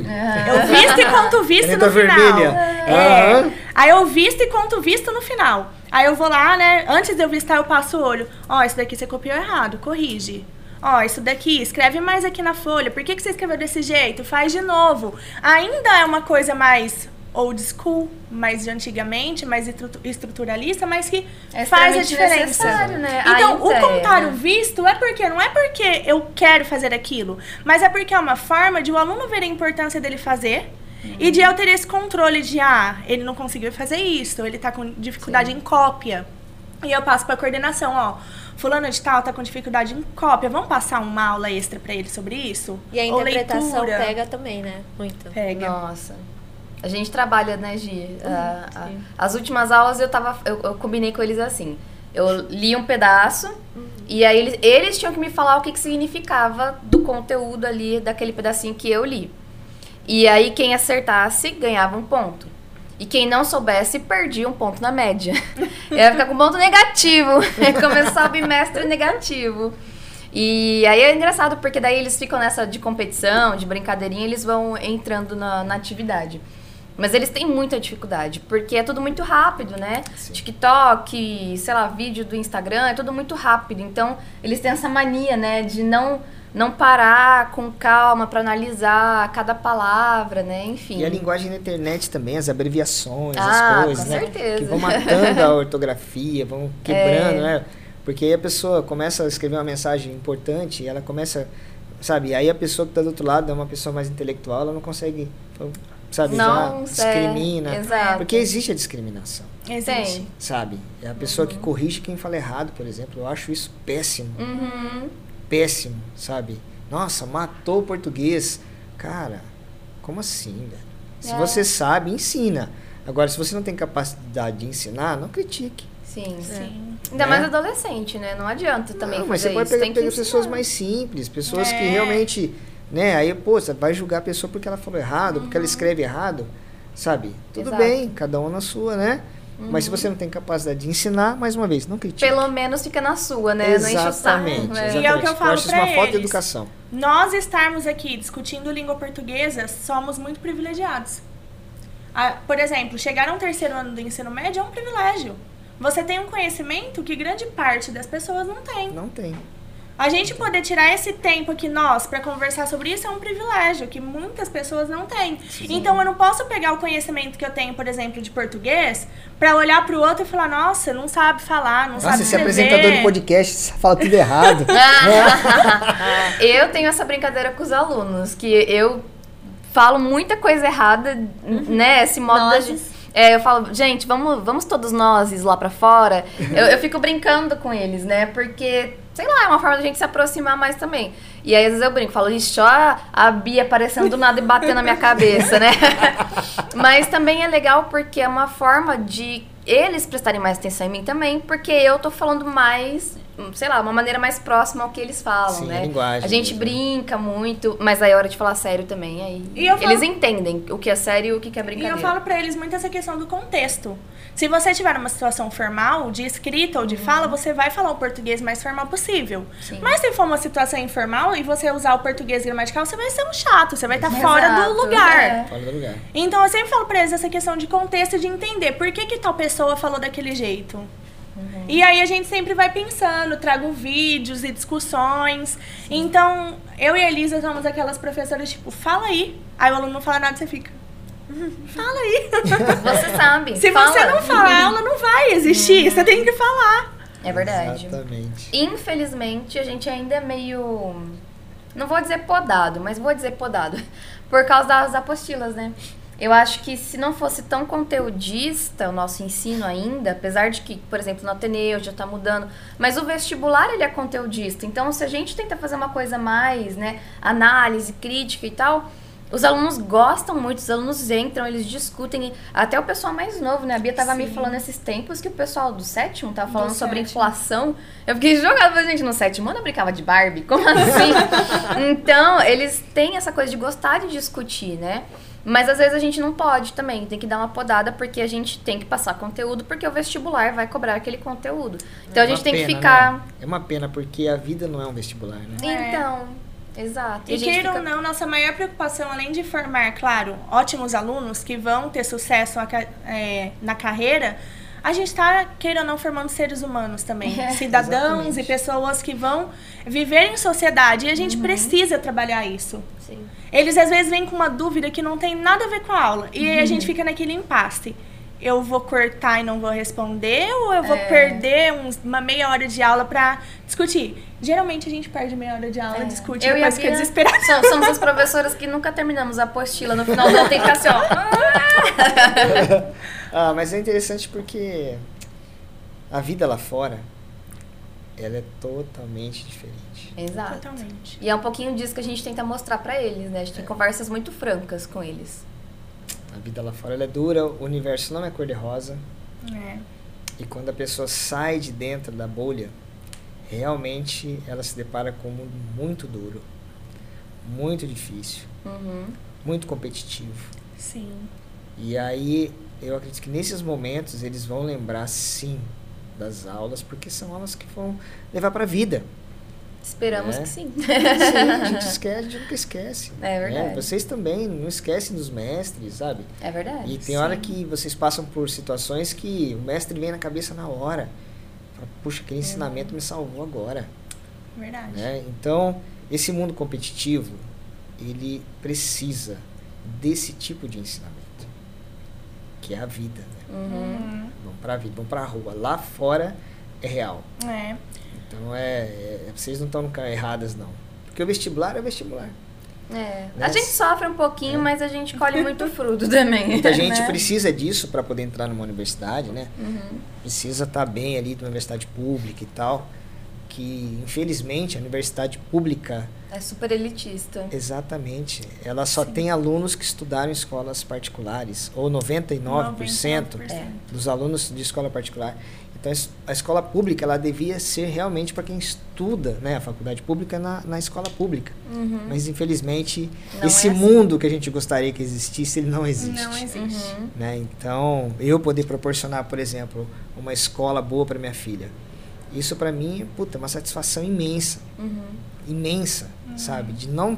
Eu visto e conto visto Caneta no final. vermelha. É. Aí eu visto e conto visto no final. Aí eu vou lá, né? Antes de eu vistar, eu passo o olho. Ó, isso daqui você copiou errado, corrige. Ó, isso daqui, escreve mais aqui na folha. Por que, que você escreveu desse jeito? Faz de novo. Ainda é uma coisa mais old school, mais de antigamente, mais estru- estruturalista, mas que É faz a diferença. né? Então, o Ainda é, comentário né? visto é porque não é porque eu quero fazer aquilo, mas é porque é uma forma de o aluno ver a importância dele fazer e de eu ter esse controle de ah, ele não conseguiu fazer isso, ele tá com dificuldade em cópia. E eu passo pra coordenação, ó, fulano de tal tá com dificuldade em cópia, vamos passar uma aula extra pra ele sobre isso? E a interpretação pega também, né? Muito. Pega. Nossa. A gente trabalha, né, Gi? A- sim. as últimas aulas eu tava. Eu, eu combinei com eles assim. Eu li um pedaço e aí eles, eles tinham que me falar o que, que significava do conteúdo ali, daquele pedacinho que eu li. E aí quem acertasse ganhava um ponto. E quem não soubesse perdia um ponto na média. Eu ia ficar com ponto negativo. Ia começar o bimestre negativo. E aí é engraçado, porque daí eles ficam nessa de competição, de brincadeirinha, eles vão entrando na, na atividade. Mas eles têm muita dificuldade, porque é tudo muito rápido, né? Sim. TikTok, sei lá, vídeo do Instagram, é tudo muito rápido. Então, eles têm essa mania, né, de não não parar com calma para analisar cada palavra, né? Enfim. E a linguagem da internet também, as abreviações, Ah, as coisas, com né? certeza. Que vão matando a ortografia, vão quebrando, É. né? Porque aí a pessoa começa a escrever uma mensagem importante, e ela começa, sabe? Aí a pessoa que está do outro lado é uma pessoa mais intelectual, ela não consegue, sabe? Não, já é, discrimina. exato. Porque existe a discriminação, Existe. Sabe? É a pessoa que corrige quem fala errado, por exemplo. Eu acho isso péssimo Uhum. péssimo, sabe? Nossa, matou o português. Cara, como assim, velho? Se É. você sabe, ensina. Agora, se você não tem capacidade de ensinar, não critique. Sim. Sim. Ainda Né? mais adolescente, né? Não adianta também Não, mas você pode isso. pegar, Tem que pegar pessoas mais simples, pessoas que É. realmente, né, aí, pô, você vai julgar a pessoa porque ela falou errado, porque Uhum. ela escreve errado, sabe? Tudo Exato. bem, cada um na sua, né? Mas se você não tem capacidade de ensinar, mais uma vez, não critique. Pelo menos fica na sua, né? Não enche o saco. Exatamente, né? E é o que eu exatamente. falo acho isso pra uma falta de eles. educação. Nós estarmos aqui discutindo língua portuguesa, somos muito privilegiados. Ah, por exemplo, chegar a um terceiro ano do ensino médio é um privilégio. Você tem um conhecimento que grande parte das pessoas não tem. Não tem. A gente poder tirar esse tempo aqui nós para conversar sobre isso é um privilégio que muitas pessoas não têm. Então eu não posso pegar o conhecimento que eu tenho, por exemplo, de português, para olhar para o outro e falar: "Nossa, não sabe falar, não Nossa, sabe esse é escrever". apresentador de podcast você fala tudo errado. eu tenho essa brincadeira com os alunos, que eu falo muita coisa errada, né? Esse modo da Nozes. gente. É, eu falo, gente, vamos, vamos todos nós lá pra fora. Eu, eu fico brincando com eles, né? Porque, sei lá, é uma forma da gente se aproximar mais também. E aí, às vezes eu brinco, falo, ixi, ó a Bia aparecendo do nada e batendo na minha cabeça, né? Mas também é legal porque é uma forma de eles prestarem mais atenção em mim também, porque eu tô falando mais, sei lá, uma maneira mais próxima ao que eles falam, Sim, né? a linguagem A gente mesmo. brinca muito, mas aí é hora de falar sério também. Aí E falo- eles entendem o que é sério e o que é E brincadeira. eu falo pra eles muito essa questão do contexto. Se você tiver numa situação formal, de escrita ou de fala, você vai falar o português mais formal possível. Uhum. Sim. Mas se for uma situação informal e você usar o português gramatical, você vai ser um chato, você vai estar fora do lugar. é. Fora do lugar. Então eu sempre falo pra eles essa questão de contexto e de entender por que, que tal pessoa falou daquele jeito. Uhum. E aí a gente sempre vai pensando, trago vídeos e discussões. Então, eu e a Elisa somos aquelas professoras, tipo, fala aí. Aí o aluno não fala nada, você fica. "Hum, Fala aí. Você sabe. Se fala. você não falar, a aula não vai existir. Você tem que falar. É verdade. Exatamente. Infelizmente, a gente ainda é meio. Não vou dizer podado, mas vou dizer podado. Por causa das apostilas, né? Eu acho que se não fosse tão conteudista o nosso ensino ainda, apesar de que, por exemplo, no Ateneu já tá mudando, mas o vestibular ele é conteudista. Então, se a gente tenta fazer uma coisa mais, né, análise, crítica e tal, os alunos gostam muito, os alunos entram, eles discutem, até o pessoal mais novo, né? A Bia tava me Sim. falando esses tempos que o pessoal do sétimo tava Do falando sobre sétimo. inflação. Eu fiquei jogada, falei, gente, no sétimo ano eu brincava de Barbie? Como assim? então, eles têm essa coisa de gostar de discutir, né? Mas às vezes a gente não pode também, tem que dar uma podada porque a gente tem que passar conteúdo, porque o vestibular vai cobrar aquele conteúdo. Então É a gente uma tem que pena, ficar. né? É uma pena, porque a vida não é um vestibular, né? É. Então, exato. E gente queira fica- ou não, nossa maior preocupação, além de formar, claro, ótimos alunos que vão ter sucesso na é, na carreira, a gente está, queira ou não, formando seres humanos também. É. Cidadãos Exatamente. e pessoas que vão viver em sociedade. E a gente precisa trabalhar isso. Sim. Eles às vezes vêm com uma dúvida que não tem nada a ver com a aula. E aí a Uhum. gente fica naquele impasse. Eu vou cortar e não vou responder, ou eu vou É. perder uns- uma meia hora de aula pra discutir? Geralmente a gente perde meia hora de aula, É. discute, Eu e depois fica Bia desesperado. Somos, somos as professoras que nunca terminamos a apostila. No final ano tem que ficar assim, ó. Ah, mas é interessante porque a vida lá fora, ela é totalmente diferente. Exato. Totalmente. E é um pouquinho disso que a gente tenta mostrar pra eles, né? A gente tem conversas muito francas com eles. A vida lá fora ela é dura, o universo não é cor-de-rosa. É. E quando a pessoa sai de dentro da bolha, realmente ela se depara com um mundo muito duro, muito difícil, Uhum. muito competitivo. Sim. E aí eu acredito que nesses momentos eles vão lembrar sim das aulas, porque são aulas que vão levar para a vida. Esperamos É. que sim. Sim, a gente esquece, a gente nunca esquece. É verdade. né? Vocês também não esquecem dos mestres, sabe? É verdade. E tem hora que vocês passam por situações que o mestre vem na cabeça na hora. Fala, Puxa, aquele ensinamento me salvou agora. Verdade. né? Então, esse mundo competitivo, ele precisa desse tipo de ensinamento. Que é a vida. Né? Uhum. Uhum. Vão pra vida, vão pra rua. Lá fora é real. É. Então, é, é- vocês não estão erradas, não. Porque o vestibular é o vestibular. É. Né? A gente sofre um pouquinho, mas a gente colhe muito fruto também. Muita gente né? precisa disso para poder entrar numa universidade, né? Uhum. Precisa estar bem ali de uma universidade pública e tal. Que, infelizmente, a universidade pública, É super elitista. exatamente, ela só tem alunos que estudaram em escolas particulares, ou 99%, 99%. É. dos alunos de escola particular. Então a es- a escola pública ela devia ser realmente para quem estuda, né, a faculdade pública na, na escola pública. Mas infelizmente Não esse é assim. mundo que a gente gostaria que existisse, ele não existe. Não existe. né? Então, eu poder proporcionar, por exemplo, uma escola boa para minha filha, isso para mim, puta, é uma satisfação imensa, imensa, sabe? De não,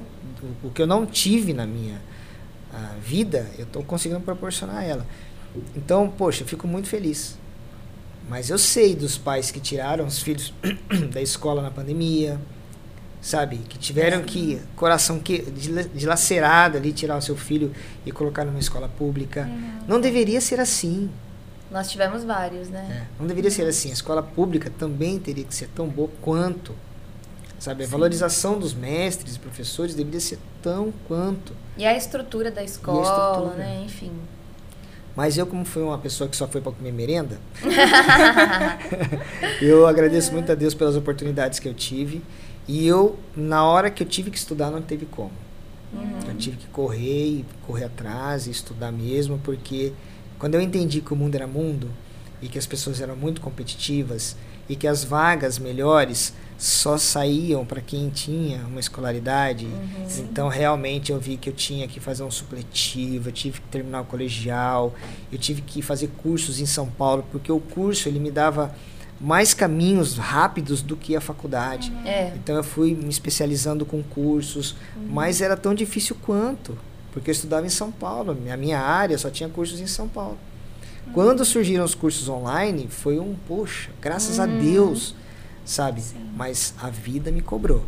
o que eu não tive na minha ah, vida, eu estou conseguindo proporcionar a ela. Então, poxa, eu fico muito feliz. Mas eu sei dos pais que tiraram os filhos da escola na pandemia, sabe? Que tiveram que, coração que, dila- dilacerado ali, tirar o seu filho e colocar numa escola pública. Não deveria ser assim. Nós tivemos vários, né? né? Não deveria ser assim. A escola pública também teria que ser tão boa quanto. Sabe? A valorização dos mestres e professores deveria ser tão quanto. E a estrutura da escola, estrutura. né? Enfim. Mas eu, como fui uma pessoa que só foi para comer merenda, eu agradeço muito a Deus pelas oportunidades que eu tive. E eu, na hora que eu tive que estudar, não teve como. Eu tive que correr e correr atrás e estudar mesmo, porque quando eu entendi que o mundo era mundo e que as pessoas eram muito competitivas e que as vagas melhores só saíam para quem tinha uma escolaridade, então realmente eu vi que eu tinha que fazer um supletivo, eu tive que terminar o colegial, eu tive que fazer cursos em São Paulo, porque o curso ele me dava mais caminhos rápidos do que a faculdade. É. Então eu fui me especializando com cursos, mas era tão difícil quanto, porque eu estudava em São Paulo, a minha área só tinha cursos em São Paulo. Quando surgiram os cursos online, foi um, poxa, graças a Deus, sabe? Mas a vida me cobrou.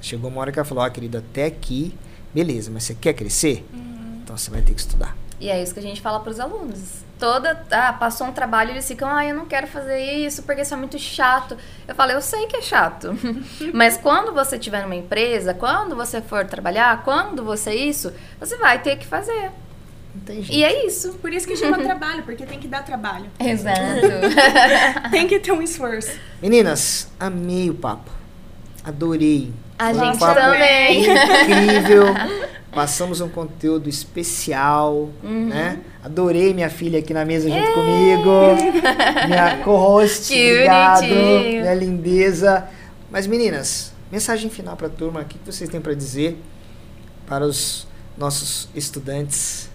Chegou uma hora que ela falou, ó, querido, até aqui, beleza, mas você quer crescer? Então você vai ter que estudar. E é isso que a gente fala para os alunos. Toda, ah, passou um trabalho, eles ficam, ah, eu não quero fazer isso porque isso é muito chato. Eu falo, eu sei que é chato. Mas quando você estiver numa empresa, quando você for trabalhar, quando você isso, você vai ter que fazer. E é isso. Por isso que chama trabalho, porque tem que dar trabalho. Exato. Tem que ter um esforço. Meninas, amei o papo. Adorei. A Foi um gente papo também. Incrível. Passamos um conteúdo especial, Uhum. né? Adorei minha filha aqui na mesa junto comigo. Minha co-host. Obrigado. bonitinho. Minha lindeza. Mas meninas, mensagem final para a turma. O que que vocês têm para dizer para os nossos estudantes?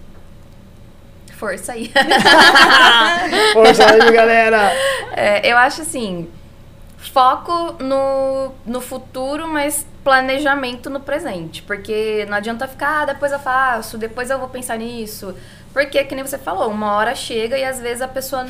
Força aí. Força aí, galera! É, eu acho assim, foco no, no futuro, mas planejamento no presente. Porque não adianta ficar, ah, depois eu faço, depois eu vou pensar nisso. Porque, que nem você falou, uma hora chega e às vezes a pessoa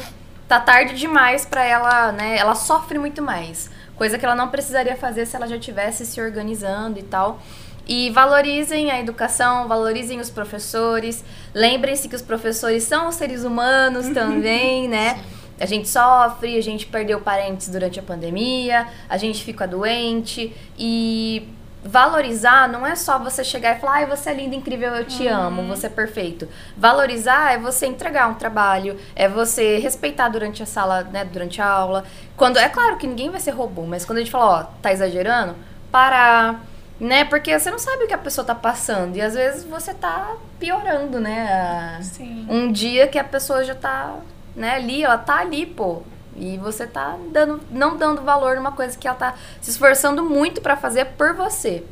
tá tarde demais pra ela, né? Ela sofre muito mais. Coisa que ela não precisaria fazer se ela já tivesse se organizando e tal. E valorizem a educação, valorizem os professores. Lembrem-se que os professores são seres humanos também, né? A gente sofre, a gente perdeu parentes durante a pandemia, a gente fica doente e valorizar não é só você chegar e falar, ai, você é linda, incrível, eu te amo, você é perfeito. Valorizar é você entregar um trabalho, é você respeitar durante a sala, né, durante a aula. Quando é claro que ninguém vai ser robô, mas quando a gente fala, ó, tá exagerando, parar, né? Porque você não sabe o que a pessoa tá passando e às vezes você tá piorando, né? Sim. um dia que a pessoa já tá, né, ali, ela tá ali, pô. E você tá dando, não dando valor numa coisa que ela tá se esforçando muito pra fazer por você,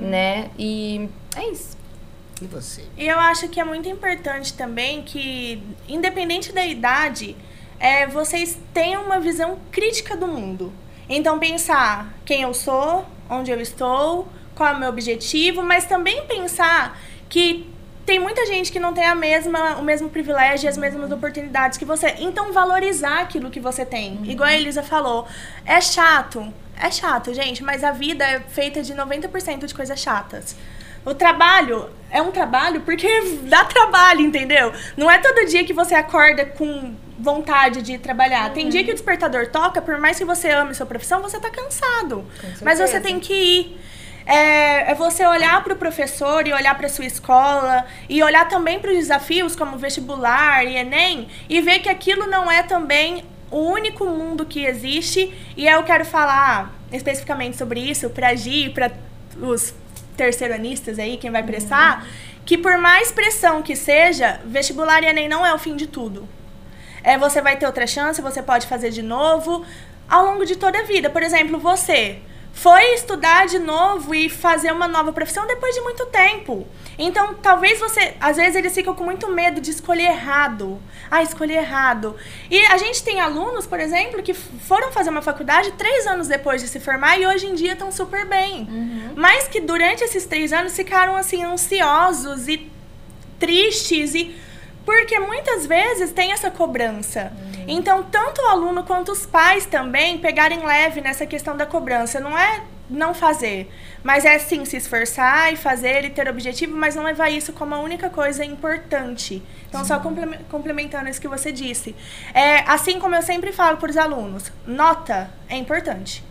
né? E é isso. E você? E eu acho que é muito importante também que, independente da idade, é, vocês tenham uma visão crítica do mundo. Então, pensar quem eu sou, onde eu estou, qual é o meu objetivo, mas também pensar que tem muita gente que não tem a mesma, o mesmo privilégio e as mesmas oportunidades que você. Então, valorizar aquilo que você tem. Igual a Elisa falou. É chato. É chato, gente, mas a vida é feita de 90% de coisas chatas. O trabalho é um trabalho porque dá trabalho, entendeu? Não é todo dia que você acorda com vontade de trabalhar. Tem dia que o despertador toca, por mais que você ame sua profissão, você tá cansado. Mas você tem que ir. É, é você olhar para o professor e olhar para sua escola e olhar também para os desafios como vestibular e Enem e ver que aquilo não é também o único mundo que existe. E eu quero falar especificamente sobre isso para a Gi e para os terceiranistas aí, quem vai prestar, que por mais pressão que seja, vestibular e Enem não é o fim de tudo. é, você vai ter outra chance, você pode fazer de novo ao longo de toda a vida. Por exemplo, você foi estudar de novo e fazer uma nova profissão depois de muito tempo. Então, talvez você, às vezes eles ficam com muito medo de escolher errado. Ah, escolher errado. E a gente tem alunos, por exemplo, que foram fazer uma faculdade três anos depois de se formar e hoje em dia estão super bem. Uhum. Mas que durante esses três anos ficaram assim ansiosos e tristes e porque muitas vezes tem essa cobrança. Uhum. Então, tanto o aluno quanto os pais também pegarem leve nessa questão da cobrança. Não é não fazer, mas é sim se esforçar e fazer e ter objetivo, mas não levar isso como a única coisa importante. Então, sim. só complementando isso que você disse. É, assim como eu sempre falo para os alunos, nota é importante,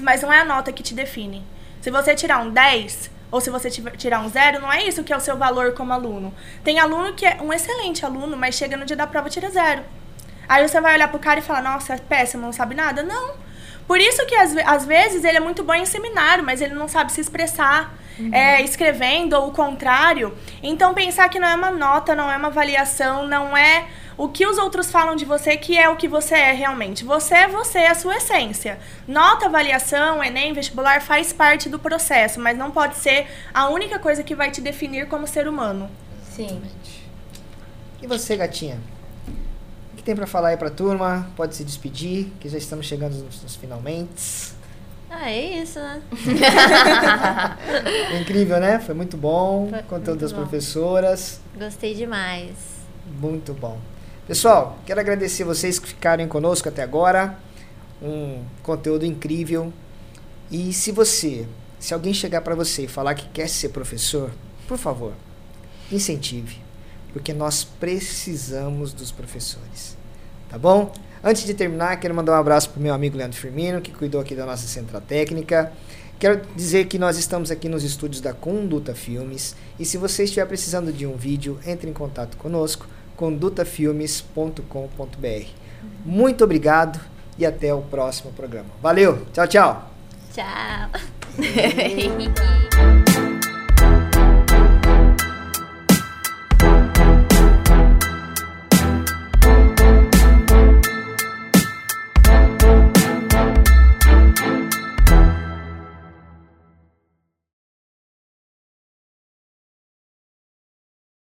mas não é a nota que te define. Se você tirar um 10, ou se você tirar um zero, não é isso que é o seu valor como aluno. Tem aluno que é um excelente aluno, mas chega no dia da prova e tira zero. Aí você vai olhar pro cara e falar, nossa, é péssimo, não sabe nada? Não. Por isso que às, às vezes ele é muito bom em seminário, mas ele não sabe se expressar uhum. é, escrevendo ou o contrário. Então pensar que não é uma nota, não é uma avaliação, não é o que os outros falam de você que é o que você é realmente. Você é você, é a sua essência. Nota, avaliação, Enem, vestibular faz parte do processo, mas não pode ser a única coisa que vai te definir como ser humano. Sim. E você, gatinha? Que tem para falar aí pra turma? Pode se despedir, que já estamos chegando nos, nos finalmente. Ah, é isso, né? incrível, né? Foi muito bom. Foi conteúdo das bom. professoras. Gostei demais. Muito bom. Pessoal, quero agradecer vocês que ficaram conosco até agora. Um conteúdo incrível. E se você, se alguém chegar para você e falar que quer ser professor, por favor, incentive, porque nós precisamos dos professores. Tá bom? Antes de terminar, quero mandar um abraço para o meu amigo Leandro Firmino, que cuidou aqui da nossa central técnica. Quero dizer que nós estamos aqui nos estúdios da Conduta Filmes e se você estiver precisando de um vídeo, entre em contato conosco condutafilmes.com.br. Muito obrigado e até o próximo programa. Valeu, tchau, tchau. Tchau.